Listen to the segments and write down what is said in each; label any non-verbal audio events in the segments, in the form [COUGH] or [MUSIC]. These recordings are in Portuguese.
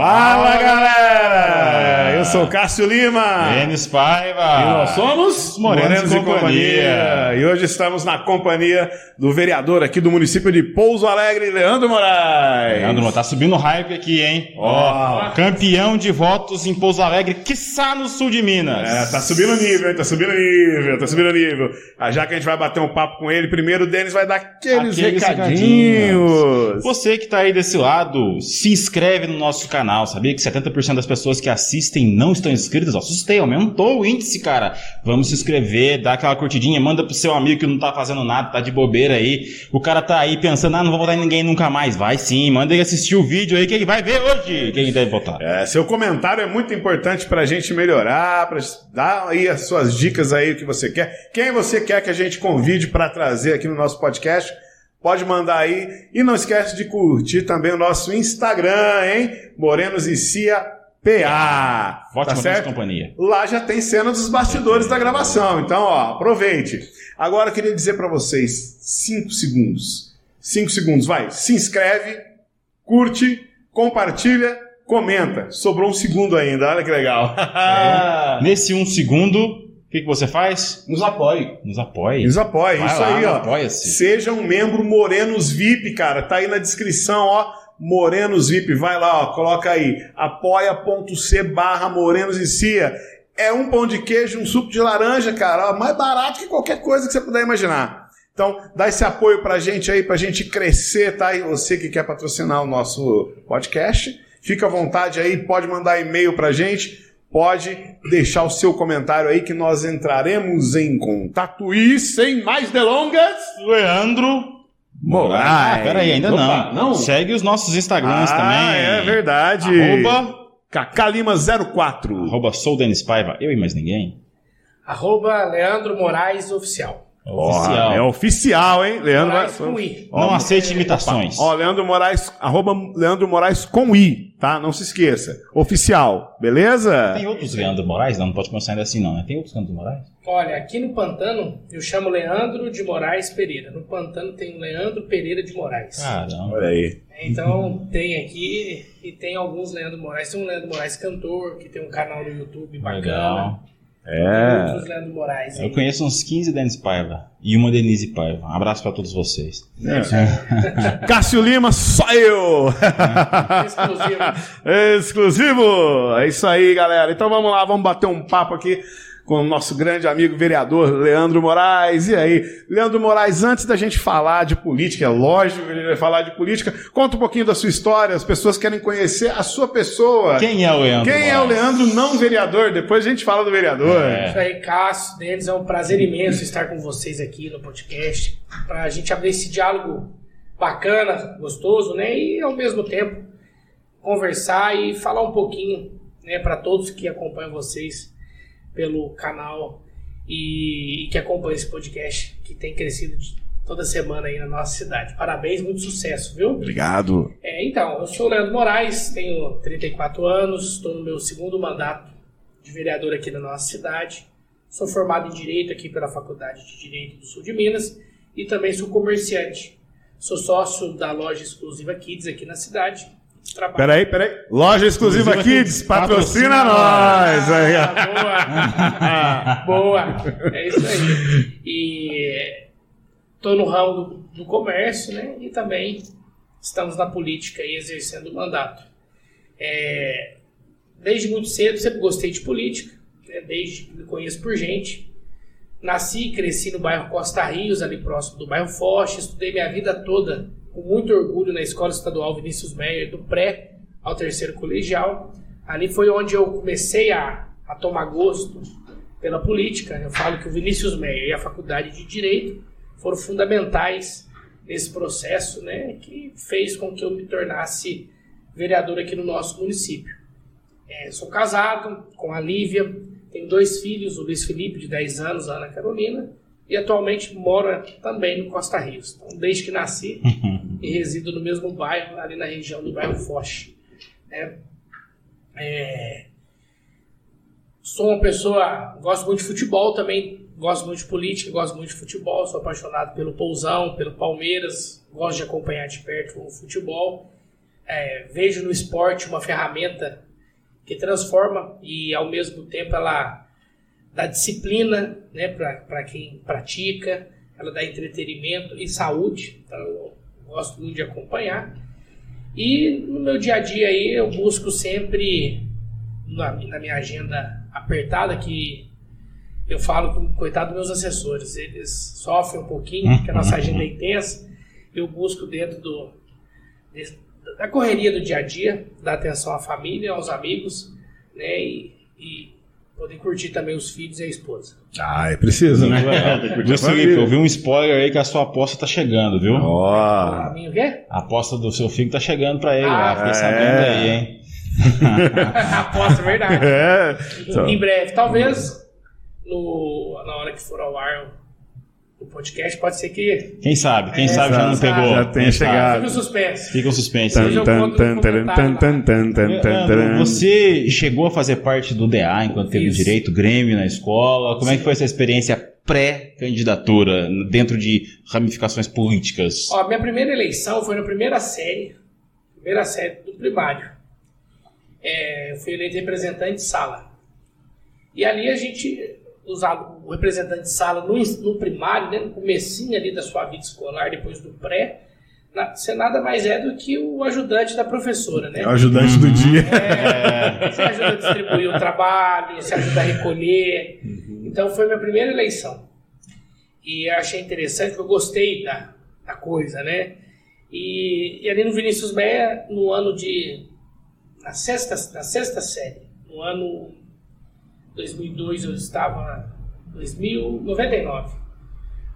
Fala galera! Eu sou Cássio Lima. Denis Paiva. E nós somos Morenos, e companhia. E hoje estamos na companhia do vereador aqui do município de Pouso Alegre, Leandro Moraes. Leandro, tá subindo hype aqui, hein? Ó, Ó. campeão de votos em Pouso Alegre, quiçá no sul de Minas. É, tá subindo o nível, hein? Tá subindo o nível, tá subindo o nível. Ah, já que a gente vai bater um papo com ele, primeiro o Denis vai dar aqueles, Aqueles recadinhos. Você que tá aí desse lado, se inscreve no nosso canal. Sabia que 70% das pessoas que assistem não estão inscritas? Ó, assustei, aumentou o índice, cara. Vamos se inscrever, dá aquela curtidinha, manda pro seu amigo que não tá fazendo nada, tá de bobeira aí. O cara tá aí pensando, ah, não vou votar em ninguém nunca mais. Vai sim, manda ele assistir o vídeo aí que ele vai ver hoje quem deve votar. É, seu comentário é muito importante pra gente melhorar, pra dar aí as suas dicas aí, o que você quer. Quem você quer que a gente convide pra trazer aqui no nosso podcast, pode mandar aí. E não esquece de curtir também o nosso Instagram, hein? Morenos e Cia PA. Vote tá certo? companhia. Lá já tem cena dos bastidores da gravação, então ó, aproveite. Agora eu queria dizer pra vocês, cinco segundos. Cinco segundos, vai. Se inscreve, curte, compartilha, comenta. Sobrou um segundo ainda, olha que legal. [LAUGHS] Nesse um segundo, o que, que você faz? Nos apoie. Nos apoie. Nos apoie, Vai isso lá, aí, ó. apoia-se. Seja um membro Morenos VIP, cara. Tá aí na descrição, ó. Morenos VIP, vai lá, ó. Coloca aí. apoia.c barra Morenos e Cia. É um pão de queijo, um suco de laranja, cara. ó, mais barato que qualquer coisa que você puder imaginar. Então, dá esse apoio pra gente aí, pra gente crescer, tá? E você que quer patrocinar o nosso podcast, fica à vontade aí, pode mandar e-mail pra gente, pode deixar o seu comentário aí que nós entraremos em contato. E sem mais delongas, Leandro Moraes. Ah, peraí, ainda Opa, não. não? Segue os nossos Instagrams ah, também. é verdade. Arroba, Cacalima04. arroba sou Denis Paiva, eu e mais ninguém. Arroba Leandro Moraes Oficial. Oficial. É oficial, hein? Leandro Moraes vai- com I. Não aceite imitações. Ó, Leandro Moraes, arroba Leandro Moraes com I, tá? Não se esqueça. Oficial, beleza? Tem outros Leandro Moraes? Não, não pode começar ainda assim, não, né? Tem outros Leandro Moraes? Olha, aqui no Pantano eu chamo Leandro de Moraes Pereira. No Pantano tem o Leandro Pereira de Moraes. Caramba. Olha aí. Então tem aqui e tem alguns Leandro Moraes. Tem um Leandro Moraes cantor, que tem um canal no YouTube bacana. Legal. É. outros Leandro Moraes. aí. Eu conheço uns 15 Denis Paiva e uma Denise Paiva. Um abraço pra todos vocês. [LAUGHS] Cássio Lima, só eu! Exclusivo. [LAUGHS] Exclusivo! É isso aí, galera. Então vamos lá, vamos bater um papo aqui com o nosso grande amigo vereador Leandro Moraes. E aí, Leandro Moraes, antes da gente falar de política, é lógico que a gente vai falar de política, conta um pouquinho da sua história, as pessoas querem conhecer a sua pessoa. Quem é o Leandro Quem é o Moraes? Leandro não vereador? Depois a gente fala do vereador. É. Isso aí, Cássio, Denis, é um prazer imenso estar com vocês aqui no podcast, para a gente abrir esse diálogo bacana, gostoso, né? E ao mesmo tempo conversar e falar um pouquinho, né, para todos que acompanham vocês pelo canal e, e que acompanham esse podcast, que tem crescido toda semana aí na nossa cidade. Parabéns, muito sucesso, viu? Obrigado. É, então, eu sou o Leandro Moraes, tenho 34 anos, estou no meu segundo mandato de vereador aqui na nossa cidade. Sou formado em Direito aqui pela Faculdade de Direito do Sul de Minas e também sou comerciante. Sou sócio da loja exclusiva Kids aqui na cidade. Trabalho... Peraí, peraí. Loja Exclusiva Exclusiva Kids, Kids, patrocina, patrocina nós. Aí, ó. [LAUGHS] Ah, boa! boa! É isso aí. E estou no ramo do, do comércio, né? E também estamos na política e exercendo o mandato. É, desde muito cedo sempre gostei de política, né? desde que me conheço por gente. Nasci e cresci no bairro Costa Rios, ali próximo do bairro Forte. Estudei minha vida toda com muito orgulho na Escola Estadual Vinícius Meyer, do pré ao terceiro colegial. Ali foi onde eu comecei a, a tomar gosto pela política. Eu falo que o Vinícius Meyer e a Faculdade de Direito foram fundamentais nesse processo, né, que fez com que eu me tornasse vereador aqui no nosso município. É, sou casado com a Lívia, tenho dois filhos, o Luiz Felipe, de 10 anos, a Ana Carolina, e atualmente mora também no Costa Rios. Então, desde que nasci [LAUGHS] e resido no mesmo bairro, ali na região do bairro Foch. né. É, sou uma pessoa, gosto muito de futebol também, gosto muito de política, gosto muito de futebol, sou apaixonado pelo Pousão, pelo Palmeiras, gosto de acompanhar de perto o futebol. é, vejo no esporte uma ferramenta que transforma e ao mesmo tempo ela dá disciplina né, para quem pratica, ela dá entretenimento e saúde, então eu gosto muito de acompanhar. E no meu dia a dia aí eu busco sempre, na, na minha agenda apertada, que eu falo com coitado dos meus assessores, eles sofrem um pouquinho, porque a nossa agenda é intensa, eu busco dentro do, da correria do dia a dia, dar atenção à família, aos amigos, né, e, e poder curtir também os filhos e a esposa. Ah, é preciso, né? Viu, Felipe, eu vi um spoiler aí que a sua aposta tá chegando, viu? Ó. A minha o quê? A aposta do seu filho tá chegando pra ele Ah, lá, fiquei é. sabendo aí, hein? [LAUGHS] Aposta, é verdade. É. Só- Em breve, talvez no, na hora que for ao ar o podcast, pode ser que Quem sabe? Quem É, sabe já não pegou. Já tenha chegado. fica o suspense. Fica o suspense Tan, tan, tan. Você chegou a fazer parte do DA enquanto teve Isso. direito, Grêmio na escola. Como é que foi essa experiência pré-candidatura, dentro de ramificações políticas? Ó, minha primeira eleição foi na primeira série, primeira série do primário. É, eu fui eleito representante de sala. E ali a gente, os alu- o representante de sala no, no primário, né, no comecinho ali da sua vida escolar, depois do pré, na- você nada mais é do que o ajudante da professora, né? É o ajudante do dia. É, você ajuda a distribuir o trabalho, você ajuda a recolher. Então foi minha primeira eleição. E eu achei interessante, porque eu gostei da, da coisa, né? E, e ali no Vinícius Meia, no ano de. Na sexta, na sexta série, no ano 2002, eu estava. 2099.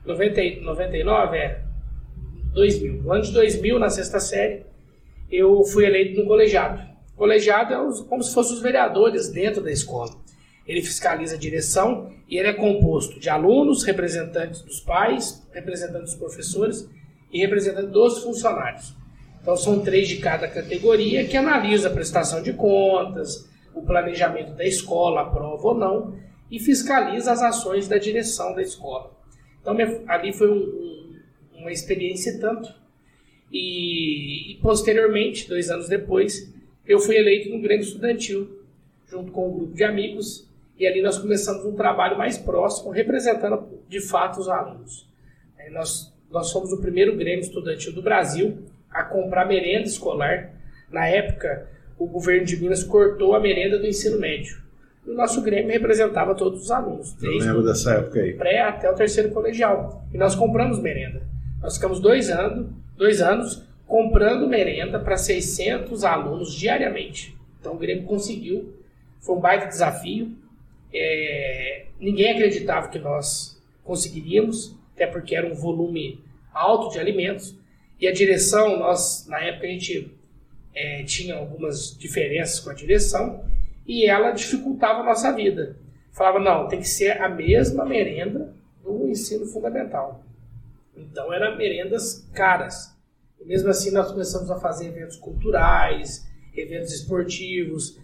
90, e- 99 é 2000. No ano de 2000, na sexta série, eu fui eleito no colegiado. O colegiado é como se fossem os vereadores dentro da escola. Ele fiscaliza a direção e ele é composto de alunos, representantes dos pais, representantes dos professores e representantes dos funcionários. Então são três de cada categoria que analisam a prestação de contas, o planejamento da escola, aprova ou não, e fiscaliza as ações da direção da escola. Então ali foi um- um- uma experiência e tanto. E, e posteriormente, dois anos depois, eu fui eleito no Grêmio Estudantil, junto com um grupo de amigos, e ali nós começamos um trabalho mais próximo, representando de fato os alunos. Nós, nós fomos o primeiro Grêmio Estudantil do Brasil a comprar merenda escolar. Na época, o governo de Minas cortou a merenda do ensino médio. E o nosso Grêmio representava todos os alunos, Eu desde lembro dessa época aí. pré até o terceiro colegial. E nós compramos merenda. Nós ficamos dois anos, dois anos comprando merenda para 600 alunos diariamente. Então o Grêmio conseguiu. Foi um baita desafio. É, ninguém acreditava que nós conseguiríamos, até porque era um volume alto de alimentos. E a direção, nós, na época, a gente é, tinha algumas diferenças com a direção e ela dificultava a nossa vida. Falava, não, tem que ser a mesma merenda do ensino fundamental. Então, eram merendas caras. E mesmo assim, nós começamos a fazer eventos culturais, eventos esportivos,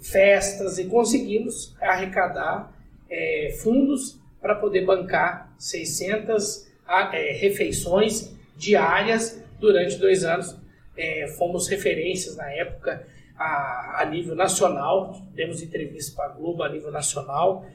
festas e conseguimos arrecadar é, fundos para poder bancar 600 a- é, refeições diárias durante dois anos. É, fomos referências na época a, a nível nacional, demos entrevista para a Globo a nível nacional,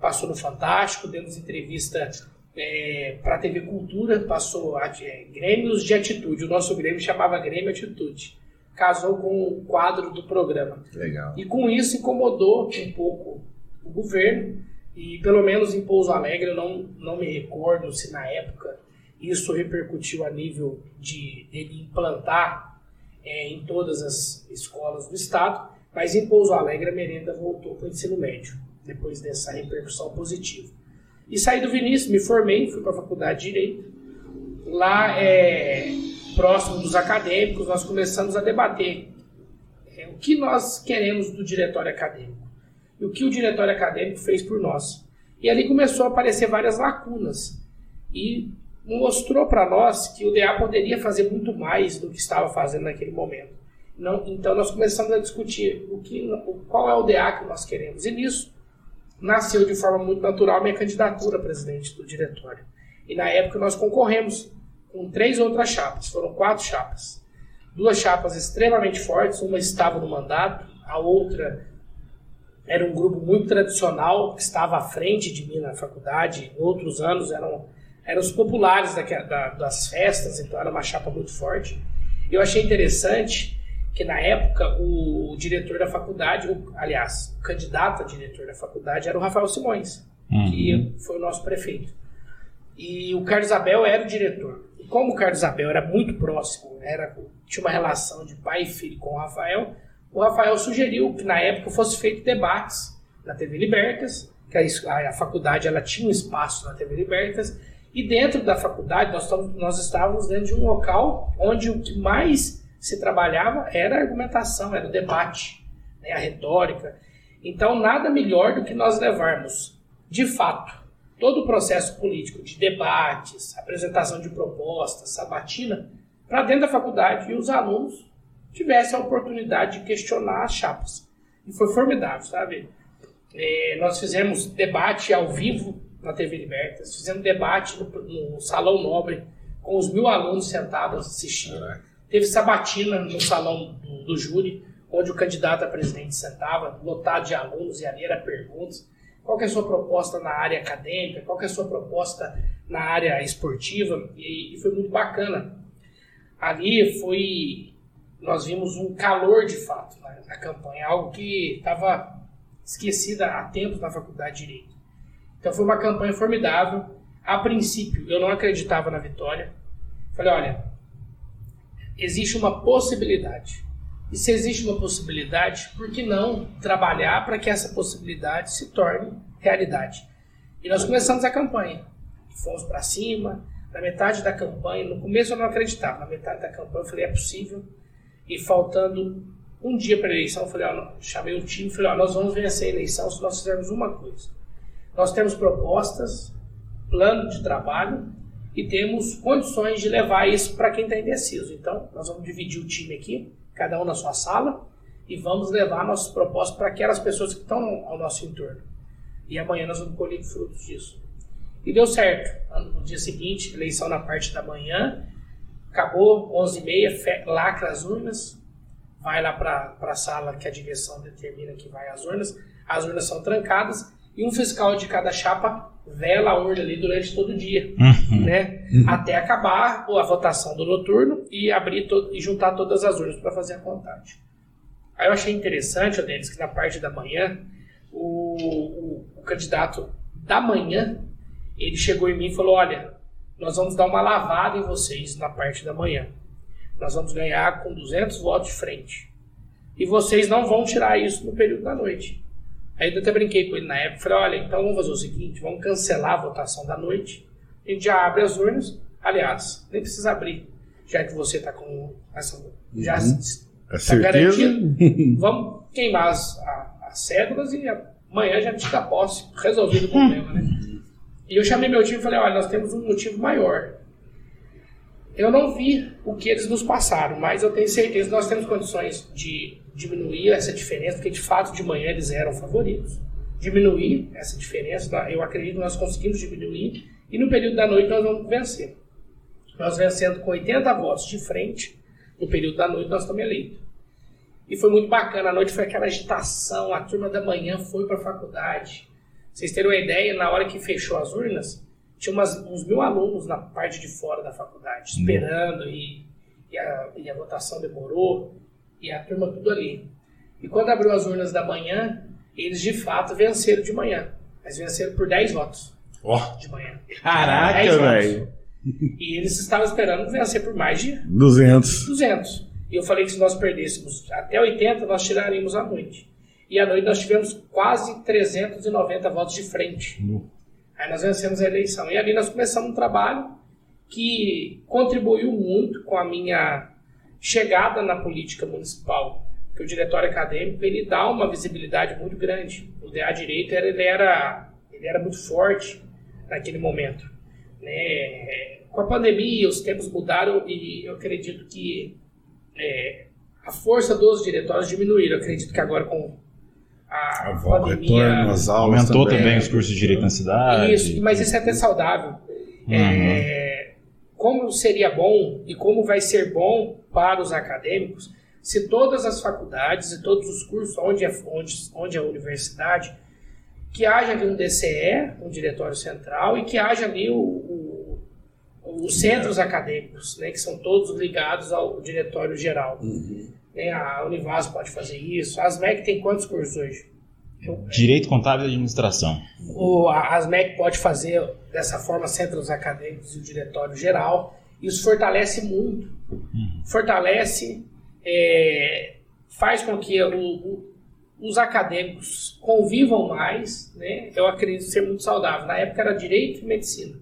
passou no Fantástico, demos entrevista é, para a TV Cultura, passou a, é, Grêmios de Atitude. O nosso Grêmio chamava Grêmio Atitude. Casou com o quadro do programa. Legal. E com isso incomodou um pouco o governo. E pelo menos em Pouso Alegre, eu não, não me recordo se na época isso repercutiu a nível de ele implantar é, em todas as escolas do estado. Mas em Pouso Alegre a merenda voltou para o ensino médio, depois dessa repercussão positiva. E saí do Vinícius, me formei, fui para a faculdade de Direito. Lá, é, próximo dos acadêmicos, nós começamos a debater é, o que nós queremos do diretório acadêmico e o que o diretório acadêmico fez por nós. E ali começou a aparecer várias lacunas e mostrou para nós que o DA poderia fazer muito mais do que estava fazendo naquele momento. Não, então nós começamos a discutir o que, qual é o DA que nós queremos. E nisso nasceu de forma muito natural minha candidatura a presidente do diretório. E na época nós concorremos com três outras chapas, foram quatro chapas. duas chapas extremamente fortes, uma estava no mandato, a outra era um grupo muito tradicional que estava à frente de mim na faculdade. Em outros anos eram, eram os populares da, da, das festas, então era uma chapa muito forte. Eu achei interessante que na época o diretor da faculdade, o, aliás, o candidato a diretor da faculdade era o Rafael Simões, uhum. que foi o nosso prefeito. E o Carlos Abel era o diretor. E como o Carlos Abel era muito próximo, era, tinha uma relação de pai e filho com o Rafael, o Rafael sugeriu que na época fosse feito debates na TV Libertas, que a, a faculdade ela tinha um espaço na TV Libertas, e dentro da faculdade nós, nós estávamos dentro de um local onde o que mais se trabalhava era a argumentação, era o debate, né, a retórica. Então nada melhor do que nós levarmos, de fato, todo o processo político de debates, apresentação de propostas, sabatina, para dentro da faculdade e os alunos tivesse a oportunidade de questionar as chapas. E foi formidável, sabe? É, nós fizemos debate ao vivo na TV Libertas, fizemos debate no, no Salão Nobre com os mil alunos sentados assistindo. Caraca. Teve sabatina no salão do, do, júri, onde o candidato a presidente sentava, lotado de alunos, e ali era perguntas. Qual é a sua proposta na área acadêmica? Qual é a sua proposta na área esportiva? E, e foi muito bacana. Ali foi nós vimos um calor de fato na, na campanha, algo que estava esquecida há tempos na faculdade de Direito. Então foi uma campanha formidável. A princípio, eu não acreditava na vitória. Falei, olha, existe uma possibilidade. E se existe uma possibilidade, por que não trabalhar para que essa possibilidade se torne realidade? E nós começamos a campanha. Fomos para cima. Na metade da campanha, no começo eu não acreditava, na metade da campanha eu falei, é possível e faltando um dia para a eleição, eu falei, ó, chamei o time falei, ó, nós vamos vencer a eleição se nós fizermos uma coisa. Nós temos propostas, plano de trabalho e temos condições de levar isso para quem está indeciso. Então, nós vamos dividir o time aqui, cada um na sua sala, e vamos levar nossas propostas para aquelas pessoas que estão ao nosso entorno. E amanhã nós vamos colher frutos disso. E deu certo. No dia seguinte, eleição na parte da manhã, Acabou, 11h30, lacra as urnas, vai lá para a sala que a direção determina que vai as urnas. As urnas são trancadas e um fiscal de cada chapa vela a urna ali durante todo o dia, uhum. né? Uhum. Até acabar a votação do noturno e abrir e juntar todas as urnas para fazer a contagem. Aí eu achei interessante, Denis, que na parte da manhã o, o, o candidato da manhã ele chegou em mim e falou: olha, nós vamos dar uma lavada em vocês na parte da manhã. Nós vamos ganhar com 200 votos de frente. E vocês não vão tirar isso no período da noite. Aí eu até brinquei com ele na época. Falei, olha, então vamos fazer o seguinte, vamos cancelar a votação da noite. A gente já abre as urnas. Aliás, nem precisa abrir, já que você está com essa... Já uhum. está é garantido. [LAUGHS] vamos queimar as, as cédulas e amanhã já te dá posse. Resolvido o problema, né? E eu chamei meu time e falei: olha, nós temos um motivo maior. Eu não vi o que eles nos passaram, mas eu tenho certeza que nós temos condições de diminuir essa diferença, porque de fato de manhã eles eram favoritos. Diminuir essa diferença, eu acredito que nós conseguimos diminuir, e no período da noite nós vamos vencer. Nós vencendo com 80 votos de frente, no período da noite nós estamos eleitos. E foi muito bacana, a noite foi aquela agitação, a turma da manhã foi para a faculdade, vocês terem uma ideia, na hora que fechou as urnas, tinha umas, uns mil alunos na parte de fora da faculdade, uhum. esperando, e, e, a, e a votação demorou, e a turma tudo ali. E quando abriu as urnas da manhã, eles de fato venceram de manhã. Mas venceram por 10 votos. Oh. De manhã. Caraca, velho. E eles estavam esperando vencer por mais de 200. 200. E eu falei que se nós perdêssemos até 80, nós tiraríamos a noite. E à noite nós tivemos quase 390 votos de frente. Uhum. Aí nós vencemos a eleição. E ali nós começamos um trabalho que contribuiu muito com a minha chegada na política municipal. Porque o diretório acadêmico ele dá uma visibilidade muito grande. O DA Direito ele era, ele era muito forte naquele momento. Né? Com a pandemia, os tempos mudaram e eu acredito que é, a força dos diretórios diminuíram. Eu acredito que agora com a, a pandemia... Aumentou também. também. os cursos de direito na cidade. Isso, mas isso é até saudável. Uhum. É, como seria bom e como vai ser bom para os acadêmicos se todas as faculdades e todos os cursos onde é, onde, onde é a universidade, que haja ali um DCE, um diretório central, e que haja ali o, o, os centros acadêmicos, né, que são todos ligados ao diretório geral. Uhum. Né, a Univas pode fazer isso. A ASMEC tem quantos cursos hoje? Direito Contábil e Administração. O, a ASMEC pode fazer dessa forma centros acadêmicos e o diretório geral. Isso fortalece muito. Uhum. Fortalece, é, faz com que o, o, os acadêmicos convivam mais. Né? Eu acredito ser muito saudável. Na época era direito e medicina.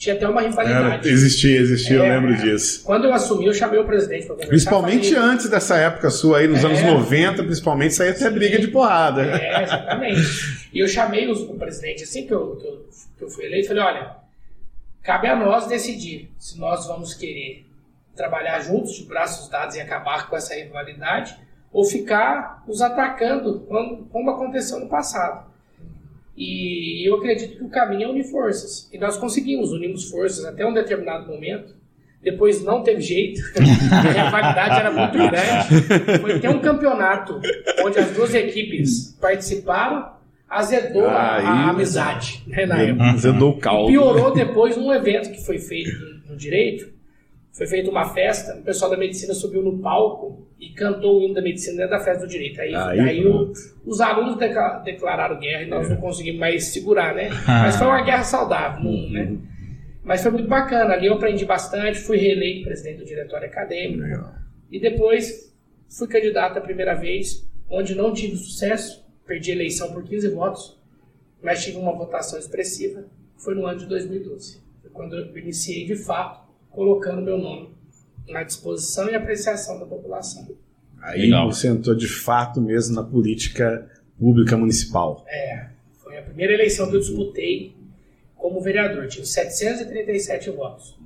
Tinha até uma rivalidade. Era, existia, existia, eu É, lembro disso. Quando eu assumi, eu chamei o presidente para conversar. Principalmente falei, antes dessa época sua aí, nos É. anos 90, principalmente, saía até briga de porrada. É, exatamente. E eu chamei os- o presidente, assim que eu, que eu, que eu fui eleito, falei, olha, cabe a nós decidir se nós vamos querer trabalhar juntos, de braços dados e acabar com essa rivalidade, ou ficar nos atacando, como aconteceu no passado. E eu acredito que o caminho é unir forças. E nós conseguimos, unimos forças até um determinado momento. Depois não teve jeito, [LAUGHS] a rivalidade era muito [LAUGHS] grande. Foi ter um campeonato onde as duas equipes participaram, azedou a- amizade né, na época. Zedou o E caldo. piorou depois num evento que foi feito no direito. Foi feita uma festa, o pessoal da medicina subiu no palco e cantou o hino da medicina dentro da festa do direito. Aí, Aí aí o- os alunos decla- declararam guerra e nós não conseguimos mais segurar, né? [LAUGHS] Mas foi uma guerra saudável, não, né? Mas foi muito bacana. Ali eu aprendi bastante, fui reeleito presidente do diretório acadêmico. Legal. E depois fui candidato a primeira vez, onde não tive sucesso, perdi a eleição por 15 votos, mas tive uma votação expressiva. Foi no ano de 2012, Foi quando eu iniciei de fato, colocando meu nome na disposição e apreciação da população. Aí Legal. você entrou de fato mesmo na política pública municipal. É, foi a primeira eleição que eu disputei como vereador. Tive 737 votos.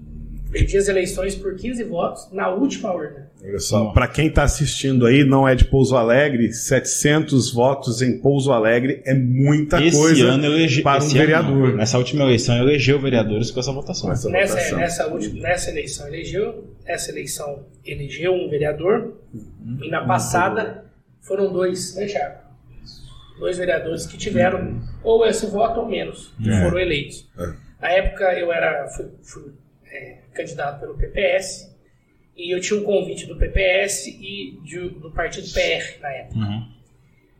Perdi as eleições por 15 votos na última urna. Olha só, para quem está assistindo aí, não é de Pouso Alegre, 700 votos em Pouso Alegre é muita esse coisa ano elege... para um esse ano vereador. não. Nessa última eleição elegeu vereadores com essa votação. com essa Nessa, votação. nessa, última, nessa eleição elegeu, essa eleição elegeu um vereador e na passada foram dois, né, Thiago? Dois vereadores que tiveram ou esse voto ou menos, que É. foram eleitos. É. Na época eu era fui, fui, é, candidato pelo PPS e eu tinha um convite do PPS e de- do partido PR na época. Uhum.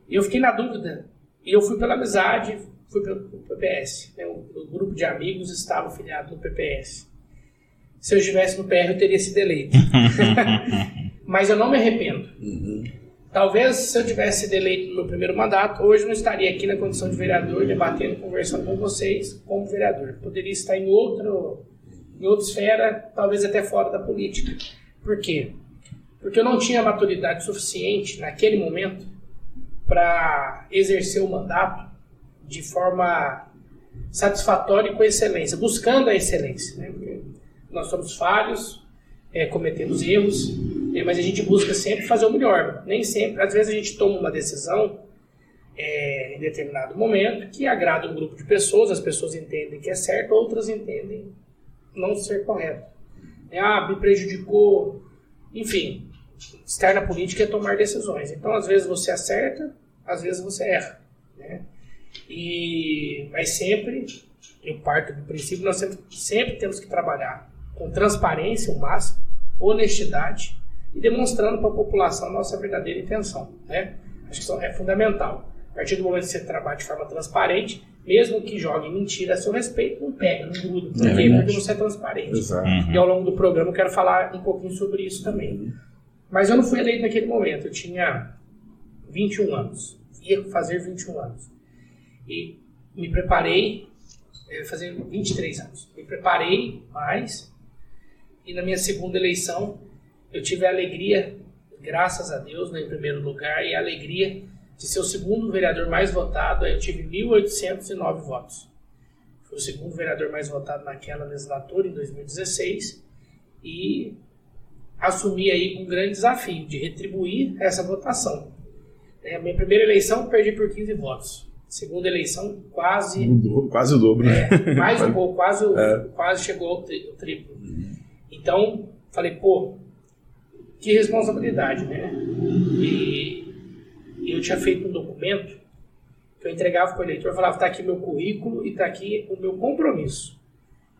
E eu fiquei na dúvida. E eu fui pela amizade, fui pelo PPS. né? O, o grupo de amigos estava filiado no PPS. Se eu estivesse no PR, eu teria sido eleito. [LAUGHS] Mas eu não me arrependo. Talvez se eu tivesse sido eleito no meu primeiro mandato, hoje eu não estaria aqui na condição de vereador, debatendo, conversando com vocês como vereador. Poderia estar em outro, em outra esfera, talvez até fora da política. Por quê? Porque eu não tinha maturidade suficiente naquele momento para exercer o mandato de forma satisfatória e com excelência, buscando a excelência. Né? Nós somos falhos, é, cometemos erros, é, mas a gente busca sempre fazer o melhor. Nem sempre, às vezes a gente toma uma decisão é, em determinado momento que agrada um grupo de pessoas, as pessoas entendem que é certo, outras entendem não ser correto. É, ah, me prejudicou, enfim. Estar na política é tomar decisões. Então, às vezes você acerta, às vezes você erra. Né? E, mas sempre, eu parto do princípio, nós sempre, sempre temos que trabalhar com transparência, o máximo, honestidade e demonstrando para a população nossa verdadeira intenção. Né? Acho que isso é fundamental. A partir do momento que você trabalha de forma transparente, mesmo que jogue mentira a seu respeito, não pega, não gruda. Por É quê? verdade. Porque você é transparente. Exato. E ao longo do programa eu quero falar um pouquinho sobre isso também. Mas eu não fui eleito naquele momento, eu tinha 21 anos, ia fazer 21 anos. E me preparei, eu ia fazer 23 anos. Me preparei mais, e na minha segunda eleição eu tive a alegria, graças a Deus, né, em primeiro lugar, e a alegria de ser o segundo vereador mais votado, eu tive 1.809 votos. Fui o segundo vereador mais votado naquela legislatura, em 2016, e assumi aí um grande desafio de retribuir essa votação. É, a minha primeira eleição perdi por 15 votos. Segunda eleição, quase Quase o dobro, né? é, mais um pouco, quase, É. quase chegou ao tri- ao triplo. Então, falei, pô, que responsabilidade, né? E eu tinha feito um documento que eu entregava para o eleitor, eu falava, está aqui meu currículo e está aqui o meu compromisso.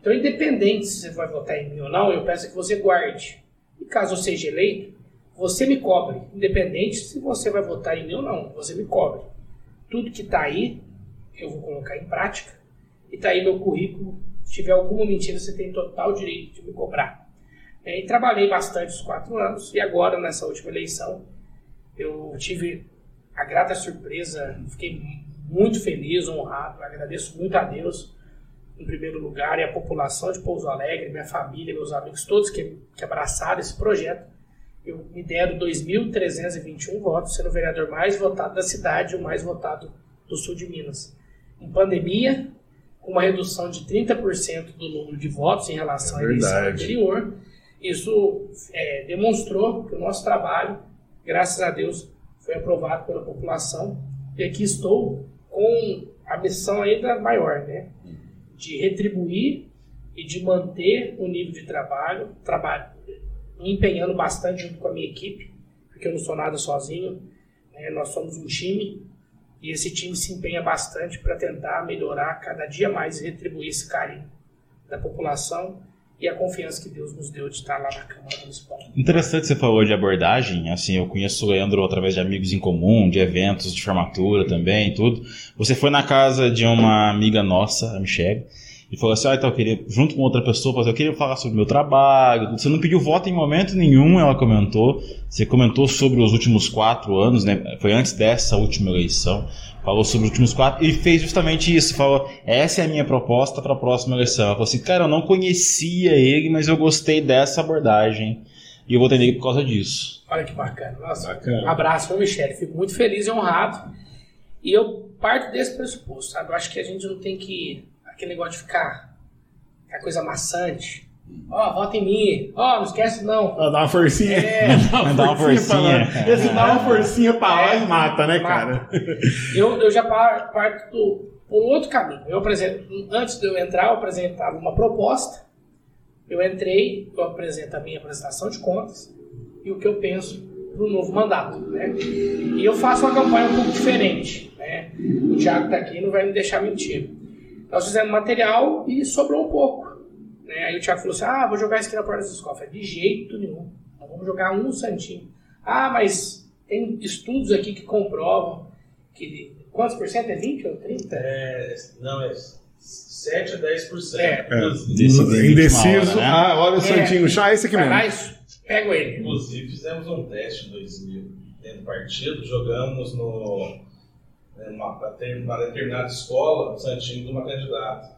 Então, independente se você vai votar em mim ou não, eu peço que você guarde. E caso eu seja eleito, você me cobre. Independente se você vai votar em mim ou não, você me cobre. Tudo que está aí, eu vou colocar em prática. E está aí meu currículo. Se tiver alguma mentira, você tem total direito de me cobrar. É, e trabalhei bastante os quatro anos. E agora, nessa última eleição, eu tive a grata surpresa, fiquei muito feliz, honrado, agradeço muito a Deus, em primeiro lugar, e a população de Pouso Alegre, minha família, meus amigos, todos que, que abraçaram esse projeto. Eu me deram 2.321 votos, sendo o vereador mais votado da cidade e o mais votado do sul de Minas. Em pandemia, com uma redução de 30% do número de votos em relação é à eleição anterior, isso é, demonstrou que o nosso trabalho, graças a Deus, foi aprovado pela população. E aqui estou com a missão ainda maior, né? De retribuir e de manter o nível de trabalho, trabalho empenhando bastante junto com a minha equipe, porque eu não sou nada sozinho, né? nós somos um time e esse time se empenha bastante para tentar melhorar cada dia mais e retribuir esse carinho da população e a confiança que Deus nos deu de estar lá na Câmara Municipal. Interessante você falou de abordagem, assim, eu conheço o Leandro através de amigos em comum, de eventos de formatura também, tudo. Você foi na casa de uma amiga nossa, a Michelle, e falou assim, ah, então eu queria, junto com outra pessoa, eu queria falar sobre o meu trabalho. Você não pediu voto em momento nenhum, ela comentou. Você comentou sobre os últimos quatro anos, né? Foi antes dessa última eleição. Falou sobre os últimos quatro e fez justamente isso. Falou, essa é a minha proposta para a próxima eleição. Ela falou assim, cara, eu não conhecia ele, mas eu gostei dessa abordagem. E eu vou ter por causa disso. Olha que bacana. Nossa, bacana. Um abraço para Michele. Fico muito feliz e honrado. E eu parto desse pressuposto, sabe? Eu acho que a gente não tem que aquele negócio de ficar a coisa maçante. Ó, oh, vota em mim. Ó, oh, não esquece não. dá uma forcinha. É, dá uma, dá uma forcinha. forcinha Esse dá uma forcinha pra é, lá e mata, né, mata. cara? Eu, eu já parto do, por outro caminho. Eu apresento, antes de eu entrar, eu apresentava uma proposta. Eu entrei, eu apresento a minha apresentação de contas e o que eu penso para o novo mandato. Né? E eu faço uma campanha um pouco diferente. Né? O Thiago está aqui não vai me deixar mentir. Nós fizemos material e sobrou um pouco. Né? Aí o Thiago falou assim: ah, vou jogar isso aqui na porta das escolas. de jeito nenhum. Nós vamos jogar um santinho. Ah, mas tem estudos aqui que comprovam que. Quantos por cento? É 20 ou 30? É, não, é 7 a 10%. É. é. Indeciso. Né? Ah, olha o é. santinho no chá, é esse aqui mesmo. Mais, pego ele. Inclusive, fizemos um teste em 2000 dentro do partido, jogamos no numa, numa determinada escola, o Santinho de uma candidata.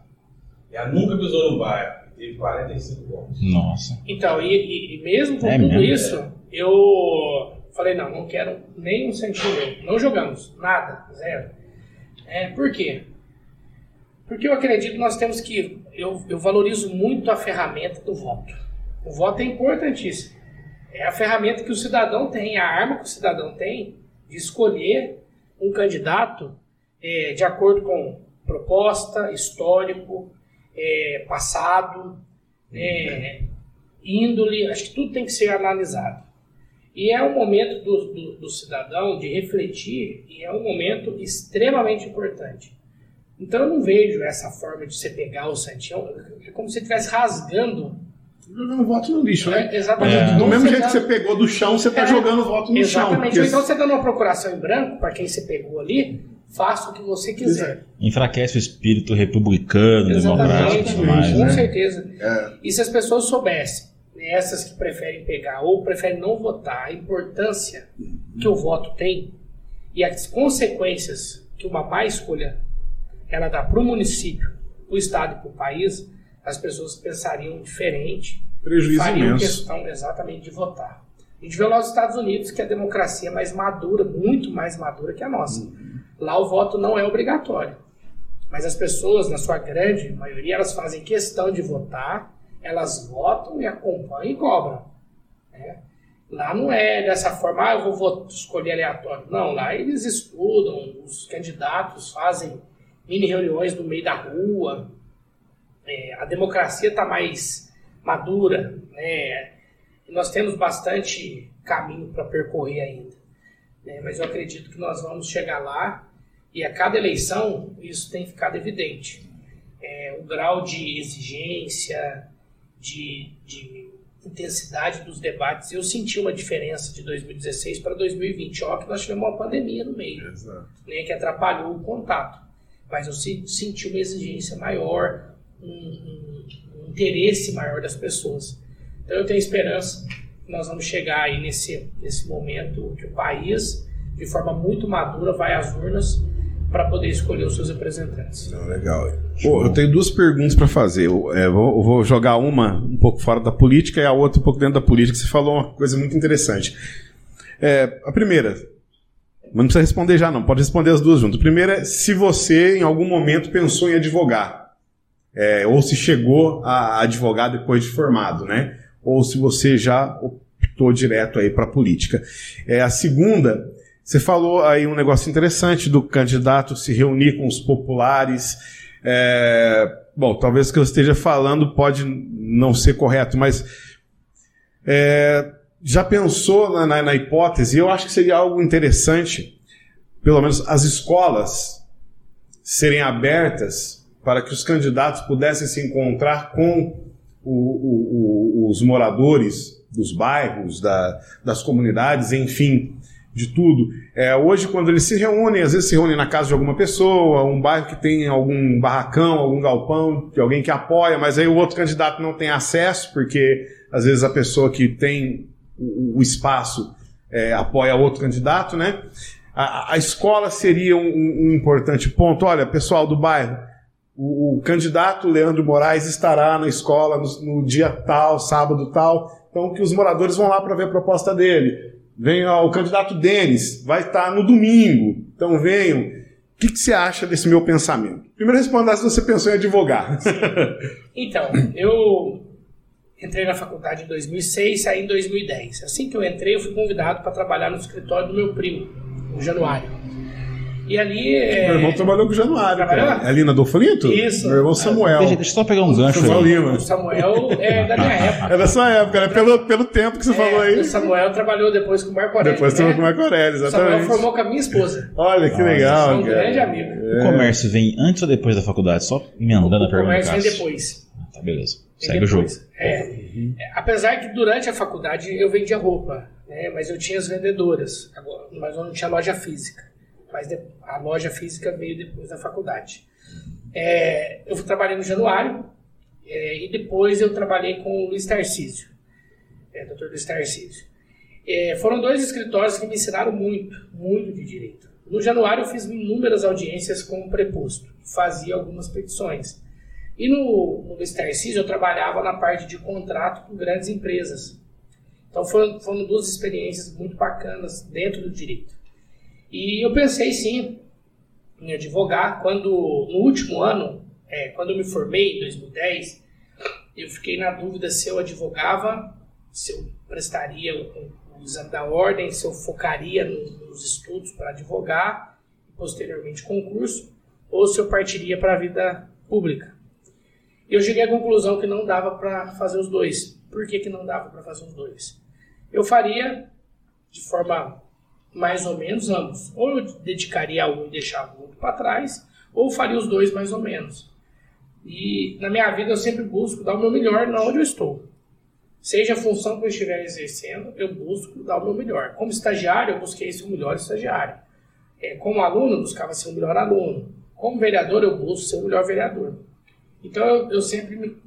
E ela nunca pisou no bairro. Teve 45 votos. Nossa. Então, e, e mesmo com é tudo mesmo? isso, eu falei, não, não quero nem um centímetro. Não jogamos, nada, zero. É, por quê? Porque eu acredito que nós temos que. Eu, eu valorizo muito a ferramenta do voto. O voto é importantíssimo. É a ferramenta que o cidadão tem, a arma que o cidadão tem de escolher um candidato é, de acordo com proposta, histórico, é, passado, é, índole, acho que tudo tem que ser analisado. E é um momento do, do, do, cidadão de refletir e é um momento extremamente importante. Então eu não vejo essa forma de você pegar o santinho, é como se estivesse rasgando jogando voto no lixo, né? É, exatamente. É. Do mesmo jeito que você pegou do chão, você está é, jogando voto no exatamente. chão. Exatamente. Então você dando uma procuração em branco para quem você pegou ali, faça o que você quiser. Enfraquece o espírito republicano, exatamente, democrático. Mais, com né? certeza. É. E se as pessoas soubessem, né, essas que preferem pegar ou preferem não votar, a importância que o voto tem e as consequências que uma má escolha ela dá para o município, para o estado e para o país, as pessoas pensariam diferente, Prejuízo fariam imenso. questão exatamente de votar. A gente vê lá nos Estados Unidos que a democracia é mais madura, muito mais madura que a nossa. Uhum. Lá o voto não é obrigatório. Mas as pessoas, na sua grande maioria, elas fazem questão de votar, elas votam e acompanham e cobram. Né? Lá não é dessa forma, ah, eu vou escolher aleatório. Não, lá eles estudam, os candidatos fazem mini reuniões no meio da rua, é, a democracia está mais madura, né? nós temos bastante caminho para percorrer ainda. Né? Mas eu acredito que nós vamos chegar lá e a cada eleição isso tem ficado evidente. É, o grau de exigência, de, de intensidade dos debates. Eu senti uma diferença de 2016 para 2020. Ó, que nós tivemos uma pandemia no meio, né, que atrapalhou o contato. Mas eu senti uma exigência maior, um, um, interesse maior das pessoas. Então eu tenho esperança que nós vamos chegar aí nesse, nesse momento que o país, de forma muito madura, vai às urnas para poder escolher os seus representantes. Não, legal. Pô, eu tenho duas perguntas para fazer. Eu, é, vou, eu, vou, jogar uma um pouco fora da política e a outra um pouco dentro da política. Você falou uma coisa muito interessante. É, a primeira, mas não precisa responder já não, pode responder as duas juntas. A primeira é se você em algum momento pensou em advogar, é, ou se chegou a advogar depois de formado, né? Ou se você já optou direto aí para a política. É, a segunda você falou aí um negócio interessante do candidato se reunir com os populares. É, bom, talvez o que eu esteja falando pode não ser correto, mas é, já pensou na, na, na hipótese? Eu acho que seria algo interessante, pelo menos as escolas serem abertas para que os candidatos pudessem se encontrar com o, o, o, os moradores dos bairros, da, das comunidades, enfim, de tudo. É, hoje, quando eles se reúnem, às vezes se reúnem na casa de alguma pessoa, um bairro que tem algum barracão, algum galpão, de alguém que apoia, mas aí o outro candidato não tem acesso, porque às vezes a pessoa que tem o, espaço é, apoia outro candidato, né? A, a escola seria um, um, importante ponto. Olha, pessoal do bairro, o, o, candidato Leandro Moraes estará na escola no, no dia tal, sábado tal, então que os moradores vão lá para ver a proposta dele Vem o candidato Denis, vai estar no domingo. Então venham. O que, que, você acha desse meu pensamento? Primeiro responda se você pensou em advogar. [LAUGHS] então, eu entrei na faculdade em 2006 saí em 2010. Assim que eu entrei, eu fui convidado para trabalhar no escritório do meu primo, no Januário. E ali. É... Meu irmão trabalhou com o Januário, cara. É ali na Dolfrito? Isso. Meu irmão Samuel. Deixa, deixa eu só pegar um gancho Samuel aí. Lima. O Samuel é da minha [LAUGHS] época. É da sua época, né? Pelo, pelo tempo que você é, falou aí. O Samuel trabalhou depois com o Marco Aurélio. Depois trabalhou né? com o Marco Aurélio, exatamente. O Samuel formou com a minha esposa. Olha que legal. um grande amigo. É. O comércio vem antes ou depois da faculdade? Só emendando a pergunta. O comércio vem depois. Ah, tá, beleza. Segue o jogo. É, apesar que durante a faculdade eu vendia roupa, né, mas eu tinha as vendedoras, agora, mas eu não tinha loja física mas a loja física veio depois da faculdade. É, eu trabalhei no Januário é, e depois eu trabalhei com o Luiz Tarcísio, é, Dr. Luiz Tarcísio. É, foram dois escritórios que me ensinaram muito, muito de direito. No Januário eu fiz inúmeras audiências com o preposto, fazia algumas petições. E no, no Luiz Tarcísio eu trabalhava na parte de contrato com grandes empresas. Então foram, foram duas experiências muito bacanas dentro do direito. E eu pensei sim em advogar. Quando no último ano, é, quando eu me formei em 2010, eu fiquei na dúvida se eu advogava, se eu prestaria o, o exame da ordem, se eu focaria no, nos estudos para advogar, e posteriormente concurso, ou se eu partiria para a vida pública. Eu cheguei à conclusão que não dava para fazer os dois. Por que, que não dava para fazer os dois? Eu faria de forma mais ou menos ambos. Ou eu dedicaria a um e deixava o outro para trás, ou faria os dois mais ou menos. E na minha vida eu sempre busco dar o meu melhor na onde eu estou. Seja a função que eu estiver exercendo, eu busco dar o meu melhor. Como estagiário, eu busquei ser o melhor estagiário. É, como aluno, eu buscava ser o melhor aluno. Como vereador, eu busco ser o melhor vereador. Então eu, sempre me,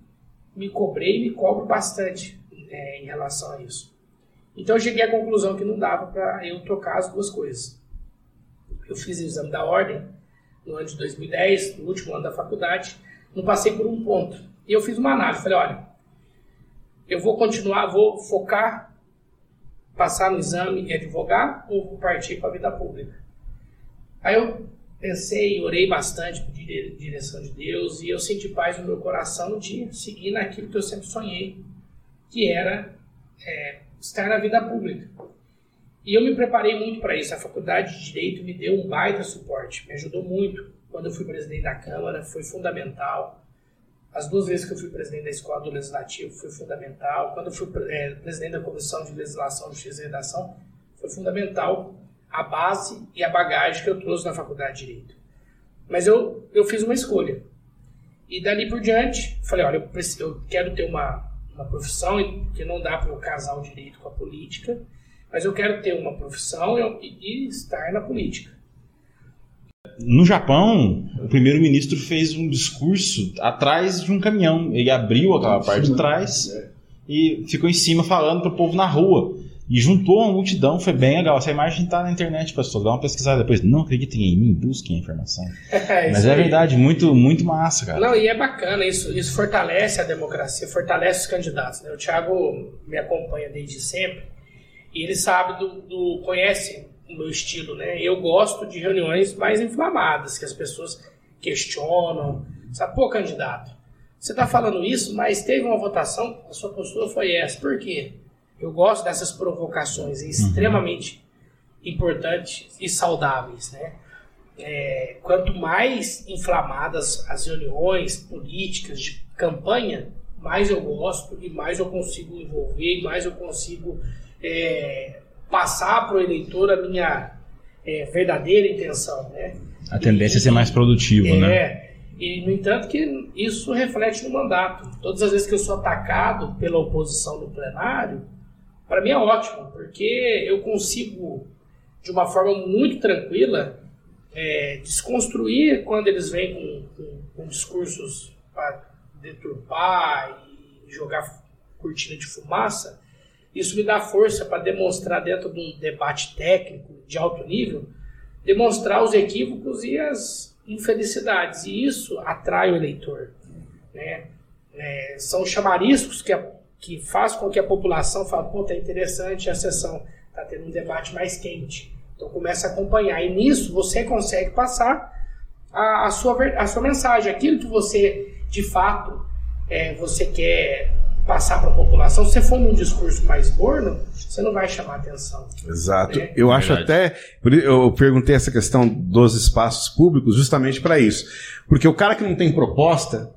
me cobrei e me cobro bastante é, em relação a isso. Então eu cheguei à conclusão que não dava para eu trocar as duas coisas. Eu fiz o exame da ordem no ano de 2010, no último ano da faculdade, não passei por um ponto. E eu fiz uma análise, falei, olha, eu vou continuar, vou focar, passar no exame e advogar, ou vou partir para a vida pública? Aí eu pensei, orei bastante, pedi direção de Deus, e eu senti paz no meu coração de seguir naquilo que eu sempre sonhei, que era é, estar na vida pública. E eu me preparei muito para isso. A faculdade de Direito me deu um baita suporte, me ajudou muito. Quando eu fui presidente da Câmara, foi fundamental. As duas vezes que eu fui presidente da escola do Legislativo foi fundamental. Quando eu fui é, presidente da Comissão de Legislação, Justiça e Redação, foi fundamental a base e a bagagem que eu trouxe na Faculdade de Direito. Mas eu, eu fiz uma escolha. E dali por diante, falei, olha, eu, preciso, eu quero ter uma, uma profissão, que não dá para eu casar o direito com a política, mas eu quero ter uma profissão e, e estar na política. No Japão, o primeiro-ministro fez um discurso atrás de um caminhão. Ele abriu aquela parte de trás e ficou em cima falando para o povo na rua. E juntou uma multidão, foi bem legal. Essa imagem está na internet, pastor. Dá uma pesquisada depois. Não acreditem em mim, busquem a informação. [LAUGHS] É, Mas é verdade, muito, muito massa, cara. Não, e é bacana, isso, isso fortalece a democracia, fortalece os candidatos. Né? O Thiago me acompanha desde sempre e ele sabe do, do conhece o meu estilo, né? Eu gosto de reuniões mais inflamadas, que as pessoas questionam, sabe, pô, candidato, você está falando isso, mas teve uma votação, a sua postura foi essa. Por quê? Eu gosto dessas provocações extremamente uhum. importantes e saudáveis, né? É, quanto mais inflamadas as reuniões políticas de campanha, mais eu gosto e mais eu consigo envolver, e mais eu consigo é, passar para o eleitor a minha é, verdadeira intenção, né? A tendência e, é ser mais produtivo, é, né? E, no entanto, que isso reflete no mandato. Todas as vezes que eu sou atacado pela oposição no plenário, para mim é ótimo, porque eu consigo, de uma forma muito tranquila, é, desconstruir quando eles vêm com, com, com discursos para deturpar e jogar cortina de fumaça, isso me dá força para demonstrar, dentro de um debate técnico de alto nível, demonstrar os equívocos e as infelicidades. E isso atrai o eleitor. Né? É, são chamariscos que, a, que faz com que a população fale, pô, tá interessante a sessão, tá tendo um debate mais quente. Então começa a acompanhar. E nisso você consegue passar a, a sua, a sua mensagem, aquilo que você, de fato, é, você quer passar para a população, se você for num discurso mais morno, você não vai chamar atenção. Exato. Né? Eu acho Verdade. até. Eu perguntei essa questão dos espaços públicos justamente para isso. Porque o cara que não tem proposta,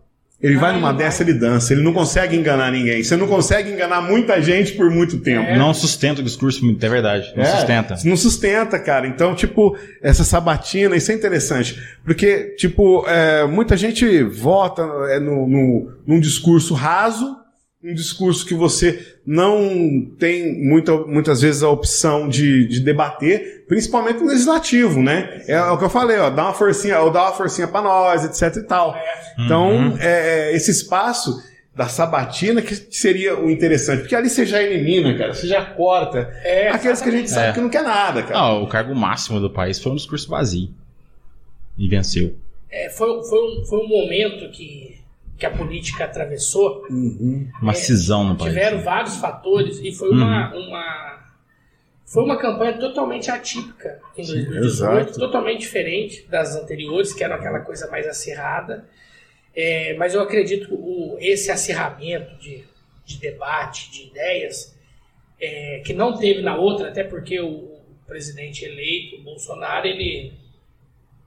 ele vai numa dessa, ele dança. Ele não consegue enganar ninguém. Você não consegue enganar muita gente por muito tempo. É. Não sustenta o discurso, é verdade. Não é, sustenta. Não sustenta, cara. Então, tipo, essa sabatina, isso é interessante. Porque, tipo, é, muita gente vota é, no, no, num discurso raso um discurso que você não tem muita, muitas vezes a opção de, de debater, principalmente no legislativo, né? É, o que eu falei, ó, dá uma forcinha, ou dá uma forcinha para nós, etc e tal. Então, uhum. é, é, esse espaço da sabatina que seria o interessante, porque ali você já elimina, cara, você já corta é, aqueles que a gente sabe é. que não quer nada, cara. Não, o cargo máximo do país foi um discurso vazio. E venceu. É, foi, foi, um, foi um momento que que a política atravessou. Uhum. Uma é, cisão no país. Tiveram vários fatores e foi uma, uhum. uma, foi uma campanha totalmente atípica em 2018, Sim, totalmente diferente das anteriores, que era aquela coisa mais acirrada. É, mas eu acredito que o, esse acirramento de, de debate, de ideias, é, que não teve na outra, até porque o, o presidente eleito, o Bolsonaro, ele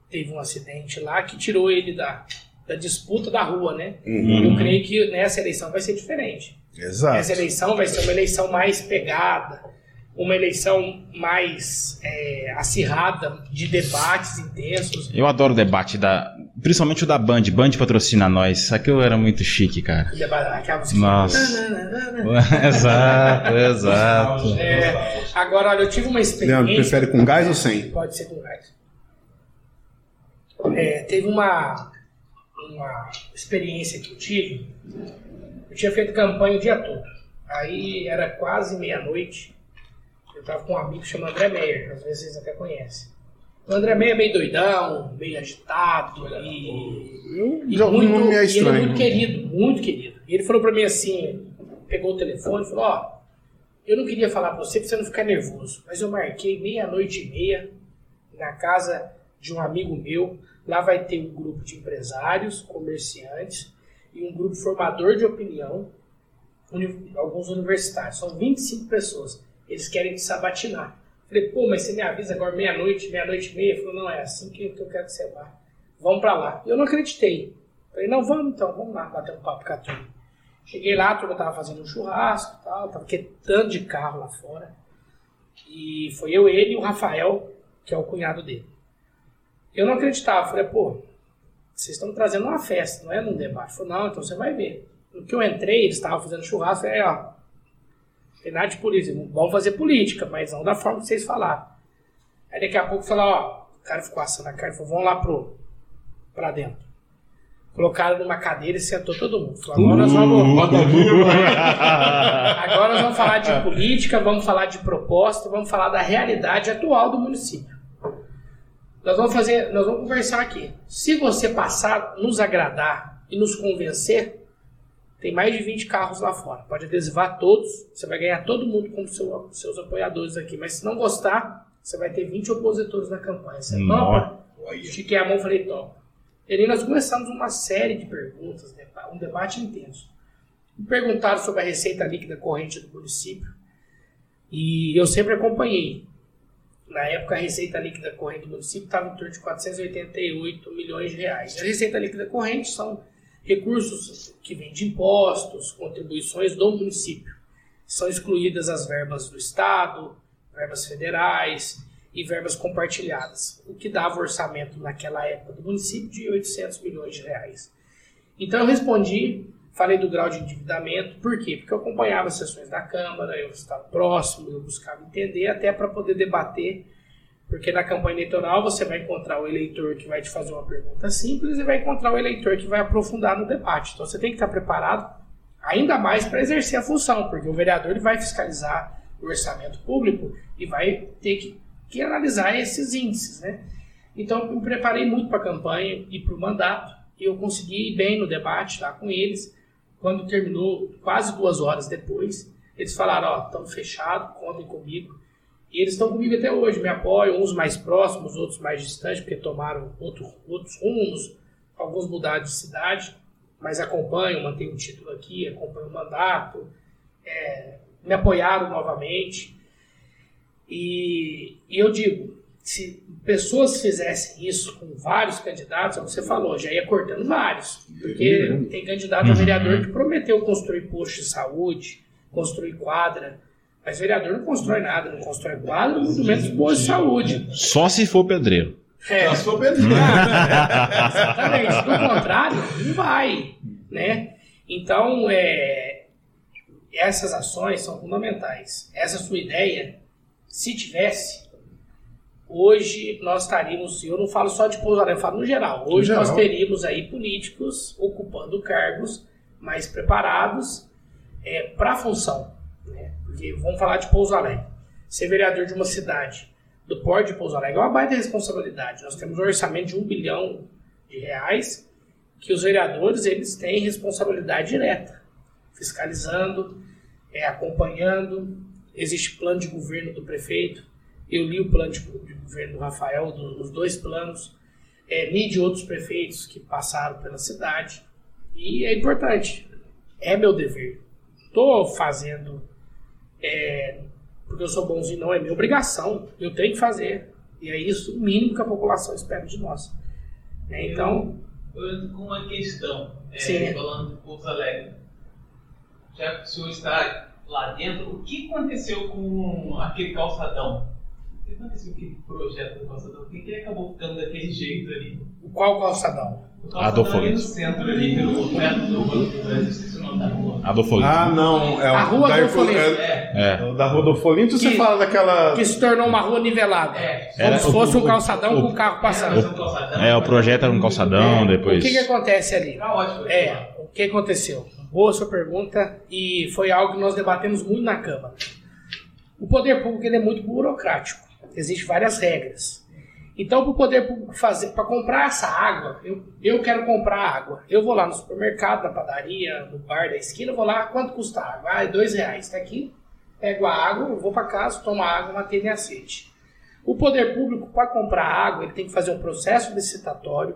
teve um acidente lá que tirou ele da, da disputa da rua, né? Uhum. Eu creio que nessa eleição vai ser diferente. Exato. Essa eleição vai ser uma eleição mais pegada, uma eleição mais é, acirrada, de debates intensos. Eu adoro o debate da. Principalmente o da Band. Band patrocina nós. Aquilo era muito chique, cara. Nossa. [LAUGHS] exato, exato. É, agora, olha, eu tive uma experiência. Leandro, prefere com gás ou sem? Pode ser com gás. É, teve uma, uma experiência que eu tive, eu tinha feito campanha o dia todo. Aí era quase meia-noite. Eu tava com um amigo chamado André Meyer, às vezes vocês até conhecem. O André Meyer é meio doidão, meio agitado e, eu, e muito, é e ele é muito querido, muito querido. E ele falou para mim assim, pegou o telefone e falou, ó, oh, eu não queria falar pra você pra você não ficar nervoso, mas eu marquei meia-noite e meia na casa de um amigo meu Lá vai ter um grupo de empresários, comerciantes e um grupo formador de opinião, alguns universitários. São 25 pessoas. Eles querem te sabatinar. Falei, pô, mas você me avisa agora meia-noite, meia-noite e meia? Falei, não, é assim que, eu quero que você vá. Vamos para lá. Eu não acreditei. Falei, não, vamos então, vamos lá bater um papo com a turma. Cheguei lá, a turma tava fazendo um churrasco e tal, tava quetando de carro lá fora. E foi eu, ele e o Rafael, que é o cunhado dele. Eu não acreditava, falei, pô, vocês estão trazendo uma festa, não é num debate. Falei, não, então você vai ver. No que eu entrei, eles estavam fazendo churrasco, aí, ó, tem nada de política, vamos fazer política, mas não da forma que vocês falaram. Aí daqui a pouco falou, ó, o cara ficou assando a cara, falou, vamos lá pro, pra dentro. Colocaram numa cadeira e sentou todo mundo. Falou, agora nós vamos. Agora nós vamos falar de política, vamos falar de proposta, vamos falar da realidade atual do município. Nós vamos fazer, nós vamos conversar aqui. Se você passar, nos agradar e nos convencer, tem mais de 20 carros lá fora. Pode adesivar todos, você vai ganhar todo mundo como seu, seus apoiadores aqui. Mas se não gostar, você vai ter 20 opositores na campanha. Você topa? Estiquei a mão e falei, topa. E aí nós começamos uma série de perguntas, um debate intenso. Me perguntaram sobre a receita líquida corrente do município. E eu sempre acompanhei. Na época, a receita líquida corrente do município estava em torno de 488 milhões de reais. A receita líquida corrente são recursos que vêm de impostos, contribuições do município. São excluídas as verbas do Estado, verbas federais e verbas compartilhadas, o que dava orçamento naquela época do município de 800 milhões de reais. Então eu respondi, falei do grau de endividamento, por quê? Porque eu acompanhava as sessões da Câmara, eu estava próximo, eu buscava entender até para poder debater porque na campanha eleitoral você vai encontrar o eleitor que vai te fazer uma pergunta simples e vai encontrar o eleitor que vai aprofundar no debate. Então você tem que estar preparado ainda mais para exercer a função, porque o vereador ele vai fiscalizar o orçamento público e vai ter que, que analisar esses índices, né? Então eu me preparei muito para a campanha e para o mandato e eu consegui ir bem no debate lá com eles. Quando terminou, quase duas horas depois, eles falaram: Ó, estamos fechados, contem comigo e eles estão comigo até hoje, me apoiam, uns mais próximos, outros mais distantes, porque tomaram outro, outros rumos, alguns mudaram de cidade, mas acompanham, mantêm o título aqui, acompanham o mandato, é, me apoiaram novamente. E, e eu digo, se pessoas fizessem isso com vários candidatos, como você falou, já ia cortando vários. Porque tem candidato a vereador que prometeu construir posto de saúde, construir quadra, mas vereador não constrói nada, não constrói quadro, muito menos boa saúde. Só se for pedreiro. É. Só se for pedreiro. [LAUGHS] exatamente. Do contrário, não vai. Né? Então, é, essas ações são fundamentais. Essa sua ideia, se tivesse, hoje nós estaríamos, eu não falo só de Pouso Alegre, eu falo no geral. Hoje geral. nós teríamos aí políticos ocupando cargos mais preparados é, para a função. Né? Porque vamos falar de Pouso Alegre. Ser vereador de uma cidade do porte de Pouso Alegre é uma baita responsabilidade. Nós temos um orçamento de um bilhão de reais que os vereadores eles têm responsabilidade direta, fiscalizando, é, acompanhando. Existe plano de governo do prefeito. Eu li o plano de, de governo do Rafael, do, os dois planos. É, li de outros prefeitos que passaram pela cidade. E é importante. É meu dever. Estou fazendo é, porque eu sou bonzinho, não é minha obrigação. Eu tenho que fazer. E é isso o mínimo que a população espera de nós. É, então. Eu, com uma questão, é, falando do Pouso Alegre. Já que o senhor está lá dentro, o que aconteceu com aquele calçadão? O que aconteceu com aquele projeto do calçadão? Por que ele acabou ficando daquele jeito ali? Qual calçadão? O calçadão Adolfo ali no centro, ali, pelo perto do banco, não sei se o nome da rua. Adolfo Ah, não. É a rua Adolfo Linto. É, é. Da rua Adolfo Linto, você fala daquela... Que se tornou uma rua nivelada. É. Como Era, se fosse o, um calçadão o, com o carro passando. É, o projeto era um calçadão, é. depois... O que que acontece ali? Tá ótimo. É, o que aconteceu? Boa sua pergunta e foi algo que nós debatemos muito na Câmara. O poder público ele é muito burocrático. Existem várias regras. Então, para o poder fazer, para comprar essa água, eu, eu quero comprar água. Eu vou lá no supermercado, na padaria, no bar da esquina, vou lá, quanto custa a água? Ah, é dois reais. Está aqui, pego a água, vou para casa, tomo a água, matei minha sede. O poder público, para comprar água, ele tem que fazer um processo licitatório.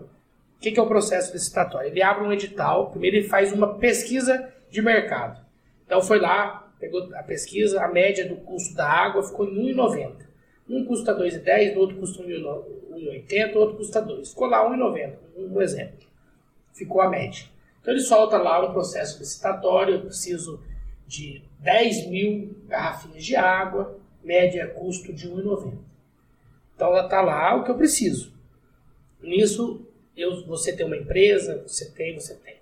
O que, que é o processo licitatório? Ele abre um edital, primeiro ele faz uma pesquisa de mercado. Então foi lá, pegou a pesquisa, a média do custo da água ficou em 1,90. Um custa 2,10, o outro custa 1,80, o outro custa 2. Ficou lá 1,90, um exemplo. ficou a média. Então ele solta lá um processo licitatório, eu preciso de 10 mil garrafinhas de água, média custo de R$ 1,90. Então está lá o que eu preciso. Nisso, eu, você tem uma empresa, você tem, você tem.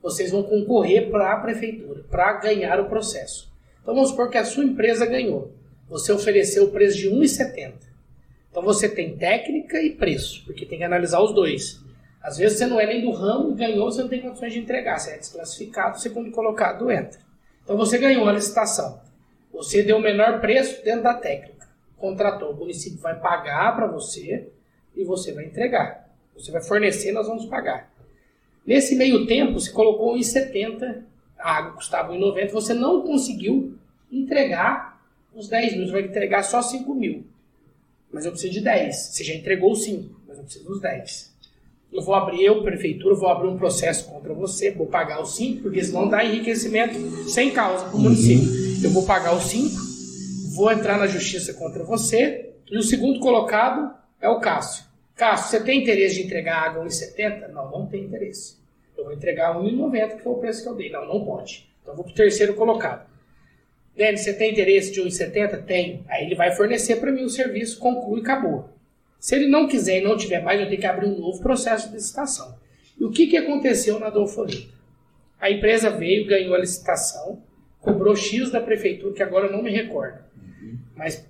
Vocês vão concorrer para a prefeitura, para ganhar o processo. Então vamos supor que a sua empresa ganhou. Você ofereceu o preço de R$ 1,70. Então você tem técnica e preço, porque tem que analisar os dois. Às vezes você não é nem do ramo, ganhou, você não tem condições de entregar. Você é desclassificado, segundo colocado entra. Então você ganhou a licitação. Você deu o menor preço dentro da técnica. Contratou. O município vai pagar para você e você vai entregar. Você vai fornecer, nós vamos pagar. Nesse meio tempo, você colocou 1,70, a água custava 1,90, você não conseguiu entregar os 10 mil, você vai entregar só 5 mil. Mas eu preciso de 10. Você já entregou os 5, mas eu preciso dos 10. Eu vou abrir, eu, prefeitura, vou abrir um processo contra você, vou pagar os 5, porque senão dá enriquecimento sem causa para o município. Eu vou pagar os 5, vou entrar na justiça contra você, e o segundo colocado é o Cássio. Cássio, você tem interesse de entregar água 1,70? Não, não tem interesse. Eu vou entregar 1,90, que foi o preço que eu dei. Não, não pode. Então eu vou para o terceiro colocado. Denis, você tem interesse de 1,70? Tem. Aí ele vai fornecer para mim o serviço, conclui e acabou. Se ele não quiser e não tiver mais, eu tenho que abrir um novo processo de licitação. E o que, que aconteceu na Adolfo A empresa veio, ganhou a licitação, cobrou X da prefeitura, que agora eu não me recordo. Mas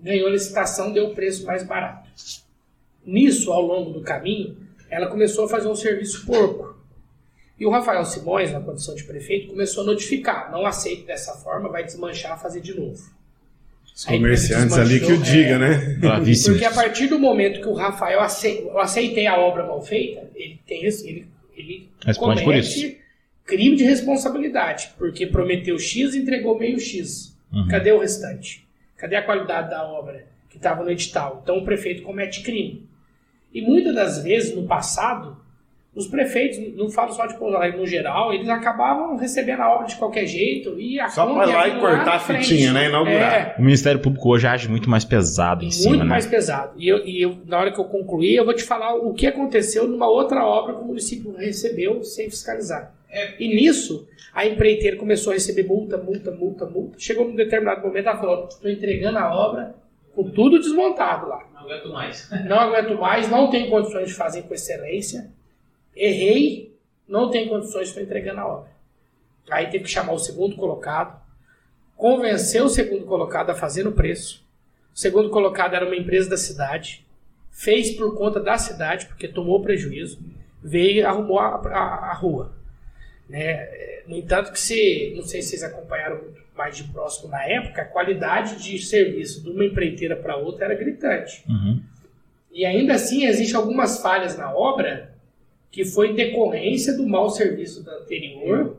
ganhou a licitação, deu o preço mais barato. Nisso, ao longo do caminho, ela começou a fazer um serviço porco. E o Rafael Simões, na condição de prefeito, começou a notificar: não aceito dessa forma, vai desmanchar, fazer de novo. Os comerciantes ali que o diga, é, né? Porque a partir do momento que o Rafael aceita, eu aceitei a obra mal feita, ele tem ele, ele Responde comete crime de responsabilidade, porque prometeu X e entregou meio X. Uhum. Cadê o restante? Cadê a qualidade da obra que estava no edital? Então o prefeito comete crime. E muitas das vezes, no passado, os prefeitos, não falo só de Pouso Alegre no geral, eles acabavam recebendo a obra de qualquer jeito e a Só para lá ia e cortar a fitinha, né? Inaugurar. É, O Ministério Público hoje age muito mais pesado em muito cima, né? mais pesado. E, eu, e eu, na hora que eu concluir, eu vou te falar o que aconteceu numa outra obra que o município recebeu sem fiscalizar. É. E nisso, a empreiteira começou a receber multa, multa, multa, multa. Chegou num determinado momento, ela falou: estou entregando a obra com tudo desmontado lá. Não aguento mais. Não aguento mais, não tenho condições de fazer com excelência. Errei, não tenho condições, estou entregando a obra. Aí teve que chamar o segundo colocado, convencer o segundo colocado a fazer no preço. O segundo colocado era uma empresa da cidade, fez por conta da cidade, porque tomou prejuízo, veio e arrumou a, a- a rua. Né? No entanto, que se, não sei se vocês acompanharam mais de próximo na época, a qualidade de serviço de uma empreiteira para outra era gritante. Uhum. E ainda assim, existem algumas falhas na obra que foi decorrência do mau serviço da anterior,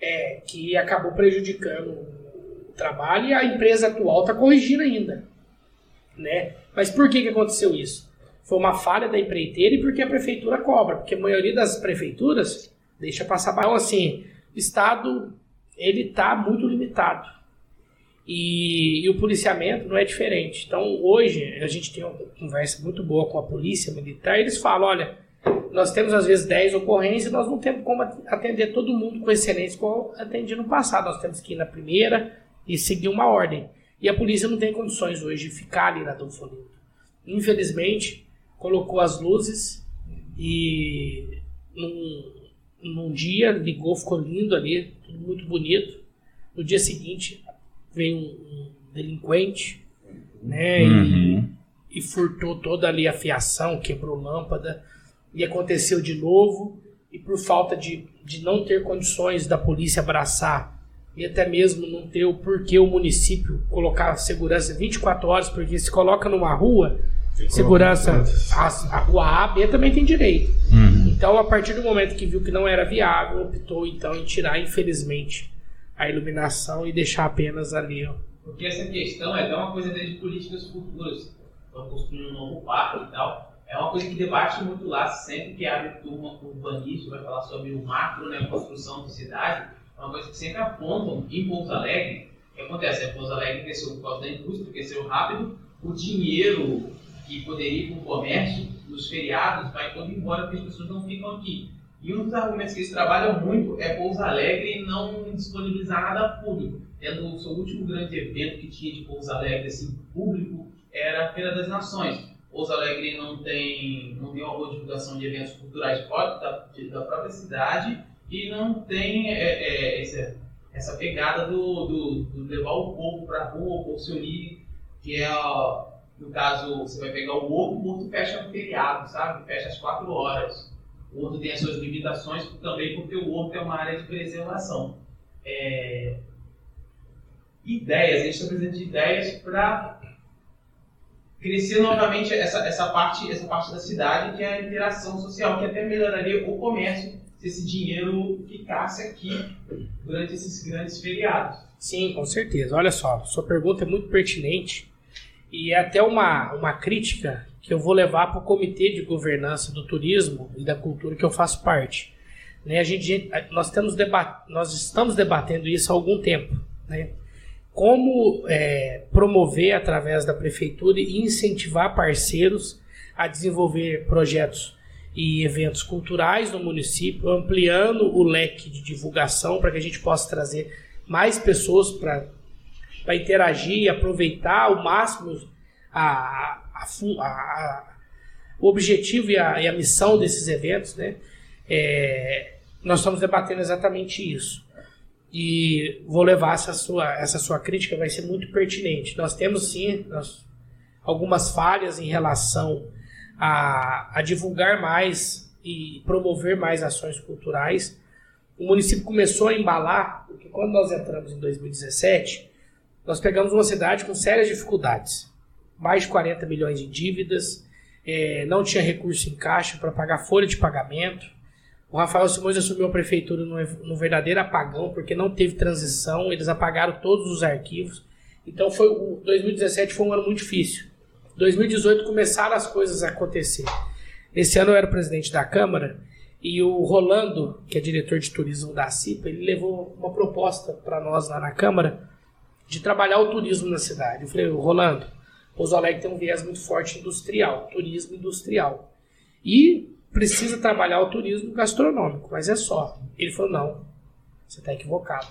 é, que acabou prejudicando o trabalho e a empresa atual está corrigindo ainda. Né? Mas por que, que aconteceu isso? Foi uma falha da empreiteira e porque a prefeitura cobra, porque a maioria das prefeituras deixa passar. Então, assim, o Estado ele está muito limitado. E, e o policiamento não é diferente. Então, hoje, a gente tem uma conversa muito boa com a polícia militar. Eles falam: olha, nós temos às vezes 10 ocorrências, nós não temos como atender todo mundo com excelência como atendi no passado. Nós temos que ir na primeira e seguir uma ordem. E a polícia não tem condições hoje de ficar ali na Adolfo. Infelizmente, colocou as luzes e num, num dia ligou, ficou lindo ali, tudo muito bonito. No dia seguinte, veio um, um delinquente, né? Uhum. E, e furtou toda ali a fiação, quebrou lâmpada. E aconteceu de novo. E por falta de, de não ter condições da polícia abraçar e até mesmo não ter o porquê o município colocar segurança 24 horas, porque se coloca numa rua, segurança, a, a rua A, B também tem direito. Uhum. Então, a partir do momento que viu que não era viável, optou então em tirar, infelizmente, a iluminação e deixar apenas ali, ó. Porque essa questão é até uma coisa de políticas futuras. Estão construindo um novo parque e tal. É uma coisa que debate muito lá, sempre que abre turma urbanística, vai falar sobre o macro, né, construção de cidade. É uma coisa que sempre apontam em Pouso Alegre. O que acontece? É Pouso Alegre cresceu por causa da indústria, cresceu rápido. O dinheiro que poderia ir para o comércio, nos feriados, vai todo embora porque as pessoas não ficam aqui. E um dos argumentos que eles trabalham muito é Pouso Alegre não disponibilizar nada público. Tendo o seu último grande evento que tinha de Pouso Alegre assim, público era a Feira das Nações. Pouso Alegre não tem, não tem uma boa divulgação de eventos culturais fora da, da própria cidade e não tem é, é, essa, essa pegada do, do, do levar o povo para a rua, o povo se unir, que é, no caso, você vai pegar o Horto, o Horto fecha no feriado, sabe? Fecha às 4 horas. O Horto tem as suas limitações também porque o Horto é uma área de preservação. É... Ideias, a gente está precisando de ideias para crescer novamente essa, essa, parte, essa parte da cidade, que é a interação social, que até melhoraria o comércio se esse dinheiro ficasse aqui durante esses grandes feriados. Sim, com certeza. Olha só, sua pergunta é muito pertinente e é até uma, uma crítica que eu vou levar para o Comitê de Governança do Turismo e da Cultura que eu faço parte. Né, a gente, nós, temos debat, nós estamos debatendo isso há algum tempo. Né? Como é, promover através da prefeitura e incentivar parceiros a desenvolver projetos e eventos culturais no município, ampliando o leque de divulgação para que a gente possa trazer mais pessoas para interagir e aproveitar ao máximo a, a, a, o objetivo e a, e a, missão desses eventos. Né? É, nós estamos debatendo exatamente isso e vou levar essa sua, essa sua crítica, vai ser muito pertinente. Nós temos sim nós, algumas falhas em relação a, a divulgar mais e promover mais ações culturais. O município começou a embalar, porque quando nós entramos em 2017, nós pegamos uma cidade com sérias dificuldades. Mais de 40 milhões de dívidas, é, não tinha recurso em caixa para pagar folha de pagamento, o Rafael Simões assumiu a prefeitura no, verdadeiro apagão, porque não teve transição, eles apagaram todos os arquivos. Então foi o 2017 foi um ano muito difícil. 2018 começaram as coisas a acontecer. Esse ano eu era presidente da Câmara e o Rolando, que é diretor de turismo da CIPA, ele levou uma proposta para nós lá na Câmara de trabalhar o turismo na cidade. Eu falei, Rolando, Pouso Alegre tem um viés muito forte industrial, turismo industrial. E precisa trabalhar o turismo gastronômico, mas é só. Ele falou: não, você está equivocado.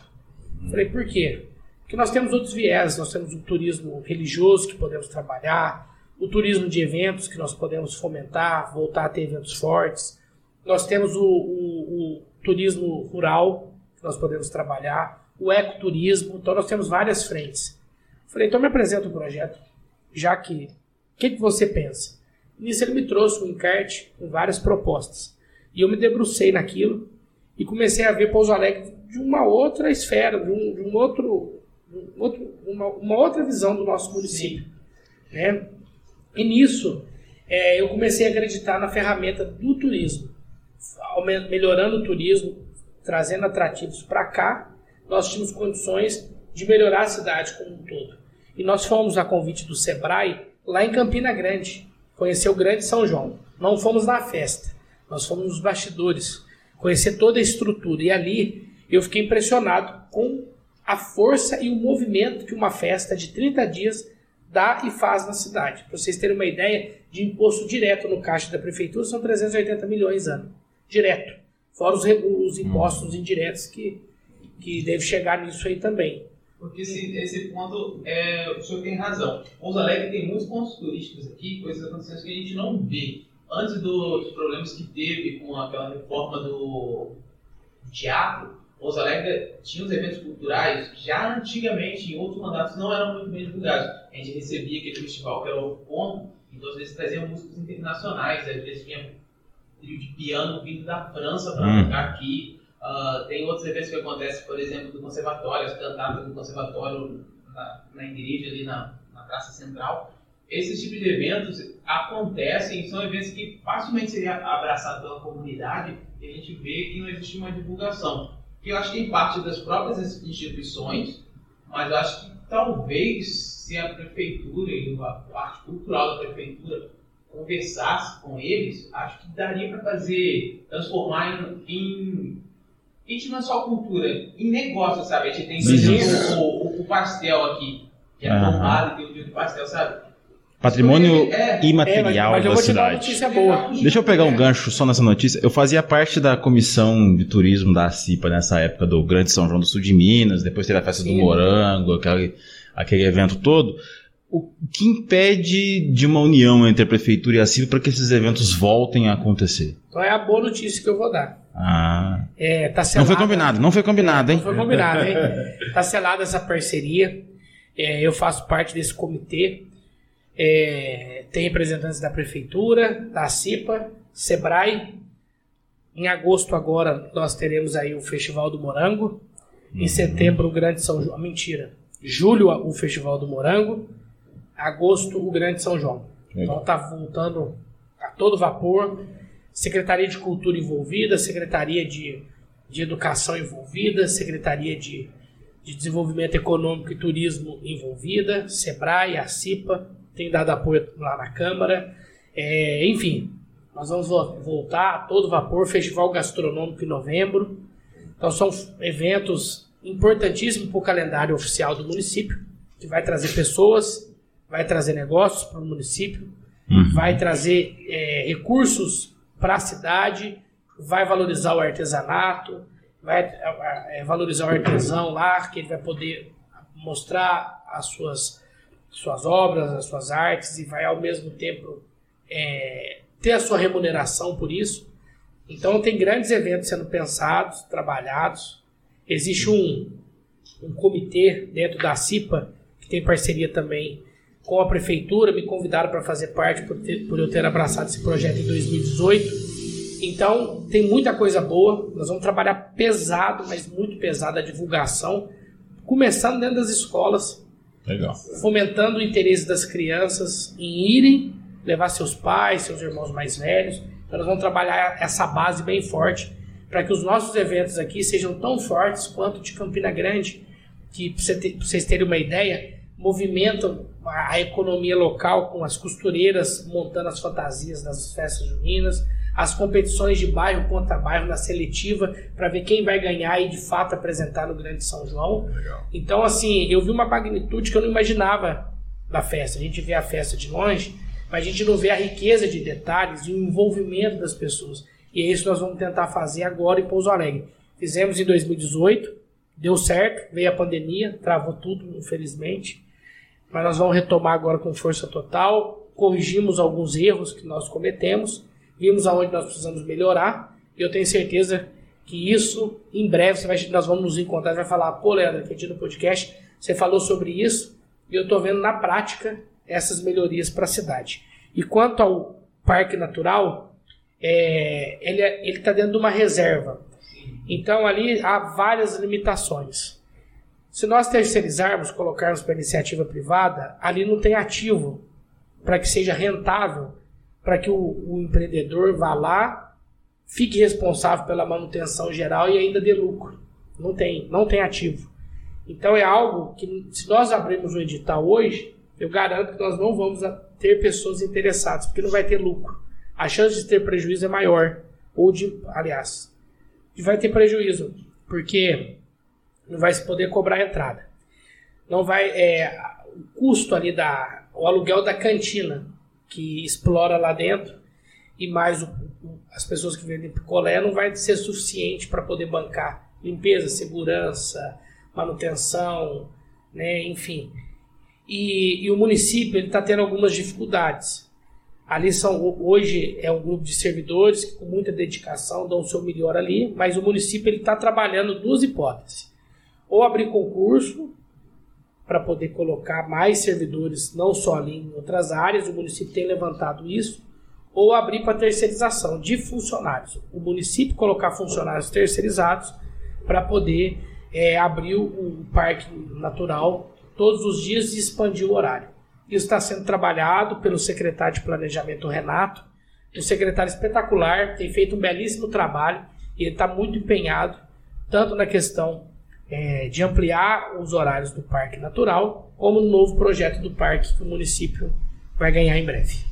Hum. Falei: por quê? Porque nós temos outros viés, nós temos o turismo religioso que podemos trabalhar, o turismo de eventos que nós podemos fomentar, voltar a ter eventos fortes, nós temos o, o, o turismo rural que nós podemos trabalhar, o ecoturismo, então nós temos várias frentes. Falei: então me apresenta o projeto, já que. O que, que você pensa? Nisso ele me trouxe um encarte com várias propostas. E eu me debrucei naquilo e comecei a ver Pouso Alegre de uma outra esfera, de um, de um outro, um outro uma, uma, outra visão do nosso município. Né? E nisso é, eu comecei a acreditar na ferramenta do turismo, melhorando o turismo, trazendo atrativos para cá, nós tínhamos condições de melhorar a cidade como um todo. E nós fomos a convite do Sebrae lá em Campina Grande conhecer o grande São João. Não fomos na festa, nós fomos nos bastidores, conhecer toda a estrutura. E ali eu fiquei impressionado com a força e o movimento que uma festa de 30 dias dá e faz na cidade. Para vocês terem uma ideia, de imposto direto no caixa da prefeitura são 380 milhões ano. Direto. Fora os, os impostos indiretos que, que deve chegar nisso aí também. Porque esse, esse ponto, é, o senhor tem razão. Pouso Alegre tem muitos pontos turísticos aqui, coisas acontecendo que a gente não vê. Antes dos problemas que teve com aquela reforma do teatro, Pouso Alegre tinha os eventos culturais, já antigamente, em outros mandatos, não eram muito bem divulgados. A gente recebia aquele festival que era o ponto, então às vezes traziam músicos internacionais, às vezes vinha trio de piano vindo da França para hum. tocar aqui. Uh, tem outros eventos que acontecem, por exemplo, do conservatório, as cantatas do conservatório na, na igreja, ali na, na Praça Central. Esses tipos de eventos acontecem, são eventos que facilmente seriam abraçados pela comunidade e a gente vê que não existe uma divulgação. Que eu acho que tem parte das próprias instituições, mas eu acho que talvez se a prefeitura e a parte cultural da prefeitura conversasse com eles, acho que daria para fazer, transformar em, em a gente não é só cultura, em negócio, sabe? A gente tem, por exemplo, o, o, o, pastel aqui, que é formado e tem o dia do pastel, sabe? Patrimônio É, É, imaterial mas, mas eu da cidade. notícia boa. Deixa eu pegar um gancho só nessa notícia. Eu fazia parte da comissão de turismo da CIPA nessa época do Grande São João do Sul de Minas, depois teve a festa Sim. do Morango, aquele, aquele evento todo. O que impede de uma união entre a prefeitura e a CIPA para que esses eventos voltem a acontecer? Então é a boa notícia que eu vou dar. Ah, É, tá não selada, foi combinado, não foi combinado, hein? Não foi combinado, hein? Tá selada essa parceria. É, eu faço parte desse comitê. É, tem representantes da prefeitura, da CIPA, Sebrae. Em agosto agora nós teremos aí o Festival do Morango. Em setembro o Grande São João. Mentira. Julho o Festival do Morango. Agosto o Grande São João. Então tá voltando a todo vapor. Secretaria de Cultura envolvida, Secretaria de, de Educação envolvida, Secretaria de, de Desenvolvimento Econômico e Turismo envolvida, Sebrae, a CIPA, tem dado apoio lá na Câmara. É, enfim, nós vamos vo- voltar a todo vapor, Festival Gastronômico em novembro. Então são eventos importantíssimos para o calendário oficial do município, que vai trazer pessoas, vai trazer negócios para o município, vai trazer é, recursos para a cidade, vai valorizar o artesanato, vai é, valorizar o artesão lá, que ele vai poder mostrar as suas, suas obras, as suas artes e vai ao mesmo tempo é, ter a sua remuneração por isso. Então tem grandes eventos sendo pensados, trabalhados. Existe um, um comitê dentro da CIPA que tem parceria também com a prefeitura, me convidaram para fazer parte por, ter- por eu ter abraçado esse projeto em 2018. Então, tem muita coisa boa. Nós vamos trabalhar pesado, mas muito pesado a divulgação, começando dentro das escolas, Legal. fomentando o interesse das crianças em irem levar seus pais, seus irmãos mais velhos. Então, nós vamos trabalhar essa base bem forte para que os nossos eventos aqui sejam tão fortes quanto de Campina Grande, que, para vocês terem uma ideia, movimentam a economia local com as costureiras montando as fantasias das festas juninas, as competições de bairro contra bairro na seletiva para ver quem vai ganhar e de fato apresentar no Grande São João. Então, assim, eu vi uma magnitude que eu não imaginava da festa. A gente vê a festa de longe, mas a gente não vê a riqueza de detalhes e o envolvimento das pessoas. E é isso que nós vamos tentar fazer agora em Pouso Alegre. Fizemos em 2018, deu certo, veio a pandemia, travou tudo, infelizmente. Mas nós vamos retomar agora com força total. Corrigimos alguns erros que nós cometemos, vimos aonde nós precisamos melhorar. E eu tenho certeza que isso, em breve, vai, nós vamos nos encontrar vai falar: pô, Leandro, aqui no podcast, você falou sobre isso e eu estou vendo na prática essas melhorias para a cidade. E quanto ao Parque Natural, é, ele está dentro de uma reserva. Então ali há várias limitações. Se nós terceirizarmos, colocarmos para iniciativa privada, ali não tem ativo para que seja rentável, para que o, o empreendedor vá lá, fique responsável pela manutenção geral e ainda dê lucro. Não tem, não tem ativo. Então é algo que, se nós abrirmos um edital hoje, eu garanto que nós não vamos ter pessoas interessadas, porque não vai ter lucro. A chance de ter prejuízo é maior. Ou de, aliás, vai ter prejuízo, porque não vai se poder cobrar a entrada. Não vai. É, o custo ali da. O aluguel da cantina que explora lá dentro e mais o- as pessoas que vendem picolé não vai ser suficiente para poder bancar limpeza, segurança, manutenção, né, enfim. E, e o município está tendo algumas dificuldades. Ali são hoje é um grupo de servidores que com muita dedicação dão o seu melhor ali, mas o município está trabalhando duas hipóteses: ou abrir concurso para poder colocar mais servidores, não só ali em outras áreas, o município tem levantado isso, ou abrir para terceirização de funcionários. O município colocar funcionários terceirizados para poder é, abrir o, o parque natural todos os dias e expandir o horário. Isso está sendo trabalhado pelo secretário de Planejamento Renato, um secretário espetacular, tem feito um belíssimo trabalho e ele está muito empenhado tanto na questão é, de ampliar os horários do Parque Natural, como no novo projeto do parque que o município vai ganhar em breve.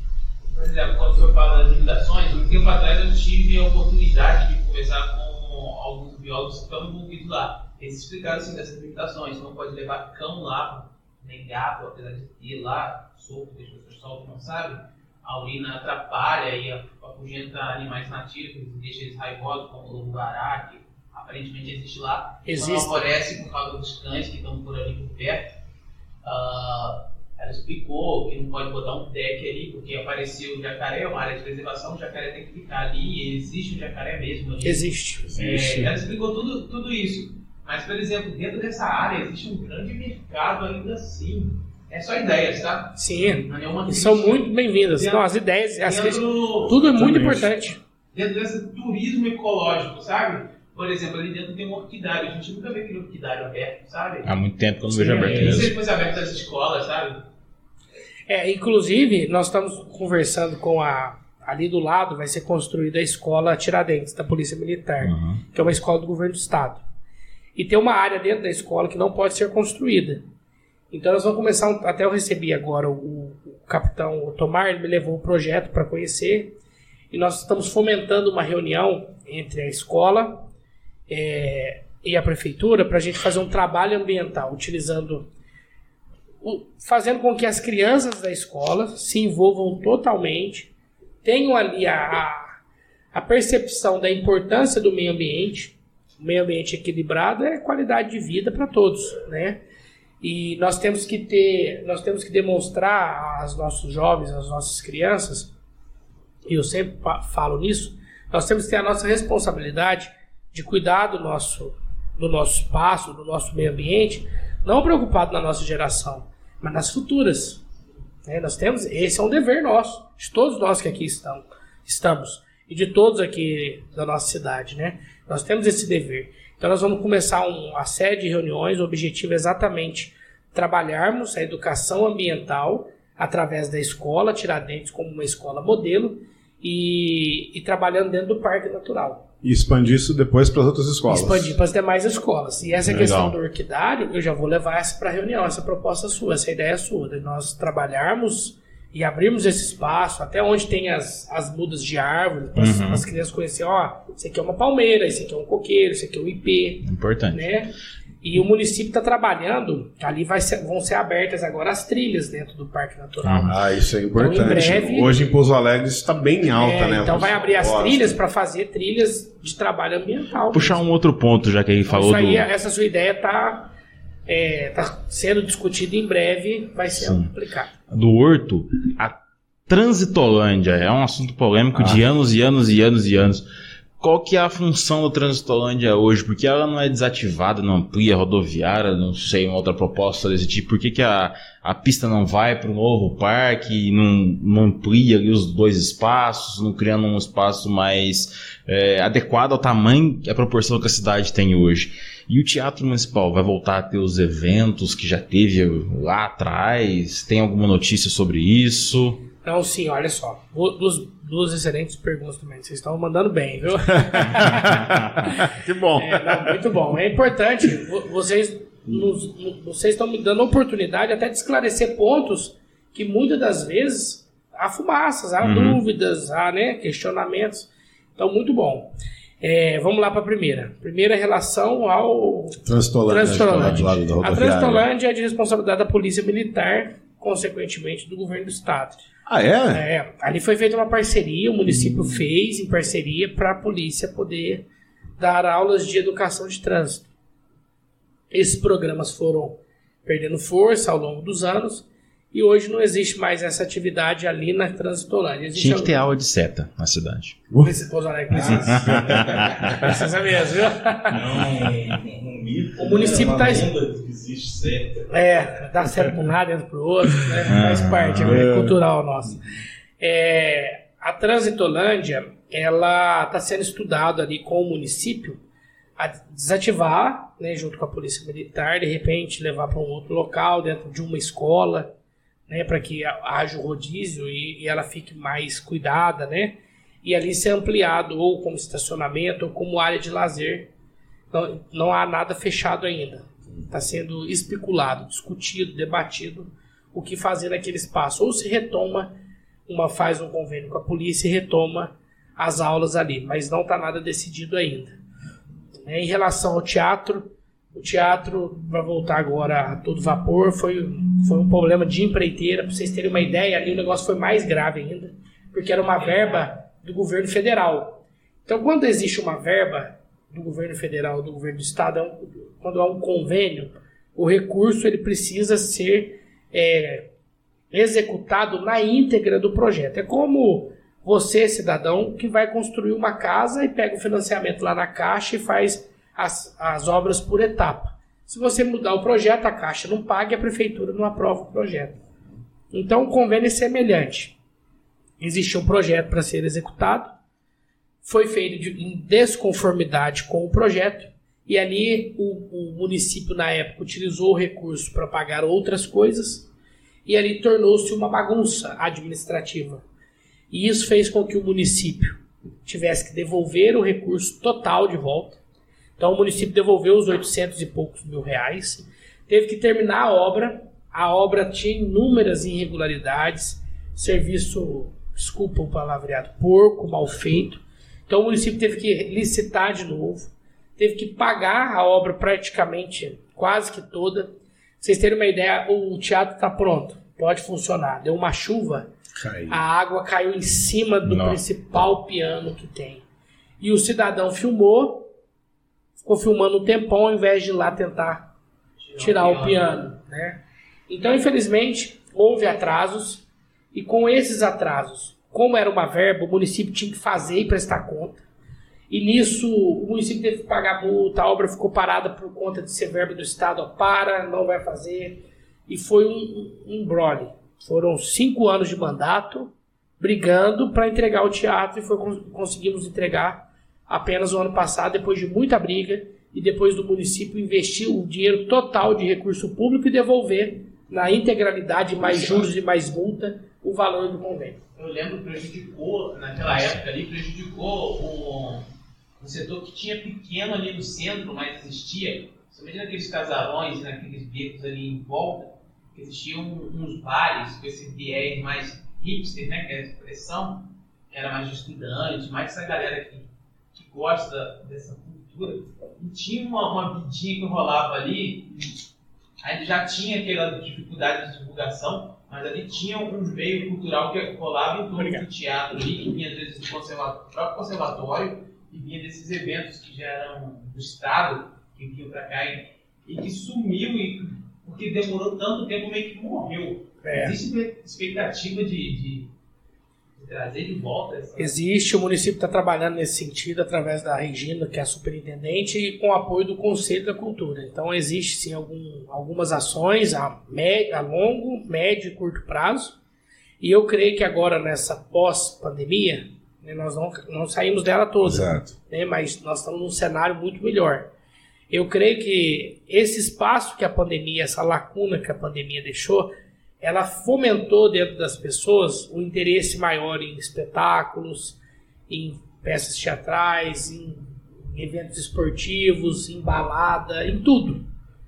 Por exemplo, quando o senhor fala das limitações, um tempo atrás eu tive a oportunidade de conversar com alguns biólogos que estão envolvidos lá. Eles explicaram assim dessas limitações, não pode levar cão lá negato, apesar de ir lá, solto, que as pessoas soltam, não sabem, a urina atrapalha e afugenta animais nativos, deixa eles raivosos, como o lobo-guará, que aparentemente existe lá. Existe. Não aparece por causa dos cães que estão por ali por perto. Ah, ela explicou que não pode botar um deck ali, porque apareceu o jacaré, uma área de preservação, o jacaré tem que ficar ali, e existe o jacaré mesmo ali. Existe. É, ela explicou tudo, tudo isso. Mas, por exemplo, dentro dessa área existe um grande mercado ainda assim. É só ideias, tá? Sim. Não é E são muito bem-vindas. Não, as ideias, as Dentro, tudo é muito importante. dentro desse turismo ecológico, sabe? Por exemplo, ali dentro tem um orquidário. A gente nunca vê aquele orquidário aberto, sabe? Há muito tempo que eu não vejo aberto é mesmo. ele fosse aberto às escolas, sabe? É, inclusive, nós estamos conversando com a. Ali do lado vai ser construída a escola Tiradentes, da Polícia Militar, Uhum. que é uma escola do governo do Estado. E tem uma área dentro da escola que não pode ser construída. Então nós vamos começar. um- até eu recebi agora o, o capitão Otomar, ele me levou o projeto para conhecer. E nós estamos fomentando uma reunião entre a escola é, e a prefeitura para a gente fazer um trabalho ambiental, utilizando fazendo com que as crianças da escola se envolvam totalmente, tenham ali a, a, a percepção da importância do meio ambiente. O meio ambiente equilibrado é qualidade de vida para todos, né? E nós temos que ter, nós temos que demonstrar aos nossos jovens, às nossas crianças, e eu sempre fa- falo nisso, nós temos que ter a nossa responsabilidade de cuidar do nosso, do nosso espaço, do nosso meio ambiente, não preocupado na nossa geração, mas nas futuras. né? nós temos, esse é um dever nosso, de todos nós que aqui estão, estamos, e de todos aqui da nossa cidade, né? Nós temos esse dever. Então nós vamos começar um, uma série de reuniões, o objetivo é exatamente trabalharmos a educação ambiental através da escola Tiradentes como uma escola modelo e, e trabalhando dentro do Parque Natural. E expandir isso depois para as outras escolas. Expandir para as demais escolas. E essa Legal. questão do orquidário, eu já vou levar essa para a reunião, essa proposta sua, essa ideia sua, de nós trabalharmos e abrirmos esse espaço, até onde tem as, as mudas de árvore, para Uhum. as crianças conhecerem, ó, esse aqui é uma palmeira, esse aqui é um coqueiro, esse aqui é um ipê, Importante. né? E o município está trabalhando, ali vai ser- vão ser abertas agora as trilhas dentro do Parque Natural. Ah, isso é importante. Então, em breve- Hoje em Pouso Alegre isso está bem alta, É, né? então vai abrir as trilhas para fazer trilhas de trabalho ambiental. Puxar um outro ponto, já que ele Então, falou isso aí, do. essa sua ideia está tá sendo discutida em breve, vai ser Sim. aplicada. do Horto, a Transitolândia é um assunto polêmico de anos e anos e anos e anos. Qual que é a função da Transitolândia hoje? Por que ela não é desativada, não amplia rodoviária, não sei, uma outra proposta desse tipo? Por que, que a, a pista não vai para o novo parque, não, não amplia ali os dois espaços, não criando um espaço mais é, adequado ao tamanho e à proporção que a cidade tem hoje? E o Teatro Municipal vai voltar a ter os eventos que já teve lá atrás? Tem alguma notícia sobre isso? Então, sim, olha só. du- Duas, duas excelentes perguntas também. Vocês estão mandando bem, viu? [LAUGHS] que bom. É, não, muito bom. É importante. vo- Vocês, nos- no- vocês estão me dando a oportunidade até de esclarecer pontos que muitas das vezes há fumaças, há Uhum. dúvidas, há né, questionamentos. Então, muito bom. É, vamos lá para a primeira. Primeira relação ao lado da A rodoviária. Transitolândia é de responsabilidade da Polícia Militar, consequentemente do Governo do Estado. Ah, é? É, ali foi feita uma parceria, o município fez em parceria para a polícia poder dar aulas de educação de trânsito. Esses programas foram perdendo força ao longo dos anos e hoje não existe mais essa atividade ali na Transitolândia. Existe Tinha que ter aula de seta na cidade. Precisa, Pouso Alegre precisa. precisa mesmo, viu? Um, um mito, O município né? tá- que existe sempre. É, dá certo para um lado, dentro para o outro, né? faz parte, é cultural nosso. É, a Transitolândia, ela está sendo estudada ali com o município a desativar, né, junto com a polícia militar, de repente levar para um outro local, dentro de uma escola, né, para que haja o rodízio e, e ela fique mais cuidada, né, e ali ser ampliado ou como estacionamento ou como área de lazer. Não, não há nada fechado ainda. Está sendo especulado, discutido, debatido o que fazer naquele espaço. Ou se retoma, uma faz um convênio com a polícia e retoma as aulas ali, mas não está nada decidido ainda. É, Em relação ao teatro, O teatro vai voltar agora a todo vapor. Foi, foi um problema de empreiteira. Para vocês terem uma ideia, ali o negócio foi mais grave ainda, porque era uma verba do governo federal. Então, quando existe uma verba do governo federal, do governo do estado, é quando há um convênio, o recurso ele precisa ser é, executado na íntegra do projeto. É como você, cidadão, que vai construir uma casa e pega o financiamento lá na Caixa e faz as, as obras por etapa. Se você mudar o projeto, a Caixa não paga e a Prefeitura não aprova o projeto. Então, o convênio é semelhante. Existe um projeto para ser executado, foi feito de, em desconformidade com o projeto, e ali o, o município, na época, utilizou o recurso para pagar outras coisas, e ali tornou-se uma bagunça administrativa. E isso fez com que o município tivesse que devolver o recurso total de volta. Então o município devolveu os 800 e poucos mil reais, teve que terminar a obra. A obra tinha inúmeras irregularidades, serviço, desculpa o palavreado, porco, mal feito. Então o município teve que licitar de novo, teve que pagar a obra praticamente quase que toda. Vocês terem uma ideia, o teatro está pronto, pode funcionar. Deu uma chuva, Caiu. a água caiu em cima do Não. principal piano que tem. E o cidadão filmou, ficou filmando um tempão ao invés de ir lá tentar tirar o piano. Né? Então, infelizmente, houve atrasos, e com esses atrasos, como era uma verba, o município tinha que fazer e prestar conta. E nisso o município teve que pagar multa, a obra ficou parada por conta de ser verba do Estado, ó, para, não vai fazer. E foi um, um brole. Foram cinco anos de mandato brigando para entregar o teatro e foi, conseguimos entregar apenas o ano passado, depois de muita briga e depois do município investir o dinheiro total de recurso público e devolver na integralidade, mais juros e mais multa, o valor do convênio. Eu lembro prejudicou, naquela época ali, prejudicou o um setor que tinha pequeno ali no centro, mas existia, somente naqueles casarões, naqueles becos ali em volta, que existiam uns bares com esse viés mais hipster, né, que é a expressão, que era mais de estudantes, mais essa galera que, que gosta dessa cultura. E tinha uma, uma vidinha que rolava ali, ainda já tinha aquela dificuldade de divulgação, mas ali tinha um meio cultural que rolava em torno Obrigado. do teatro ali, que vinha às vezes do, próprio conservatório, e vinha desses eventos que já eram do Estado, que vinham para cá e, e, que sumiu, e, porque demorou tanto tempo, meio que morreu. É. Existe expectativa de, de, trazer de volta essa... Existe, o município está trabalhando nesse sentido através da Regina, que é a superintendente, e com apoio do Conselho da Cultura. Então, existe sim algum, algumas ações a, médio, a longo, médio e curto prazo. E eu creio que agora, nessa pós-pandemia, né? Nós não, não saímos dela toda, Exato. Né? mas nós estamos num cenário muito melhor. Eu creio que esse espaço que a pandemia, essa lacuna que a pandemia deixou, ela fomentou dentro das pessoas o um interesse maior em espetáculos, em peças teatrais, em eventos esportivos, em balada, em tudo.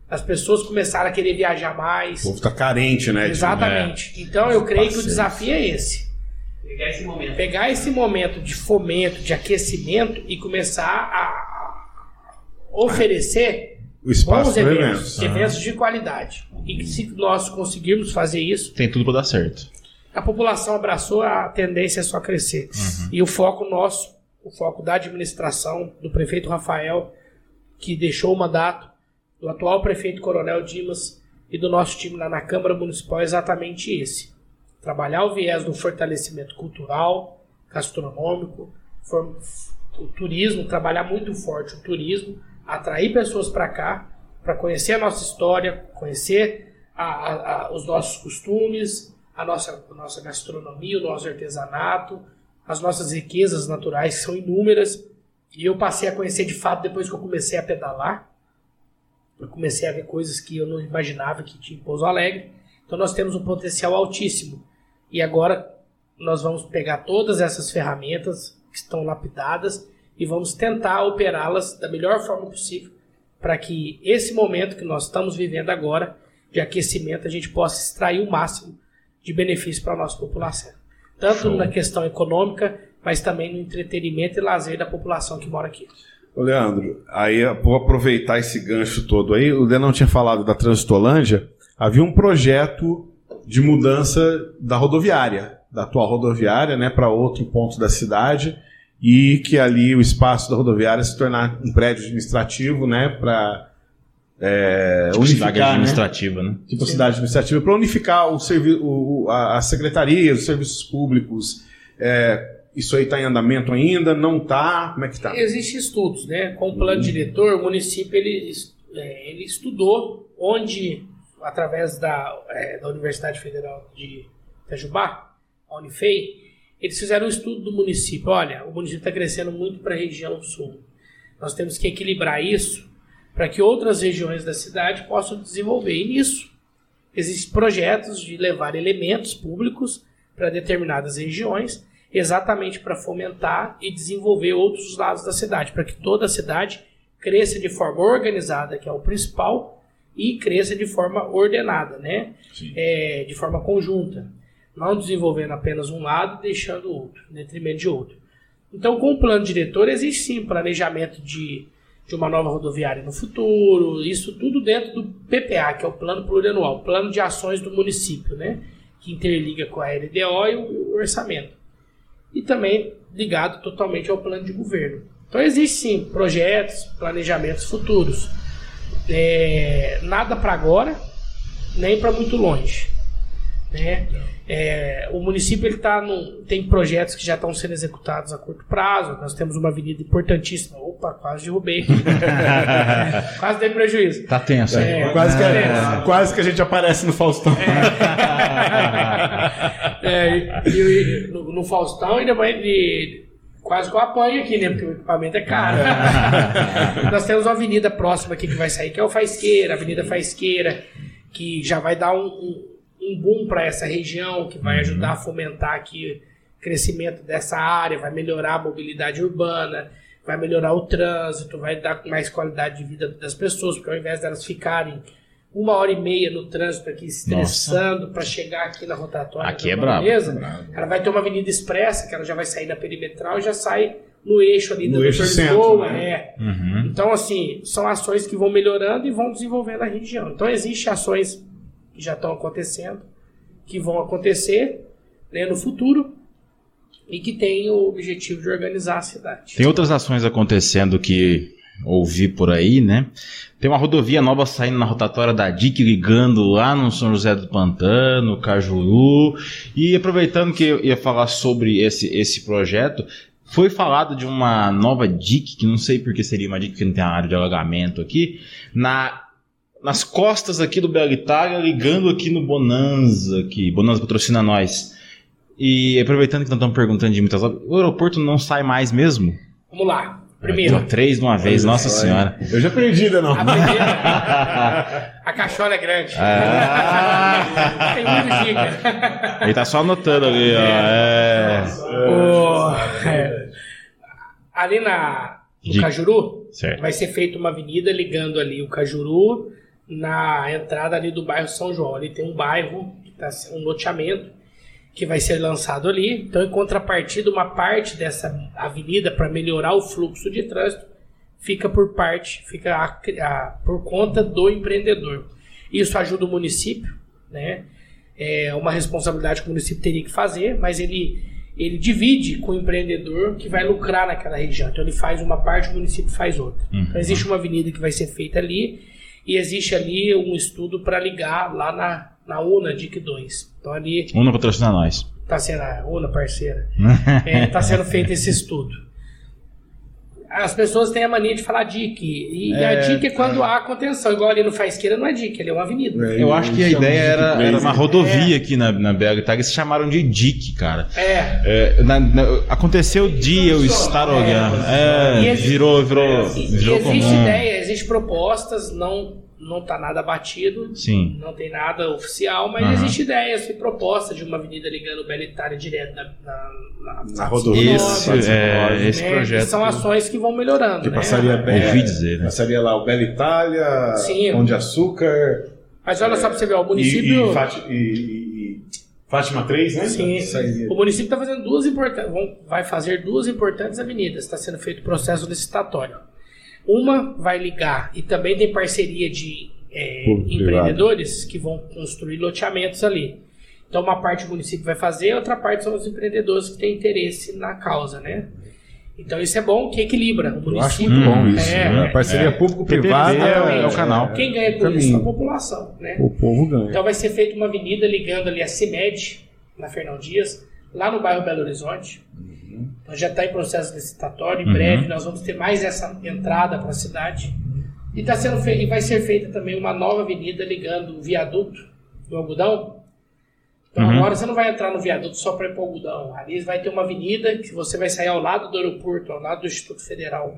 As pessoas começaram a querer viajar mais. O povo está carente, né? Exatamente. Então eu creio que o desafio é esse. Pegar esse momento. Pegar esse momento de fomento, de aquecimento e começar a oferecer o espaço bons eventos, eventos, eventos de qualidade. E se nós conseguirmos fazer isso, tem tudo para dar certo. A população abraçou a tendência é só crescer. Uhum. E o foco nosso, o foco da administração, do prefeito Rafael, que deixou o mandato, do atual prefeito Coronel Dimas e do nosso time lá na Câmara Municipal é exatamente esse trabalhar o viés do fortalecimento cultural, gastronômico, o turismo, trabalhar muito forte o turismo, atrair pessoas para cá, para conhecer a nossa história, conhecer a, a, a, os nossos costumes, a nossa, a nossa gastronomia, o nosso artesanato, as nossas riquezas naturais, são inúmeras. E eu passei a conhecer de fato depois que eu comecei a pedalar. Eu comecei a ver coisas que eu não imaginava que tinha em Pouso Alegre. Então nós temos um potencial altíssimo e agora nós vamos pegar todas essas ferramentas que estão lapidadas e vamos tentar operá-las da melhor forma possível para que esse momento que nós estamos vivendo agora de aquecimento a gente possa extrair o máximo de benefício para a nossa população. Tanto Show. na questão econômica, mas também no entretenimento e lazer da população que mora aqui. Ô, Leandro, aí vou aproveitar esse gancho todo aí. O Leandro não tinha falado da Transitolândia. Havia um projeto de mudança da rodoviária, da atual rodoviária, né, para outro ponto da cidade e que ali o espaço da rodoviária se tornar um prédio administrativo, né, para é, Tipo cidade unificar, né? administrativa, né? tipo cidade administrativa, para unificar o servi o, o- a, secretaria, os serviços públicos. É, isso aí está em andamento ainda? Não está? Como é que está? Existem estudos, né? Com o plano diretor, o município ele, é, ele estudou onde, através da, é, da Universidade Federal de Itajubá, a Unifei, eles fizeram um estudo do município. Olha, o município está crescendo muito para a região sul. Nós temos que equilibrar isso para que outras regiões da cidade possam desenvolver. E nisso, existem projetos de levar elementos públicos para determinadas regiões, exatamente para fomentar e desenvolver outros lados da cidade, para que toda a cidade cresça de forma organizada, que é o principal, e cresça de forma ordenada, né? É, de forma conjunta. Não desenvolvendo apenas um lado e deixando o outro, em detrimento de outro. Então, com o plano diretor, existe sim planejamento de, de uma nova rodoviária no futuro, isso tudo dentro do PPA, que é o Plano Plurianual, Plano de Ações do Município, né? que interliga com a LDO e o, o orçamento. E também ligado totalmente ao plano de governo. Então, existem sim projetos, planejamentos futuros. É, nada para agora, nem para muito longe. Né? É, o município ele tá num- tem projetos que já estão sendo executados a curto prazo. Nós temos uma avenida importantíssima. Opa, quase derrubei. [LAUGHS] quase dei prejuízo. Tá tenso aí. É, Quase, que, é. quase que a gente aparece no Faustão. [LAUGHS] É, e, e- e no, no Faustão ainda vai de, quase que eu apanho aqui, né? Porque o equipamento é caro. [LAUGHS] Nós temos uma avenida próxima aqui que vai sair, que é o Faisqueira, Avenida Faisqueira, que já vai dar um, um, um boom para essa região, que vai ajudar a fomentar aqui o crescimento dessa área, vai melhorar a mobilidade urbana, vai melhorar o trânsito, vai dar mais qualidade de vida das pessoas, porque ao invés delas ficarem uma hora e meia no trânsito aqui, estressando para chegar aqui na rotatória. Aqui da é brabo. Beleza? Ela vai ter uma avenida expressa, que ela já vai sair da perimetral e já sai no eixo ali No do eixo centro, Lisboa, né? é. Uhum. Então, assim, são ações que vão melhorando e vão desenvolvendo a região. Então, existem ações que já estão acontecendo, que vão acontecer né, no futuro e que têm o objetivo de organizar a cidade. Tem outras ações acontecendo que ouvi por aí, né? Tem uma rodovia nova saindo na rotatória da DIC, ligando lá no São José do Pantano, Cajuru. E aproveitando que eu ia falar sobre esse, esse projeto, foi falado de uma nova DIC, que não sei porque seria uma DIC que não tem área de alagamento aqui, na nas costas aqui do Bela Itália, ligando aqui no Bonanza, aqui. Bonanza patrocina nós. E aproveitando que nós estamos perguntando de muitas obras, o aeroporto não sai mais mesmo? Vamos lá. Primeiro, três de uma vez, nossa senhora. Eu já perdi, né, não? [LAUGHS] a primeira, a cachola é grande. Ah. [LAUGHS] Tem muito dica. Ele tá só anotando ali, ó. É. O- é, ali na, no Dica. Cajuru, Certo. vai ser feita uma avenida ligando ali o Cajuru na entrada ali do bairro São João. Ali tem um bairro, que tá, um loteamento, que vai ser lançado ali. Então, em contrapartida, uma parte dessa avenida para melhorar o fluxo de trânsito fica por parte, fica a- a- por conta do empreendedor. Isso ajuda o município, né? É uma responsabilidade que o município teria que fazer, mas ele ele divide com o empreendedor que vai lucrar naquela região. Então ele faz uma parte, o município faz outra. Então existe uma avenida que vai ser feita ali e existe ali um estudo para ligar lá na, na UNA DIC 2. Então ali Uma patrocina nós. está sendo a UNA parceira, está [LAUGHS] sendo feito esse estudo. As pessoas têm a mania de falar DIC. E a DIC é quando há contenção. Igual ali no Faisqueira não é DIC, ele é uma avenida. Eu acho que a ideia era, era uma rodovia aqui na, na BH Tag, eles chamaram de DIC, cara. É. É, na- na- aconteceu o dia eu estar olhando. É, E virou, virou, E- virou existe comum. ideia, existe propostas, não não tá nada batido, Sim. não tem nada oficial, mas Aham. existe ideias e propostas de uma avenida ligando o Bela Itália direto na, na, na, Na rodovia. Esse, Nova, é, esse né? projeto. São ações que vão melhorando. Que né? passaria bem. Ouvi dizer, né? Passaria lá o Bela Itália, Sim. Pão de Açúcar. Mas olha só para você ver, o município. e, e- e- e Fátima 3, né? Sim, Sairia. o município está fazendo duas importantes, vai fazer duas importantes avenidas. Está sendo feito o processo licitatório. Uma vai ligar e também tem parceria de é, empreendedores que vão construir loteamentos ali. Então, uma parte o município vai fazer, outra parte são os empreendedores que têm interesse na causa, né? Então, isso é bom, que equilibra. O Eu acho município muito bom isso. É, né? é. Parceria público-privada PPV é o canal. Quem ganha com isso? A população, né? O povo ganha. Então vai ser feita uma avenida ligando ali a CIMED, na Fernão Dias, lá no bairro Belo Horizonte. Então já está em processo licitatório, em Uhum. breve nós vamos ter mais essa entrada para a cidade. E, tá sendo fe... e vai ser feita também uma nova avenida ligando o viaduto do algodão. Então Uhum. agora você não vai entrar no viaduto só para ir para o algodão. Ali vai ter uma avenida que você vai sair ao lado do aeroporto, ao lado do Instituto Federal.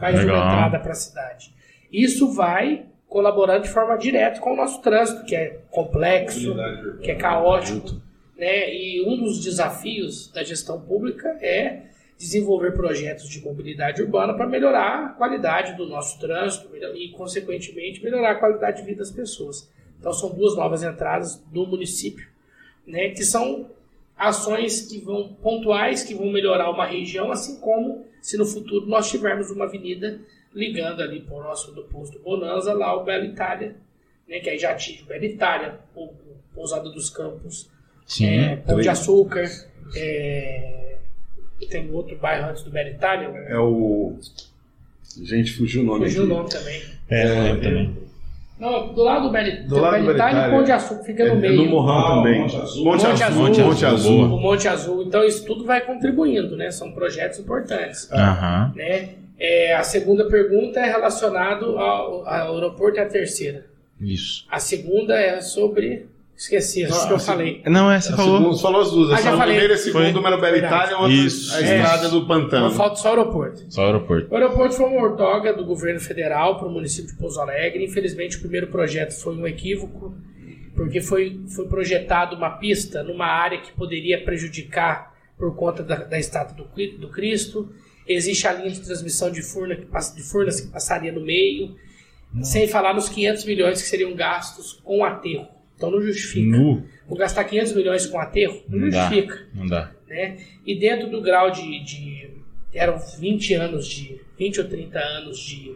Mais uma entrada para a cidade. Isso vai colaborando de forma direta com o nosso trânsito, que é complexo, que é caótico. Né? E um dos desafios da gestão pública é desenvolver projetos de mobilidade urbana para melhorar a qualidade do nosso trânsito e, consequentemente, melhorar a qualidade de vida das pessoas. Então, são duas novas entradas do município, né? que são ações que vão pontuais, que vão melhorar uma região, assim como se no futuro nós tivermos uma avenida ligando ali próximo do posto Bonanza, lá o Bela Itália, né? que aí já o Bela Itália, o Pousada dos Campos, Sim. é, Pão de. Açúcar, é, tem outro bairro antes do Bela Itália, É o. Gente, fugiu o nome. fugiu o nome também. É, eu lembro também. Não, do lado do Bela, Do do lado Bela Itália, o Pão de Açúcar fica É, no é meio. no Morrão Ah, também. Monte Azul. Monte Monte Azul. Azul. Monte Azul. O Monte Azul. Então, isso tudo vai contribuindo, né? São projetos importantes. Aham. Né? É, a segunda pergunta é relacionada ao, ao aeroporto e a terceira. Isso. A segunda é sobre. Esqueci, Ah, que eu a falei. Não, é, você A falou. segunda- Você falou as duas. Ah, Essa já a falei. primeira e a segunda, uma era Bela Verdade. Itália, outra Isso. a É. estrada do Pantano. falta só o aeroporto. Só o aeroporto. O aeroporto foi uma ortoga do governo federal para o município de Pouso Alegre. Infelizmente, o primeiro projeto foi um equívoco, porque foi, foi projetado uma pista numa área que poderia prejudicar por conta da, da estátua do, do Cristo. Existe a linha de transmissão de, furna, que de furnas que passaria no meio, sem falar nos 500 milhões que seriam gastos com aterro. Então não justifica. Nu. Vou gastar 500 milhões com aterro? Não, Não dá. justifica Não dá. né? E dentro do grau de, de- eram 20 anos de 20 ou 30 anos de,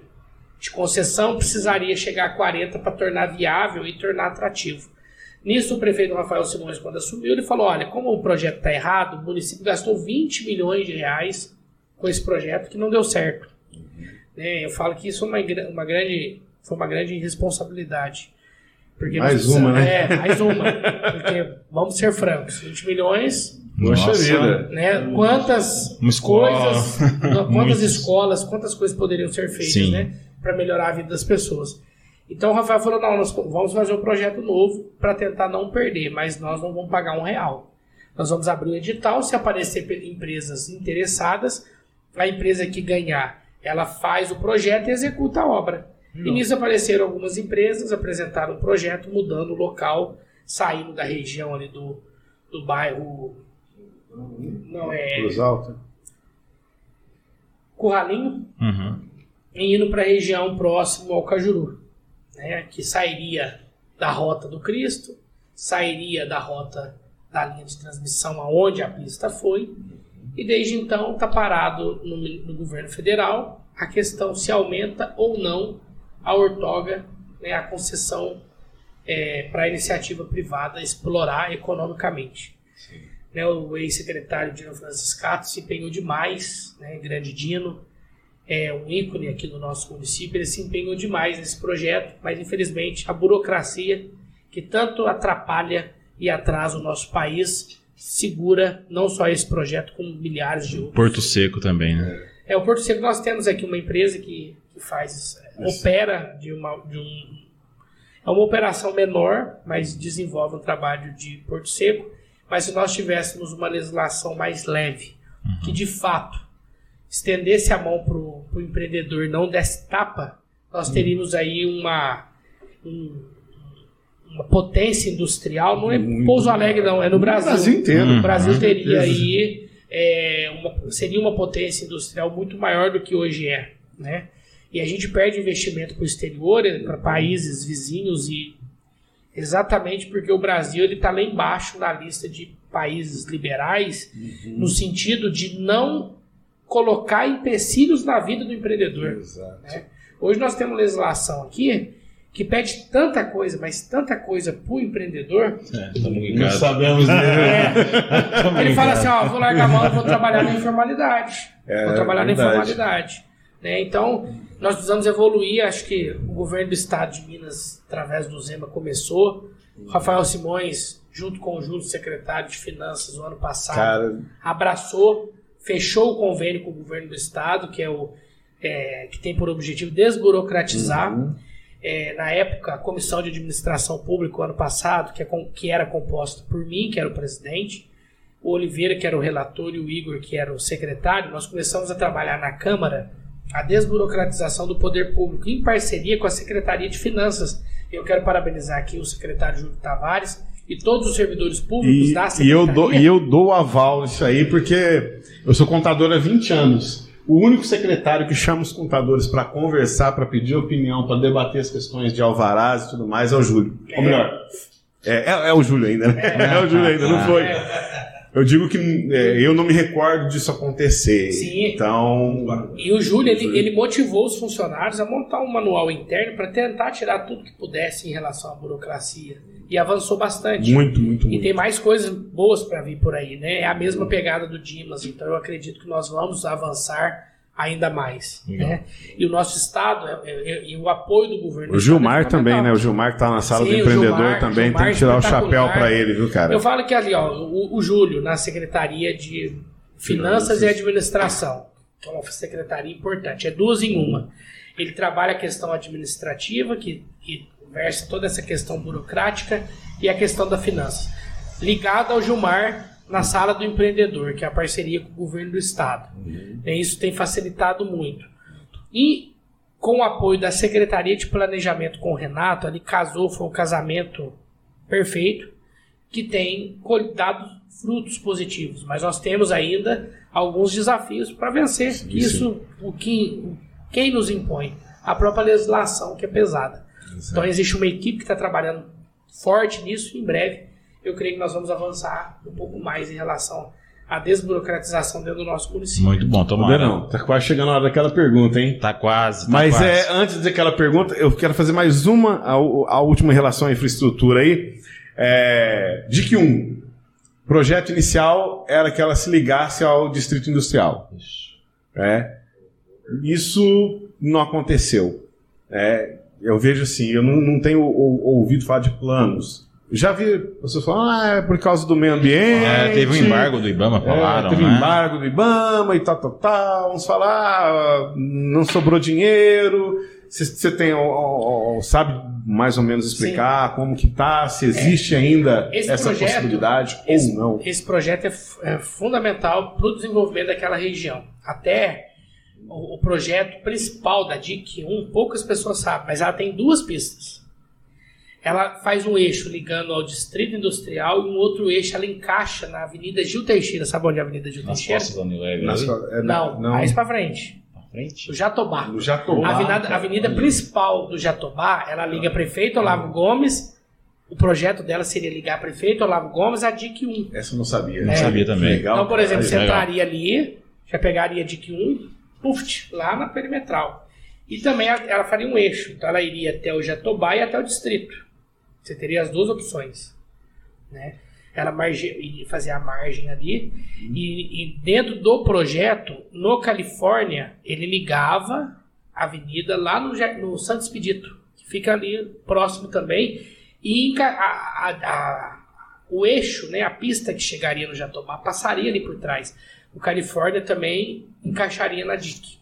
de concessão, precisaria chegar a 40 para tornar viável e tornar atrativo. Nisso, o prefeito Rafael Simões, quando assumiu, ele falou: olha, como o projeto está errado, o município gastou 20 milhões de reais com esse projeto que não deu certo. Né? Eu falo que isso é uma, uma grande, foi uma grande irresponsabilidade. Porque Mais nós uma, né? É, mais uma. [LAUGHS] Porque, vamos ser francos, 20 milhões Poxa Nossa. vida. né? Quantas coisas, [LAUGHS] quantas escolas, quantas coisas poderiam ser feitas, Sim. né, para melhorar a vida das pessoas. Então o Rafael falou: não, nós vamos fazer um projeto novo para tentar não perder, mas nós não vamos pagar um real. Nós vamos abrir o edital, se aparecer empresas interessadas, a empresa que ganhar, ela faz o projeto e executa a obra. E nisso apareceram algumas empresas, apresentaram um projeto mudando o local, saindo da região ali do, do bairro. Não é. Cruz Alta. Curralinho Uhum. e indo para a região próximo ao Cajuru, né, que sairia da rota do Cristo, sairia da rota da linha de transmissão aonde a pista foi, e desde então está parado no, no governo federal a questão se aumenta ou não a ortoga, né, a concessão para a iniciativa privada explorar economicamente. Né, o ex-secretário Dino Franciscato se empenhou demais, né, grande Dino, é um ícone aqui no nosso município, ele se empenhou demais nesse projeto, mas infelizmente a burocracia que tanto atrapalha e atrasa o nosso país segura não só esse projeto, como milhares de outros. Porto Seco também, né? É, o Porto Seco nós temos aqui uma empresa que, que faz, é, opera de uma, de um... É uma operação menor, mas desenvolve um trabalho de Porto Seco, mas se nós tivéssemos uma legislação mais leve, que de fato estendesse a mão para o empreendedor não desse tapa, nós teríamos aí uma, um- uma potência industrial, não é Muito. Pouso Alegre não, é no Brasil. Brasil inteiro. O Brasil teria certeza. aí é, uma- seria uma potência industrial muito maior do que hoje é, né? E a gente perde investimento para o exterior, para países vizinhos e exatamente porque o Brasil ele está lá embaixo na lista de países liberais no sentido de não colocar empecilhos na vida do empreendedor. Exato. né? Hoje nós temos legislação aqui que pede tanta coisa, mas tanta coisa para o empreendedor. É, Não sabemos É, [LAUGHS] ele fala assim, ó, vou largar a mão e vou trabalhar na informalidade. É, vou trabalhar verdade. na informalidade. Né? Então, nós precisamos evoluir. Acho que o governo do estado de Minas, através do Zema, começou. O Rafael Simões, junto com o Júlio, secretário de Finanças, o ano passado, Cara, abraçou, fechou o convênio com o governo do estado, que é o é, que tem por objetivo desburocratizar. Uhum. É, na época, a comissão de administração pública, ano passado, que, é que era composta por mim, que era o presidente, o Oliveira, que era o relator, e o Igor, que era o secretário, nós começamos a trabalhar na Câmara a desburocratização do poder público, em parceria com a Secretaria de Finanças. Eu quero parabenizar aqui o secretário Júlio Tavares e todos os servidores públicos E, da e Secretaria. eu dou, e eu dou aval nisso aí, porque eu sou contador há 20 anos. O único secretário que chama os contadores para conversar, para pedir opinião, para debater as questões de alvarás e tudo mais é o Júlio. Ou melhor, é, é- é o Júlio ainda, né? É, o Júlio ainda, não foi. Eu digo que é, eu não me recordo disso acontecer. Sim. Então, E o Júlio, ele, ele motivou os funcionários a montar um manual interno para tentar tirar tudo que pudesse em relação à burocracia. E avançou bastante. muito, muito, E muito. tem mais coisas boas para vir por aí, né? É a mesma pegada do Dimas, então eu acredito que nós vamos avançar ainda mais. Né? E o nosso Estado, é- é- é- e o apoio do governo. O Gilmar é também, né? O Gilmar que tá na sala Sim, do empreendedor Gilmar- também, Gilmar tem que tirar o chapéu para ele, viu, cara? Eu falo que ali, ó, o, o Júlio, na Secretaria de Finanças e Administração, que é uma secretaria importante, é duas em uma. Ele trabalha a questão administrativa, que, que versa toda essa questão burocrática, e a questão da finança. Ligado ao Gilmar na sala do empreendedor, que é a parceria com o governo do estado. E Isso tem facilitado muito. E com o apoio da Secretaria de Planejamento com o Renato, ele casou, foi um casamento perfeito, que tem dado frutos positivos. Mas nós temos ainda alguns desafios para vencer. Isso, o que, quem nos impõe? A própria legislação, que é pesada. Então existe uma equipe que está trabalhando forte nisso. Em breve, eu creio que nós vamos avançar um pouco mais em relação à desburocratização dentro do nosso município. Muito bom, tomara. Não, tá quase chegando a hora daquela pergunta, hein? Tá quase. Tá Mas quase. é, antes daquela pergunta, eu quero fazer mais uma, a, a última em relação à infraestrutura aí. É, DIC 1. Projeto inicial era que ela se ligasse ao distrito industrial. É. Isso não aconteceu. É, eu vejo assim, eu não, não tenho ou- ouvido falar de planos. Já vi pessoas falando, ah, é por causa do meio ambiente. É, teve um embargo do Ibama, falaram. É, teve né? embargo do Ibama e tal, tal, tal. Uns falar, ah, não sobrou dinheiro. Você tem, ó, ó, ó, sabe mais ou menos explicar como que tá, se existe ainda Esse essa projeto- possibilidade esse, ou não. Esse projeto é, é fundamental para o desenvolvimento daquela região. Até o, o projeto principal da DIC 1, poucas pessoas sabem, mas ela tem duas pistas. Ela faz um eixo ligando ao distrito industrial e um outro eixo ela encaixa na Avenida Gil Teixeira. Sabe onde é a Avenida Gil Nas Teixeira? costas da Unilever. Nas- é, Não, não. mais para frente. pra frente. Do Jatobá. No Jatobá. A avenida, a avenida principal do Jatobá, ela liga prefeito Olavo Gomes. O projeto dela seria ligar prefeito Olavo Gomes a DIC 1. Essa eu não sabia. Não sabia também. Legal. Então, por exemplo, você legal. entraria ali, já pegaria a DIC 1, lá na perimetral. E também ela, faria um eixo. Então ela iria até o Jatobá e até o distrito. Você teria as duas opções. Né? Ela marge, fazer a margem ali. E, e dentro do projeto, no Califórnia, ele ligava a avenida lá no, no Santo Expedito, que fica ali próximo também. E a- a- a- o eixo, né, a pista que chegaria no Jatobá, passaria ali por trás. O Califórnia também encaixaria na DIC.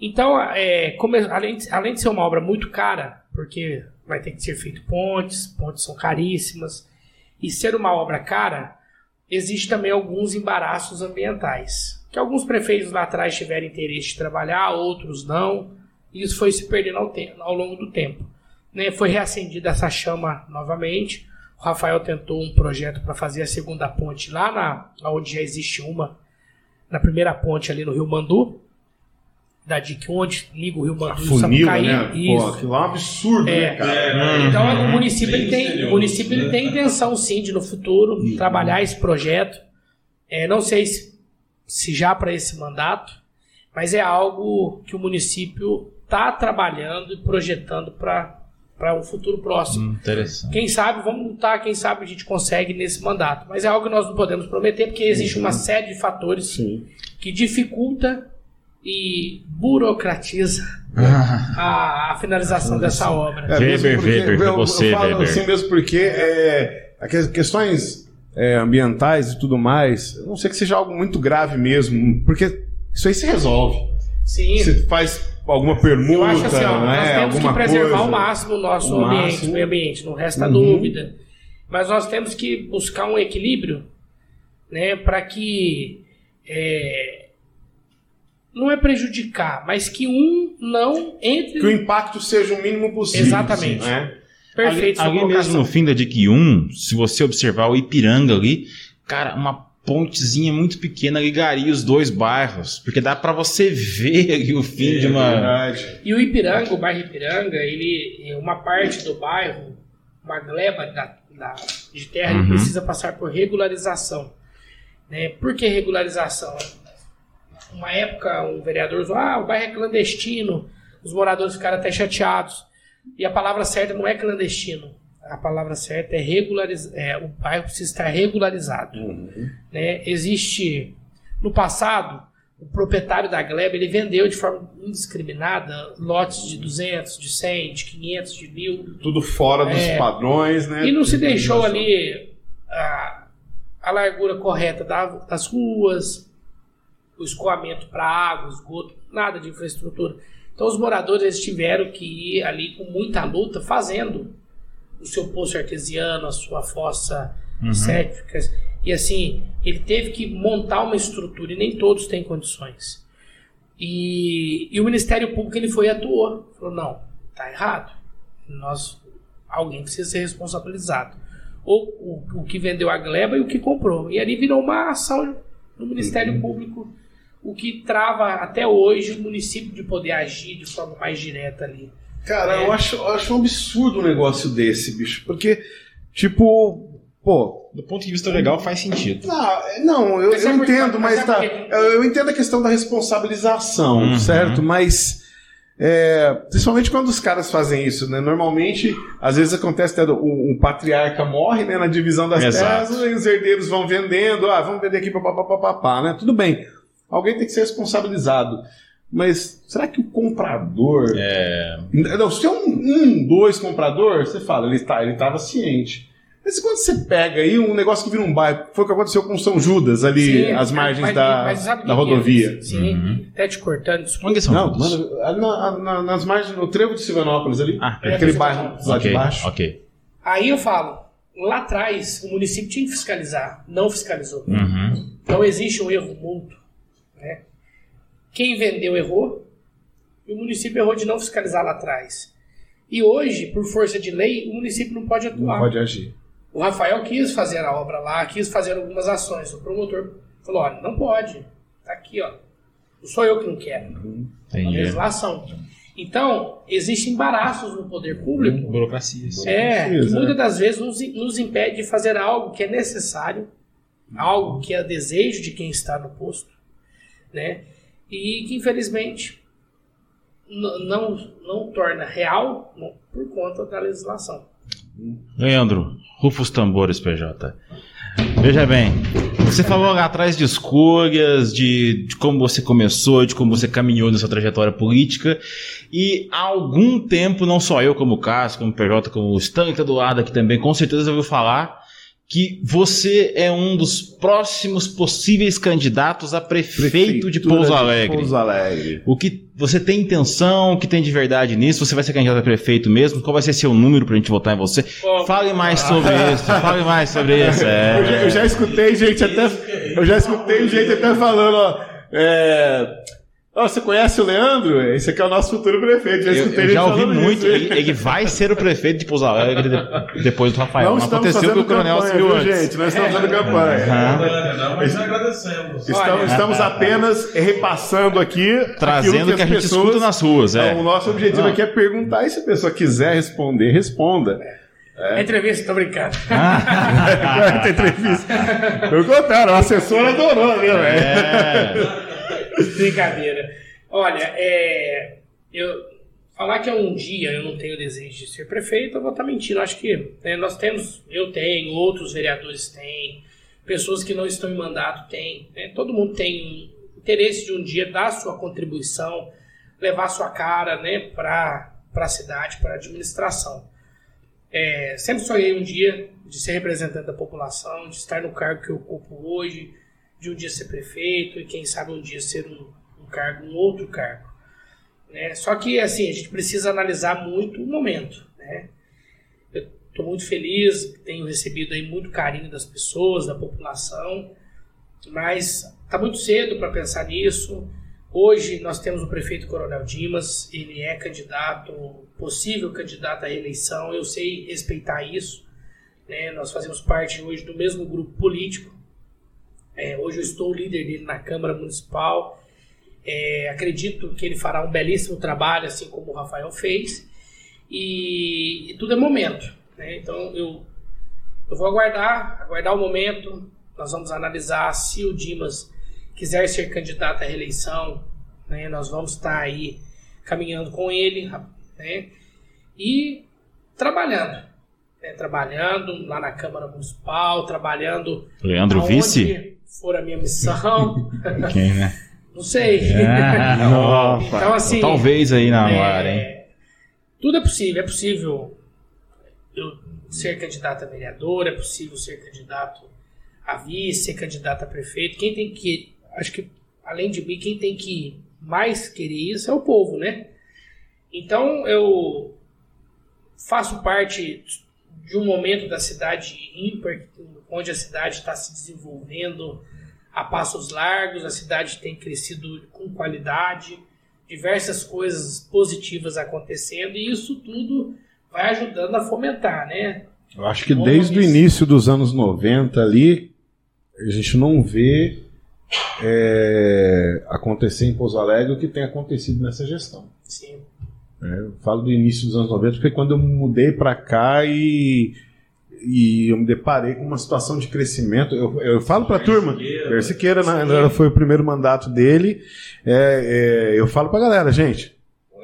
Então, é, como- além, de, além de ser uma obra muito cara, porque vai ter que ser feito pontes, pontes são caríssimas, e ser uma obra cara, existe também alguns embaraços ambientais. Que alguns prefeitos lá atrás tiveram interesse de trabalhar, outros não, e isso foi se perdendo ao, te- ao longo do tempo. Né, foi reacendida essa chama novamente. O Rafael tentou um projeto para fazer a segunda ponte lá na onde já existe uma, na primeira ponte ali no Rio Mandu, da DIC, onde liga o Rio Mandu e o Sapucaí. né? Pô, Isso. aquilo é um absurdo, É. né, cara? É, Então Uhum. o município, ele tem, o município ele né? tem intenção sim de no futuro Uhum. trabalhar esse projeto. É, não sei se, se já para esse mandato, Mas é algo que o município está trabalhando e projetando para um futuro próximo. Hum, interessante. Quem sabe, vamos lutar, quem sabe a gente consegue nesse mandato. Mas é algo que nós não podemos prometer, porque existe uma série de fatores Sim. que dificulta e burocratiza [LAUGHS] a, a finalização dessa obra. É, Weber, porque- Weber, eu- você, eu falo Weber. assim mesmo porque é, aquelas questões é, ambientais e tudo mais, não sei que seja algo muito grave mesmo, porque isso aí se resolve. Sim. Você faz alguma permuta, Eu acho assim, ó, nós é? temos alguma que preservar coisa. ao máximo o nosso O ambiente, máximo. o meio ambiente, não resta Uhum. dúvida. Mas nós temos que buscar um equilíbrio, né, para que é, não é prejudicar, mas que um não entre Que o impacto seja o mínimo possível. Exatamente. né? perfeito sua Alguém mesmo no fim da DIC 1, se você observar o Ipiranga ali, cara, uma pontezinha muito pequena ligaria os dois bairros, porque dá pra você ver [LAUGHS] ali o fim de É uma. verdade. E o Ipiranga, o bairro Ipiranga, ele, uma parte do bairro, uma gleba da, da- de terra, ele Uhum. precisa passar por regularização. Né? Por que regularização? Uma época, um vereador falou, ah, o bairro é clandestino, os moradores ficaram até chateados. E a palavra certa não é clandestino. A palavra certa é regularizar. É, o bairro precisa estar regularizado né, existe no passado o proprietário da gleba ele vendeu de forma indiscriminada lotes de 200, de 100, de 500, de mil Tudo fora dos É. padrões, né? e não se deixou ali a, a largura correta da- das ruas, o escoamento para água, esgoto, nada de infraestrutura. Então os moradores eles tiveram que ir ali com muita luta fazendo o seu poço artesiano, a sua fossa séptica. E assim, ele teve que montar uma estrutura e nem todos têm condições. E, e o Ministério Público ele foi e atuou. Falou, não, tá errado. Nós, alguém precisa ser responsabilizado. Ou o, o que vendeu a gleba e o que comprou. E ali virou uma ação no Ministério Público, o que trava até hoje o município de poder agir de forma mais direta ali. Cara, É. eu, acho, eu acho um absurdo um negócio desse, bicho. Porque, tipo, pô. Do ponto de vista legal, faz sentido. Não, não eu, eu entendo, mas mas tá. porque- Eu, eu entendo a questão da responsabilização, Uhum. certo? Mas. é, principalmente quando os caras fazem isso, né? Normalmente, às vezes acontece até o, o patriarca morre, né? Na divisão das Exato. terras, e os herdeiros vão vendendo, ah, vamos vender aqui, papapá, né? Tudo bem. Alguém tem que ser responsabilizado. Mas será que o comprador. É. Não, se é um, um dois comprador, você fala, ele tá, ele estava ciente. Mas quando você pega aí um negócio que vira um bairro, foi o que aconteceu com São Judas, ali, Sim, as margens mas- da, mas da é? rodovia. Sim, Uhum. até te cortando, desculpa. Onde é são Não, mano, na- na- nas margens, no trevo de Silvanópolis ali, Ah, aquele é, bairro lá de ok, baixo. ok. Aí eu falo, lá atrás o município tinha que fiscalizar, não fiscalizou. Uhum. Então existe um erro mútuo. Né? Quem vendeu errou e o município errou de não fiscalizar lá atrás. E hoje, por força de lei, o município não pode Não atuar. pode agir. O Rafael quis fazer a obra lá, quis fazer algumas ações. O promotor falou: olha, não pode. Tá aqui, ó. Não sou eu que não quero. É a legislação. Então, existem embaraços no poder público Burocracias. é, que Precisa, muitas das vezes nos, nos impede de fazer algo que é necessário, algo que é desejo de quem está no posto, né? E que infelizmente não, não torna real não, por conta da legislação. Leandro, rufa os tambores, PJ. Veja bem, você falou lá atrás de escolhas, de, de como você começou, de como você caminhou nessa trajetória política, e há algum tempo, não só eu como Cássio, como PJ, como o do lado aqui também, com certeza ouviu falar que você é um dos próximos possíveis candidatos a prefeito de Pouso Alegre. Pouso Alegre. O que você tem intenção, o que tem de verdade nisso? Você vai ser candidato a prefeito mesmo? Qual vai ser seu número pra gente votar em você? Bom, Fale mais sobre isso, fale mais sobre [LAUGHS] isso. Eu, já, É. eu já escutei gente até. Eu já escutei gente até falando, ó. É, ó, você conhece o Leandro? Esse aqui é o nosso futuro prefeito. Já Eu, eu já ouvi muito, ele, ele vai ser o prefeito de Pouso Alegre de- depois do Rafael. Não Não, estamos aconteceu que fazendo o coronel campanha, se viu antes. gente? Nós estamos fazendo campanha. Aham. Não, mas agradecemos. Estamos, estamos apenas repassando aqui. Trazendo o que a as gente pessoas- escuta nas ruas. É. Então, o nosso objetivo aqui é perguntar e se a pessoa quiser responder, responda. É entrevista, tô brincando. [LAUGHS] Tem entrevista. Pelo contrário, o assessor adorou, né, velho? É. [LAUGHS] Brincadeira. Olha, é, eu falar que é um dia eu não tenho desejo de ser prefeito, eu vou estar mentindo. Acho que né, nós temos, eu tenho, outros vereadores têm, pessoas que não estão em mandato têm. Né, todo mundo tem interesse de um dia dar sua contribuição, levar sua cara né, para a cidade, para a administração. É, sempre sonhei um dia de ser representante da população, de estar no cargo que eu ocupo hoje, de um dia ser prefeito e quem sabe um dia ser um, um cargo, um outro cargo. Né? Só que assim a gente precisa analisar muito o momento. Né? Eu estou muito feliz, tenho recebido aí muito carinho das pessoas, da população, mas está muito cedo para pensar nisso. Hoje nós temos o prefeito Coronel Dimas, ele é candidato, possível candidato à reeleição, eu sei respeitar isso. Né? Nós fazemos parte hoje do mesmo grupo político. É, hoje eu estou líder dele na Câmara Municipal. É, acredito que ele fará um belíssimo trabalho, assim como o Rafael fez. E, e tudo é momento. Né? Então eu, eu vou aguardar, aguardar o momento. Nós vamos analisar se o Dimas quiser ser candidato à reeleição, né, nós vamos estar aí caminhando com ele né, e trabalhando. Né, trabalhando lá na Câmara Municipal, trabalhando. Leandro Vice? For a minha missão. [LAUGHS] Quem, né? Não sei. [LAUGHS] É, então, assim. Talvez aí na é, área, hein? Tudo é possível. É possível eu ser candidato a vereador, é possível ser candidato a vice, ser candidato a prefeito. Quem tem que acho que além de mim, quem tem que mais querer isso é o povo, né? Então eu faço parte de um momento da cidade ímpar, onde a cidade está se desenvolvendo a passos largos, a cidade tem crescido com qualidade, diversas coisas positivas acontecendo, e isso tudo vai ajudando a fomentar, né? Eu acho que desde o início dos anos 90 ali, a gente não vê é, acontecer em Pouso Alegre o que tem acontecido nessa gestão. Sim. É, eu falo do início dos anos 90, porque quando eu mudei para cá e, e eu me deparei com uma situação de crescimento, eu, eu falo para a turma, Persiqueira, né, foi o primeiro mandato dele, é, é eu falo para a galera, gente,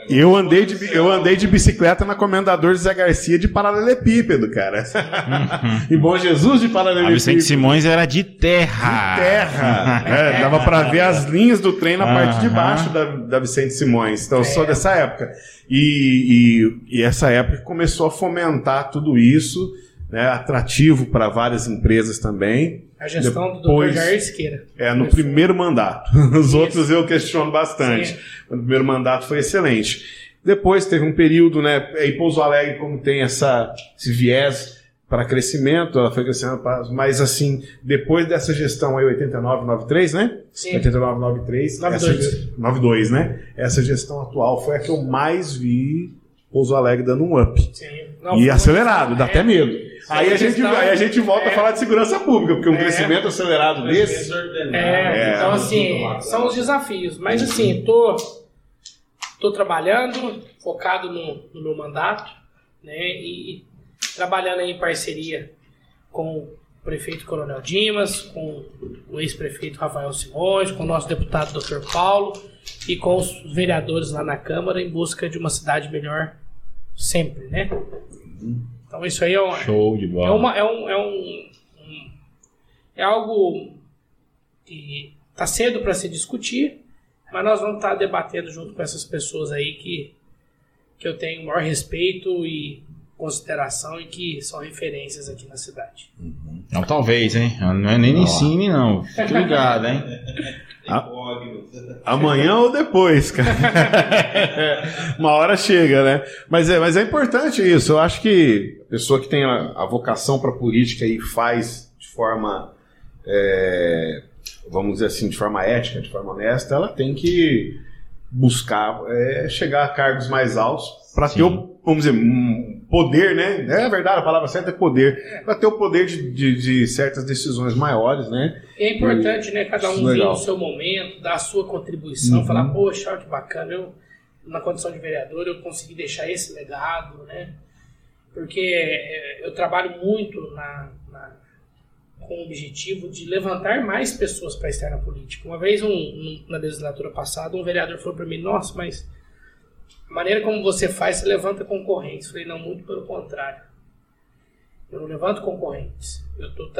eu andei, de, eu andei de bicicleta na Comendador Zé Garcia de paralelepípedo, cara. Uhum. [LAUGHS] e Bom Jesus de paralelepípedo. A Vicente Simões era de terra. De terra. é, dava para ver as linhas do trem na parte de baixo da, da Vicente Simões. Então eu sou dessa época. E, e, e essa época começou a fomentar tudo isso, né, atrativo para várias empresas também. A gestão Depois, do Dr. Jair Siqueira. É, no primeiro mandato. [LAUGHS] Os Isso. outros eu questiono bastante. Sim. O primeiro mandato foi excelente. Depois teve um período, né? Em Pouso Alegre, como tem essa, esse viés para crescimento, ela foi crescendo, mas assim, depois dessa gestão aí, 89, 93, né? Sim. 89, 93. 92. Essa, 92, né? Essa gestão atual foi a que eu mais vi Pouso Alegre dando um up. Sim. Não, e acelerado, dá é. até medo. Aí a, gente, aí a gente volta é. a falar de segurança pública, porque um é. crescimento acelerado desse. É, então, assim, são os desafios. Mas, assim, tô, tô trabalhando, focado no, no meu mandato, né? E, e trabalhando em parceria com o prefeito Coronel Dimas, com o ex-prefeito Rafael Simões, com o nosso deputado Dr. Paulo e com os vereadores lá na Câmara em busca de uma cidade melhor sempre, né? Uhum. Então isso aí é, um, Show de bola. é, uma, é, um, é, um, um é algo que está cedo para se discutir, mas nós vamos estar tá debatendo junto com essas pessoas aí que, que eu tenho o maior respeito e consideração e que são referências aqui na cidade. Uhum. Não, talvez, hein? Não é nem ensine, não. Fique ligado, hein? A... [LAUGHS] Amanhã ou depois, cara. [LAUGHS] Uma hora chega, né? Mas é, mas é importante isso. Eu acho que a pessoa que tem a, a vocação para política e faz de forma, é, vamos dizer assim, de forma ética, de forma honesta, ela tem que buscar é, chegar a cargos mais altos para ter vamos dizer, um poder, né? É verdade, a palavra certa é poder. É. Para ter o poder de, de, de, certas decisões maiores, né? É importante, e, né? Cada um vir no seu momento, dar a sua contribuição, uhum. falar, poxa, olha que bacana, eu, na condição de vereador, eu consegui deixar esse legado, né? Porque é, eu trabalho muito na, na com o objetivo de levantar mais pessoas para estar na política. Uma vez, um, um, na legislatura passada, um vereador falou para mim: Nossa, mas maneira como você faz, você levanta concorrentes. Eu falei: Não, muito pelo contrário. Eu não levanto concorrentes. Eu estou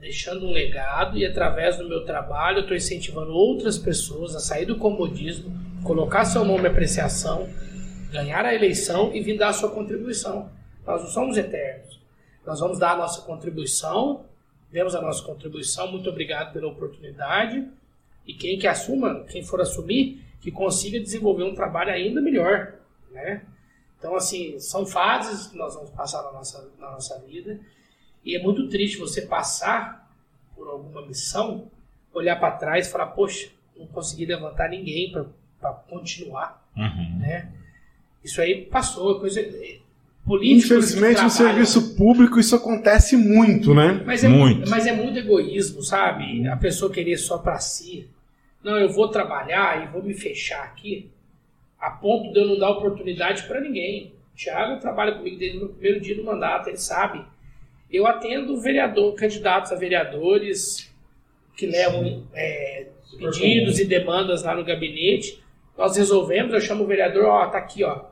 deixando um legado e, através do meu trabalho, estou incentivando outras pessoas a sair do comodismo, colocar seu nome à apreciação, ganhar a eleição e vir dar a sua contribuição. Nós não somos eternos. Nós vamos dar a nossa contribuição, demos a nossa contribuição, muito obrigado pela oportunidade. E quem que assuma, quem for assumir, que consiga desenvolver um trabalho ainda melhor, né? Então, assim, são fases que nós vamos passar na nossa, na nossa vida. E é muito triste você passar por alguma missão, olhar para trás e falar, poxa, não consegui levantar ninguém para continuar, uhum. né? Isso aí passou, coisa político. Infelizmente, no serviço público isso acontece muito, né? Mas é muito. Mas é muito egoísmo, sabe? A pessoa querer só para si. Não, eu vou trabalhar e vou me fechar aqui, a ponto de eu não dar oportunidade para ninguém. O Thiago trabalha comigo desde o primeiro dia do mandato, ele sabe. Eu atendo vereador, candidatos a vereadores que levam é, pedidos e demandas lá no gabinete. Nós resolvemos, eu chamo o vereador, ó, tá aqui, ó.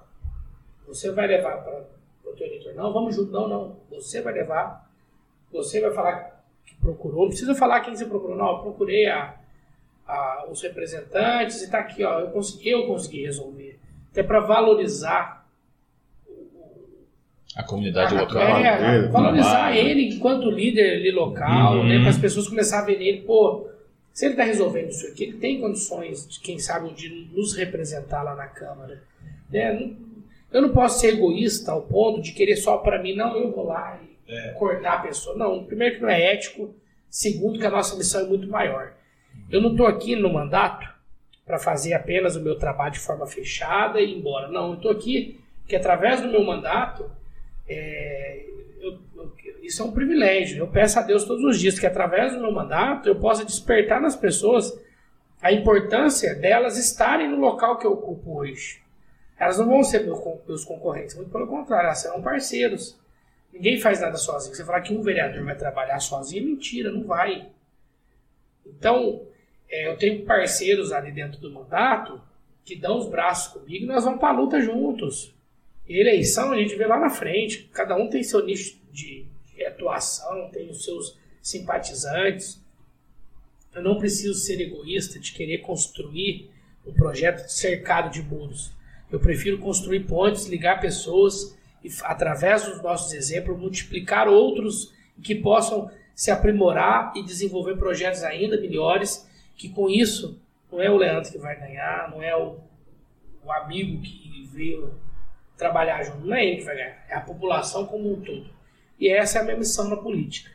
Você vai levar para o teu eleitor. Não, vamos junto. Não, não. Você vai levar. Você vai falar que procurou. Não precisa falar quem você procurou. Não, eu procurei a, a, os representantes e tá aqui, ó. Eu consegui, eu consegui resolver. Até para valorizar a comunidade a, local. É, valorizar ele enquanto líder ali local, né, uhum. né, para as pessoas começarem a ver nele, pô, se ele está resolvendo isso aqui, ele tem condições, de, quem sabe, de nos representar lá na Câmara. Né? Eu não posso ser egoísta ao ponto de querer só para mim, não, eu vou lá e é. cortar a pessoa. Não, primeiro que não é ético, segundo que a nossa missão é muito maior. Eu não estou aqui no mandato para fazer apenas o meu trabalho de forma fechada e ir embora. Não, eu estou aqui que através do meu mandato, é, eu, eu, isso é um privilégio. Eu peço a Deus todos os dias que através do meu mandato eu possa despertar nas pessoas a importância delas estarem no local que eu ocupo hoje. Elas não vão ser meus concorrentes, muito pelo contrário, elas serão parceiros. Ninguém faz nada sozinho. Você falar que um vereador vai trabalhar sozinho, é mentira, não vai. Então, é, eu tenho parceiros ali dentro do mandato que dão os braços comigo e nós vamos para a luta juntos. Eleição a gente vê lá na frente. Cada um tem seu nicho de atuação, tem os seus simpatizantes. Eu não preciso ser egoísta de querer construir um projeto cercado de muros. Eu prefiro construir pontes, ligar pessoas e, através dos nossos exemplos, multiplicar outros que possam se aprimorar e desenvolver projetos ainda melhores. Que com isso, não é o Leandro que vai ganhar, não é o, o amigo que veio trabalhar junto, não é ele que vai ganhar, é a população como um todo. E essa é a minha missão na política: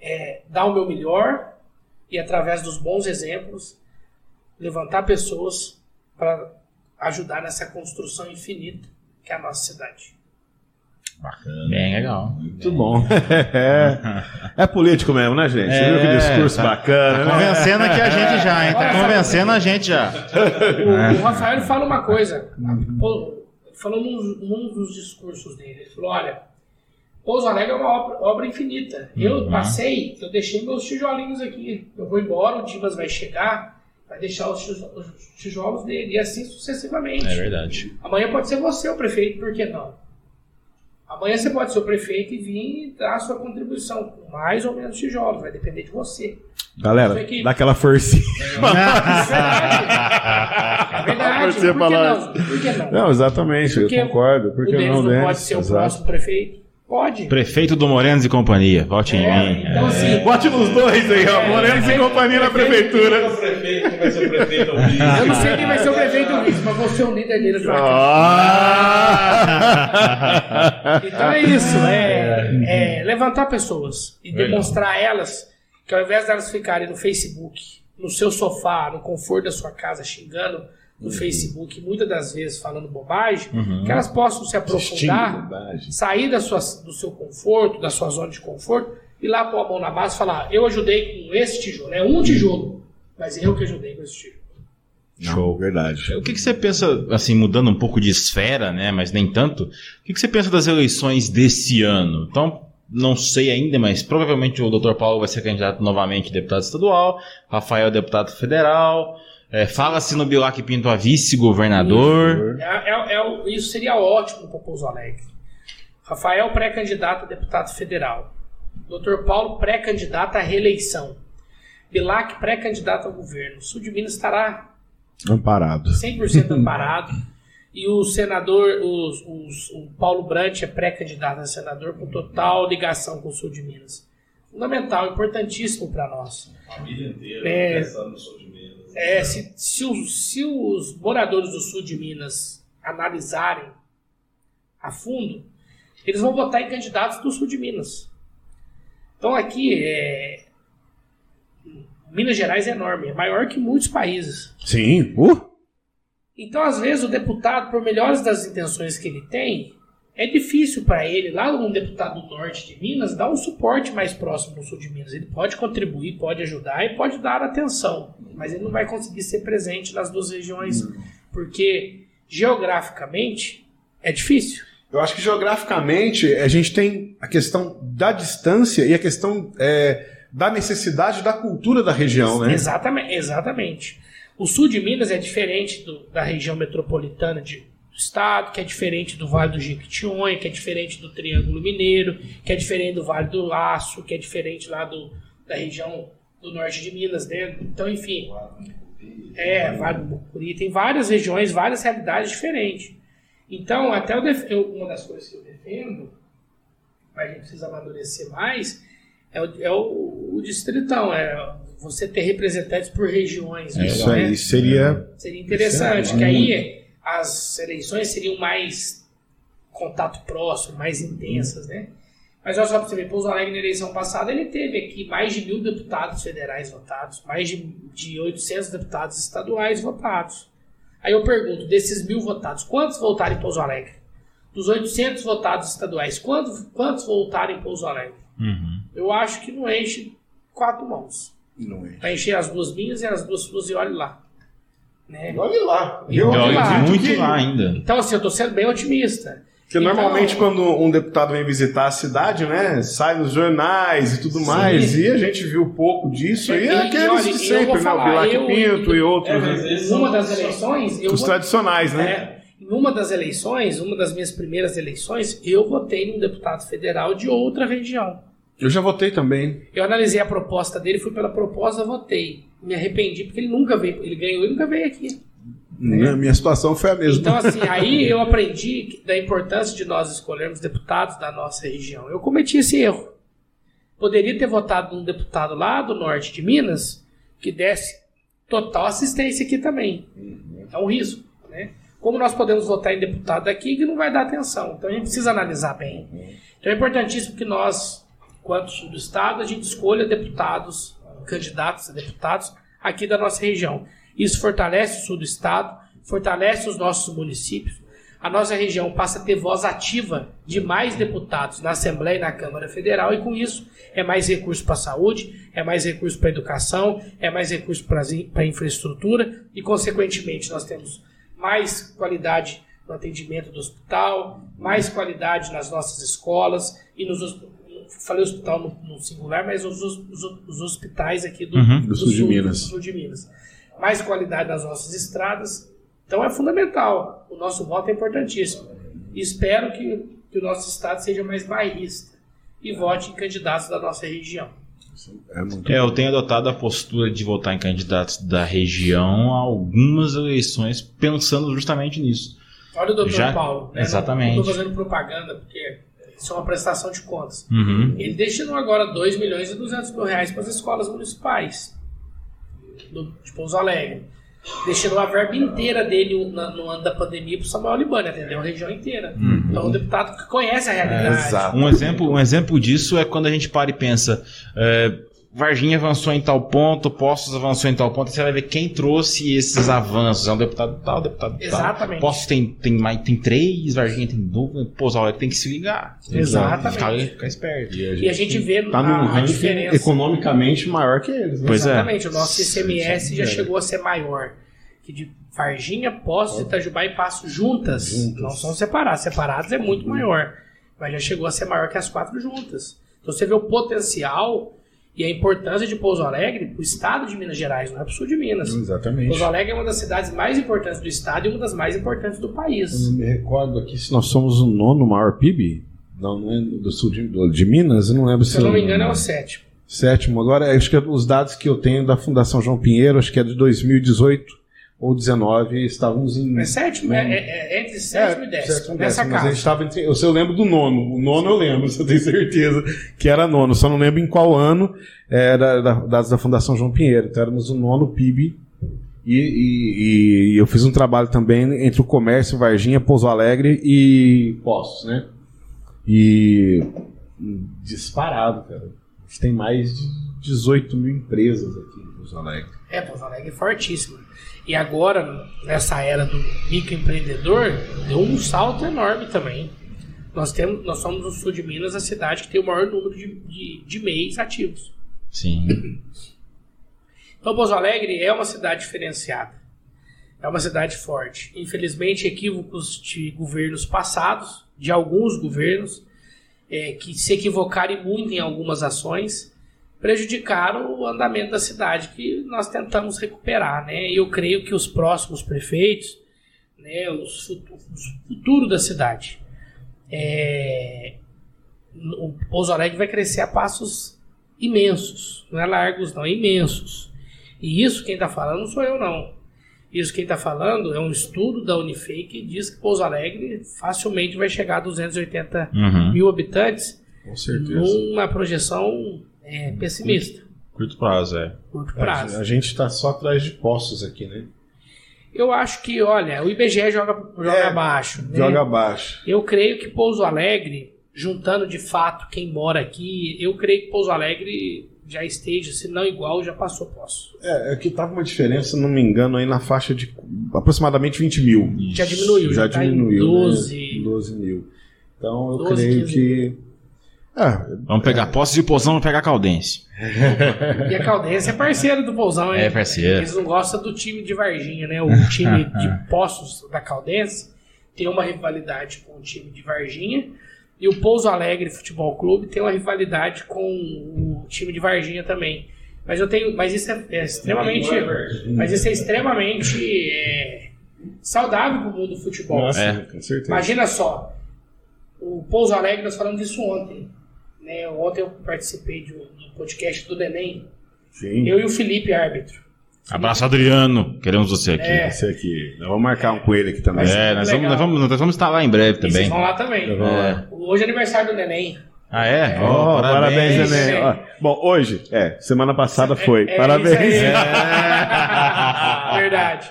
é dar o meu melhor e, através dos bons exemplos, levantar pessoas para ajudar nessa construção infinita que é a nossa cidade. Bacana. Bem legal. Muito Bem. bom. É, [LAUGHS] é, político mesmo, né, gente? É, Viu que discurso tá, bacana. Tá convencendo aqui a gente já, hein? Tá convencendo a gente já. O, o Rafael fala uma coisa. Falou num, num dos discursos dele. Ele falou: olha, Pouso Alegre é uma obra, obra infinita. Eu uhum. passei, eu deixei meus tijolinhos aqui. Eu vou embora, o Divas vai chegar vai deixar os tijolos dele, e assim sucessivamente. É verdade. Amanhã pode ser você o prefeito, por que não? Amanhã você pode ser o prefeito e vir dar a sua contribuição com mais ou menos tijolos, vai depender de você. Galera, dá aquela forcinha. [LAUGHS] É verdade. É verdade. Por, que não? por que não? Não, exatamente, Porque eu concordo. Por que não, não pode ser o próximo prefeito? Pode. Prefeito do Morenos e Companhia. Vote em é, mim. Então, assim, é. Vote nos dois aí, ó. É, Morenos e Companhia na prefeitura. Quem prefeito vai ser o prefeito ou [LAUGHS] vice? Eu não sei quem vai ser o prefeito ou vice, mas vou ser o líder dele. Ah. então é isso. É, é levantar pessoas e demonstrar a elas que ao invés delas ficarem no Facebook, no seu sofá, no conforto da sua casa, xingando no uhum. Facebook, muitas das vezes falando bobagem, uhum. que elas possam se aprofundar, sair da sua, do seu conforto, da sua zona de conforto, e lá pôr a mão na base e falar: eu ajudei com esse tijolo, é um tijolo, mas eu que ajudei com esse tijolo. Show, verdade. O que, que, você pensa, assim, mudando um pouco de esfera, né, mas nem tanto, o que, que você pensa das eleições desse ano? Então, não sei ainda, mas provavelmente o Dr. Paulo vai ser candidato novamente a deputado estadual, Rafael deputado federal. É, Fala-se no Bilac Pinto a vice-governador. É, é- é- isso seria ótimo para Pouso Alegre. Rafael, pré-candidato a deputado federal. Dr. Paulo, pré-candidato à reeleição. Bilac, pré-candidato ao governo. O sul de Minas estará Amparado. 100% [LAUGHS] amparado. E o senador, os- os- o Paulo Brant é pré-candidato a senador com total ligação com o sul de Minas. Fundamental, importantíssimo para nós. Família inteira, É. pensando no sul de Minas. É, se, se, os, se os moradores do sul de Minas analisarem a fundo, eles vão votar em candidatos do sul de Minas. Então aqui, é, Minas Gerais é enorme, é maior que muitos países. Sim. Uh! Então, às vezes, o deputado, por melhores das intenções que ele tem, é difícil para ele, lá um deputado do norte de Minas, dar um suporte mais próximo no sul de Minas. Ele pode contribuir, pode ajudar e pode dar atenção, mas ele não vai conseguir ser presente nas duas regiões, porque geograficamente é difícil. Eu acho que geograficamente a gente tem a questão da distância e a questão é, da necessidade da cultura da região, né? Exatamente, exatamente. O sul de Minas é diferente do- da região metropolitana de, do estado, que é diferente do Vale do Jequitinhonha, que é diferente do Triângulo Mineiro, que é diferente do Vale do Laço, que é diferente lá do, da região do norte de Minas, né? Então, enfim, é, Vale do Mucuri, tem várias regiões, várias realidades diferentes. Então, até eu def- eu- uma das coisas que eu defendo, mas a gente precisa amadurecer mais, é o, é o, o distritão, é você ter representantes por regiões. É Isso né? aí seria. Seria interessante, é que aí as eleições seriam mais contato próximo, mais intensas, né? Mas olha só para você ver, Pouso Alegre na eleição passada ele teve aqui mais de mil deputados federais votados, mais de, de 800 deputados estaduais votados. Aí eu pergunto, desses mil votados, quantos votaram em Pouso Alegre? Dos 800 votados estaduais, quantos, quantos votaram em Pouso Alegre? Uhum. Eu acho que não enche quatro mãos. Não é. Vai encher as duas minhas e as duas suas e olhe lá. Né? Olha lá. Eu Eu olho lá, muito que- lá ainda. Então, assim, eu tô sendo bem otimista. Porque Então- normalmente quando um deputado vem visitar a cidade, né, sai nos jornais e tudo Sim. mais, e a gente viu pouco disso, e, E- é e aqueles olha, de eu sempre, né, o Bilac eu- Pinto e outros, É, né? Numa são- das eleições, eu os vou- tradicionais, né? é, numa das eleições, uma das minhas primeiras eleições, eu votei num deputado federal de outra região. Eu já votei também. Eu analisei a proposta dele, fui pela proposta, votei. Me arrependi porque ele nunca veio, ele ganhou e nunca veio aqui. Minha, minha situação foi a mesma. Então, assim, aí eu aprendi da importância de nós escolhermos deputados da nossa região. Eu cometi esse erro. Poderia ter votado num deputado lá do norte de Minas que desse total assistência aqui também. É um risco, né? Como nós podemos votar em deputado daqui que não vai dar atenção. Então a gente precisa analisar bem. Então é importantíssimo que nós, enquanto sul do estado, a gente escolha deputados, candidatos a deputados aqui da nossa região. Isso fortalece o sul do estado, fortalece os nossos municípios. A nossa região passa a ter voz ativa de mais deputados na Assembleia e na Câmara Federal, e com isso é mais recurso para a saúde, é mais recurso para a educação, é mais recurso para a infraestrutura, e, consequentemente, nós temos mais qualidade no atendimento do hospital, mais qualidade nas nossas escolas e nos falei hospital no, no singular, mas os, os, os hospitais aqui do, Uhum. Do sul de Minas. do sul de Minas. Mais qualidade nas nossas estradas. Então é fundamental. O nosso voto é importantíssimo. E espero que, que o nosso estado seja mais bairrista e vote em candidatos da nossa região. É muito É, eu tenho adotado a postura de votar em candidatos da região há algumas eleições, pensando justamente nisso. Olha o doutor Já- Paulo. né? exatamente. Não estou fazendo propaganda, porque isso é uma prestação de contas. Uhum. Ele destinou agora 2 milhões e 200 mil reais para as escolas municipais do, de Pouso Alegre. Destinou a verba inteira dele na- no ano da pandemia para o Samuel Libani, atendeu a região inteira. Então, é um deputado que conhece a realidade. exato. Um exemplo, um exemplo disso é quando a gente para e pensa. é, Varginha avançou em tal ponto, Postos avançou em tal ponto, você vai ver quem trouxe esses avanços. É um deputado tal, deputado tal. Exatamente. Postos tem, tem, mais, tem três, Varginha tem duas, Pouso Alegre tem que se ligar. Exatamente. Ficar, ficar esperto. E a gente vê tá a, num a diferença. economicamente maior que eles, né? Pois é. Exatamente, o nosso ICMS já chegou a ser maior. Que de Varginha, Poços, Itajubá e Passo juntas, Juntas. não são separados. Separados é muito maior. Mas já chegou a ser maior que as quatro juntas. Então você vê o potencial e a importância de Pouso Alegre para o estado de Minas Gerais, não é para o sul de Minas. Exatamente. Pouso Alegre é uma das cidades mais importantes do estado e uma das mais importantes do Eu país. não me recordo aqui se nós somos o nono maior PIB. Não, não é do sul de, de Minas, eu não lembro Se eu não me engano, é o sétimo. Sétimo. Agora, acho que os dados que eu tenho da Fundação João Pinheiro, acho que é de 2018 ou 19, estávamos em. É sétimo? É, é- é entre sétimo e décimo. sétimo, nessa décimo, mas casa. estava entre, eu, eu lembro do nono. O nono eu lembro, [LAUGHS] eu tenho certeza que era nono. Só não lembro em qual ano era da, dados da Fundação João Pinheiro. Então éramos o nono PIB. E, e- e eu fiz um trabalho também entre o comércio, Varginha, Pouso Alegre e Poços, né? E disparado, cara. A gente tem mais de 18 mil empresas aqui em Pouso Alegre. É, Pouso Alegre é fortíssimo. E agora, nessa era do microempreendedor, deu um salto enorme também. Nós, temos, nós somos no sul de Minas a cidade que tem o maior número de, de, de MEIs ativos. Sim. Então, Pouso Alegre é uma cidade diferenciada. É uma cidade forte. Infelizmente, equívocos de governos passados, de alguns governos, é, que se equivocaram e muito em algumas ações, prejudicaram o andamento da cidade, que nós tentamos recuperar. Né? E eu creio que os próximos prefeitos, né, os futu- os futuro da cidade, é, o Pouso Alegre vai crescer a passos imensos, não é largos, não, é imensos. E isso quem está falando não sou eu, não. Isso quem está falando é um estudo da Unifei que diz que Pouso Alegre facilmente vai chegar a 280 Uhum. mil habitantes Com certeza. numa projeção é, pessimista, Curto prazo, é. curto A, prazo. a gente está só atrás de postos aqui, né? Eu acho que, olha, o IBGE joga, joga É, abaixo. né? Joga abaixo. Eu creio que Pouso Alegre, juntando de fato quem mora aqui, eu creio que Pouso Alegre já esteja, se não igual, já passou posso. É, é que tava uma diferença, se não me engano, aí na faixa de aproximadamente 20 mil. Já diminuiu, Já já, tá em diminuiu. 12. Né? 12 mil. Então eu 12, creio 15 que. Ah, Vamos pegar posse de pozão, vamos pegar caldense. [LAUGHS] E a Caldense é parceiro do Pousão, hein? É, parceiro. Eles não gostam do time de Varginha, né? O [LAUGHS] time de Poços da Caldense tem uma rivalidade com o time de Varginha. E o Pouso Alegre Futebol Clube tem uma rivalidade com o time de Varginha também. Mas eu tenho. Mas isso é, é extremamente. Mas isso é extremamente é, saudável para o mundo do futebol. nossa, É. com certeza. Imagina só, o Pouso Alegre, nós falamos disso ontem. Né? Ontem eu participei de um, podcast do Neném. Sim. Eu e o Felipe, árbitro. Abraço, Adriano. Queremos você aqui. É. Esse aqui. Nós vamos marcar um com ele aqui também. É, nós vamos, nós, vamos, nós vamos estar lá em breve E também. vocês vão lá também. Lá. Hoje é aniversário do Neném. Ah, é? Oh, parabéns, parabéns. Neném. Ó, Bom, hoje, é, semana passada foi. É, parabéns. [LAUGHS] Verdade.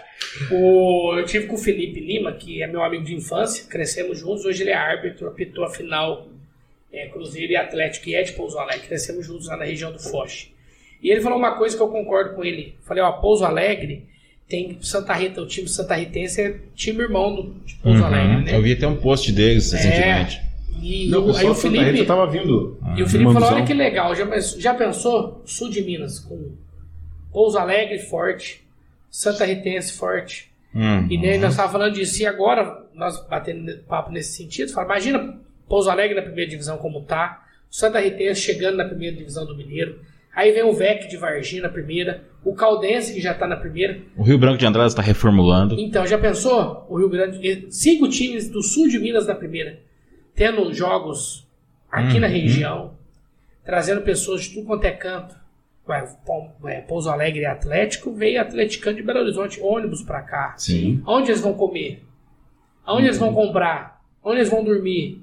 O, eu tive com o Felipe Lima, que é meu amigo de infância, crescemos juntos. Hoje ele é árbitro, apitou a final é, Cruzeiro e Atlético e é de Pouso Alegre. Crescemos juntos lá na região do Foch. E ele falou uma coisa que eu concordo com ele. Falei, ó, Pouso Alegre tem Santa Rita, o time Santa Ritense é time irmão do, de Pouso Alegre, Uhum. né? Eu vi até um post deles recentemente. E Não, o- aí o Santa Rita Felipe. tava vindo. E o Felipe falou: visão. olha que legal, já, já pensou? Sul de Minas, com Pouso Alegre forte, Santa Ritense forte. Hum. E daí nós estávamos falando disso. E agora, nós batendo papo nesse sentido, fala, imagina Pouso Alegre na primeira divisão como tá, Santa Ritense chegando na primeira divisão do Mineiro. Aí vem o VEC de Varginha na primeira, o Caldense que já está na primeira. O Rio Branco de Andrade está reformulando. Então, já pensou? O Rio Grande. Cinco times do sul de Minas na primeira, tendo jogos aqui na região, trazendo pessoas de tudo quanto é canto. Ué, Pouso Alegre e Atlético, veio Atleticano de Belo Horizonte, ônibus pra cá. Sim. Aonde eles vão comer? Aonde eles vão comprar? Onde eles vão dormir?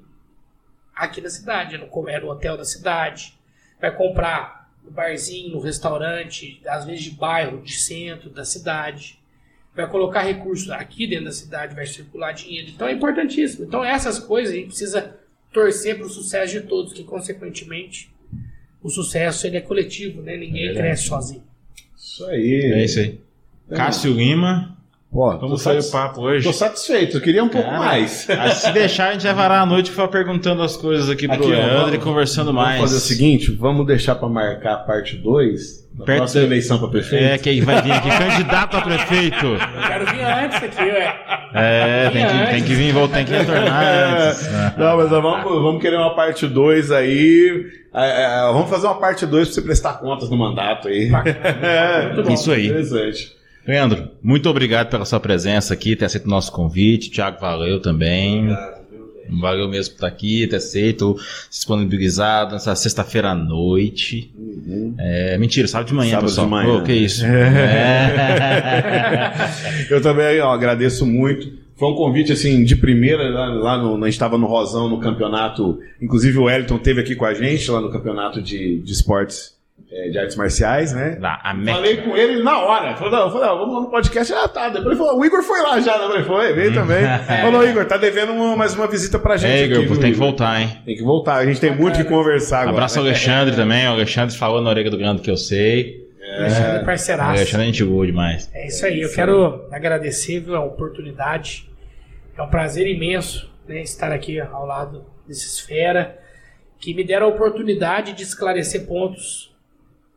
Aqui na cidade, no, é no hotel da cidade. Vai comprar no barzinho, no restaurante, às vezes de bairro, de centro da cidade. Vai colocar recursos aqui dentro da cidade, vai circular dinheiro. Então é importantíssimo. Então essas coisas a gente precisa torcer para o sucesso de todos, que consequentemente o sucesso ele é coletivo, né? Ninguém cresce sozinho. Isso aí. É isso aí. Cássio Lima. Pô, Como foi o papo hoje? tô satisfeito, eu queria um pouco Cara, mais. ah, Se deixar, a gente vai varar a noite e ficar perguntando as coisas aqui pro Aqui, Leandro vamos- e conversando Vamos mais. fazer o seguinte, vamos deixar pra marcar a parte 2 da Perto próxima da- eleição pra prefeito. É, que vai vir aqui candidato a prefeito. Eu quero vir antes aqui, ué. É, tem que, tem que vir, voltar, tem que retornar antes. né? [LAUGHS] Não, mas vamos, vamos querer uma parte 2 aí. É, é, vamos fazer uma parte 2 pra você prestar contas no mandato aí. [LAUGHS] É, Muito bom. Isso aí. Interessante. Leandro, muito obrigado pela sua presença aqui, ter aceito o nosso convite. Tiago, valeu também. Obrigado? Valeu mesmo por estar aqui, ter aceito, disponibilizado nessa sexta-feira à noite. É, mentira, sábado de manhã, Sábado pessoal. de manhã. Que isso? [LAUGHS] É. [LAUGHS] Eu também ó, agradeço muito. Foi um convite assim de primeira, lá, lá no, a gente estava no Rosão no campeonato. Inclusive o Wellington teve aqui com a gente lá no campeonato de, de esportes de artes marciais, né? Lá, a. Falei com ele na hora. Falei, não, falei, vamos lá no podcast. Ah, tá. Depois ele falou, o Igor foi lá já, né? Falei, foi, veio também. [LAUGHS] Falou, Igor, tá devendo uma- mais uma visita pra gente. É, Igor, aqui, tem que voltar, hein? Tem que voltar, a gente tem muito que conversar agora. Abraço ao Alexandre também. O Alexandre falou na orelha do grande que eu sei. Alexandre O Parceiraço. Alexandre é gente boa demais. É isso aí, eu quero agradecer viu, a oportunidade. É um prazer imenso né, estar aqui ao lado desse Esfera, que me deram a oportunidade de esclarecer pontos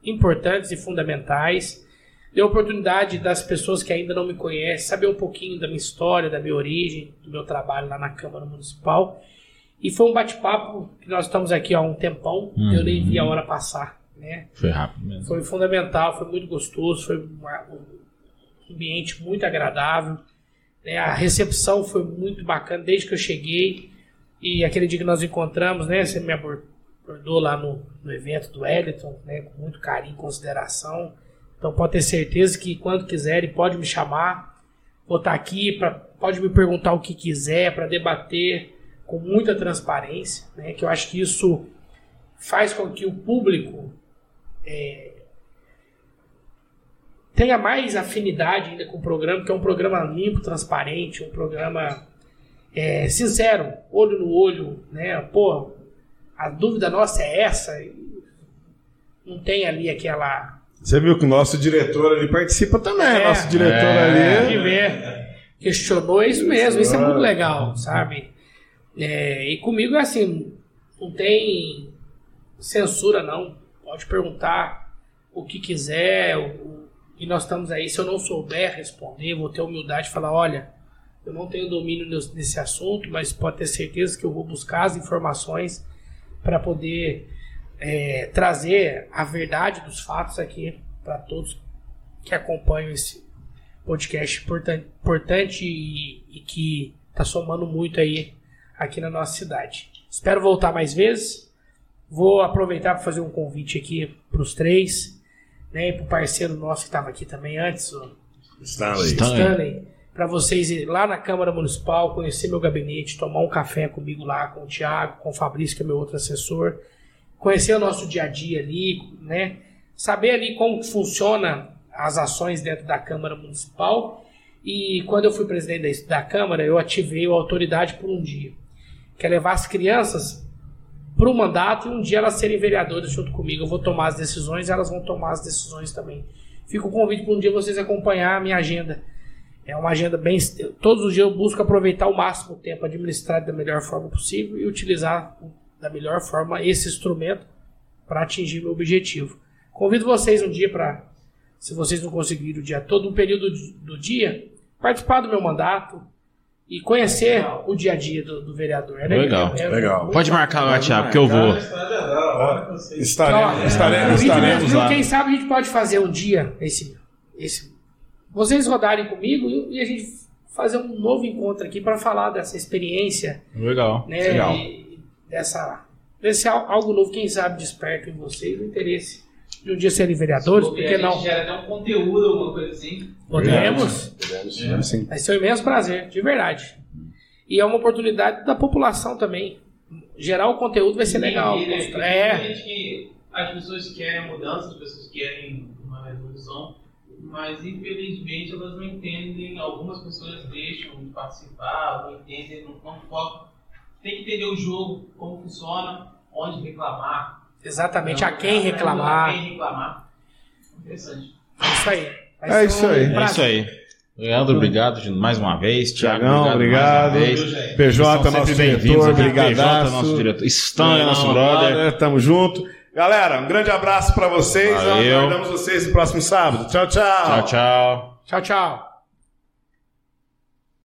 importantes e fundamentais. Deu a oportunidade das pessoas que ainda não me conhecem saber um pouquinho da minha história, da minha origem, do meu trabalho lá na Câmara Municipal. E foi um bate-papo que nós estamos aqui há um tempão, eu nem vi a hora passar. Né? Foi rápido mesmo. Foi fundamental, foi muito gostoso, foi uma- um ambiente muito agradável. né? A recepção foi muito bacana desde que eu cheguei. E aquele dia que nós encontramos, né? Você me abordou lá no, no evento do Wellington, né? Com muito carinho e consideração. Então pode ter certeza que quando quiserem pode me chamar. Vou estar aqui, pra, pode me perguntar o que quiser para debater com muita transparência, né? Que eu acho que isso faz com que o público tenha mais afinidade ainda com o programa, que é um programa limpo, transparente, um programa é, sincero, olho no olho, né? Pô, a dúvida nossa é essa. Não tem ali aquela. Você viu que o nosso diretor ali participa também. É. nosso diretor É. ali. de ver. Questionou é isso mesmo, isso é muito legal, sabe? É, e comigo é assim, não tem censura não. Pode perguntar o que quiser, o- o- e nós estamos aí. Se eu não souber responder, vou ter humildade de falar, olha, eu não tenho domínio nesse nesse assunto, mas pode ter certeza que eu vou buscar as informações para poder é, trazer a verdade dos fatos aqui para todos que acompanham esse podcast importan- importante e, e que está somando muito aí aqui na nossa cidade. Espero voltar mais vezes. Vou aproveitar para fazer um convite aqui para os três, né, e para o parceiro nosso que estava aqui também antes, o Stanley. Stanley. Stanley, para vocês ir lá na Câmara Municipal, conhecer meu gabinete, tomar um café comigo lá, com o Thiago, com o Fabrício, que é meu outro assessor, conhecer o nosso dia a dia ali, né? Saber ali como funciona as ações dentro da Câmara Municipal. E quando eu fui presidente da, Câmara, eu ativei a autoridade por um dia, que é levar as crianças para o mandato e um dia elas serem vereadoras junto comigo. Eu vou tomar as decisões e elas vão tomar as decisões também. Fica o convite para um dia vocês acompanhar a minha agenda. É uma agenda bem. Todos os dias eu busco aproveitar o máximo o tempo, administrar da melhor forma possível e utilizar da melhor forma esse instrumento para atingir meu objetivo. Convido vocês um dia para, se vocês não conseguirem o dia todo, um período do- dia, participar do meu mandato e conhecer o dia a dia do, do vereador. É Legal, é legal. muito Pode marcar lá, Thiago, que eu vou. Estaremos, estaremos, estaremos viu? lá. Quem sabe a gente pode fazer um dia esse, esse vocês rodarem comigo e, e a gente fazer um novo encontro aqui para falar dessa experiência, Legal. né? Legal. e dessa desse al- algo novo, quem sabe desperta em vocês o interesse de um dia serem vereadores, por Porque não? gente gera até um conteúdo, alguma coisa assim. Podemos? Podemos, sim, sim. Vai ser um imenso prazer, de verdade. E é uma oportunidade da população também. Gerar o conteúdo vai ser legal. E, né, É, gente que as pessoas querem mudança, as pessoas querem uma revolução, mas infelizmente elas não entendem, algumas pessoas deixam de participar, não entendem, não, não focam. Tem que entender o jogo, como funciona, onde reclamar. exatamente, a Então, quem A reclamar. quem reclamar. Interessante. É isso aí. É isso aí. É isso aí. Leandro, obrigado mais uma vez. Thiago, Tiagão, obrigado. mais uma vez. Viu, gente? PJ, nosso diretor, aqui. PJ, nosso diretor. Stan é nosso brother. Tamo junto. Galera, um grande abraço pra vocês. Valeu. Aguardamos vocês no próximo sábado. Tchau, tchau. Tchau, tchau. Tchau, tchau.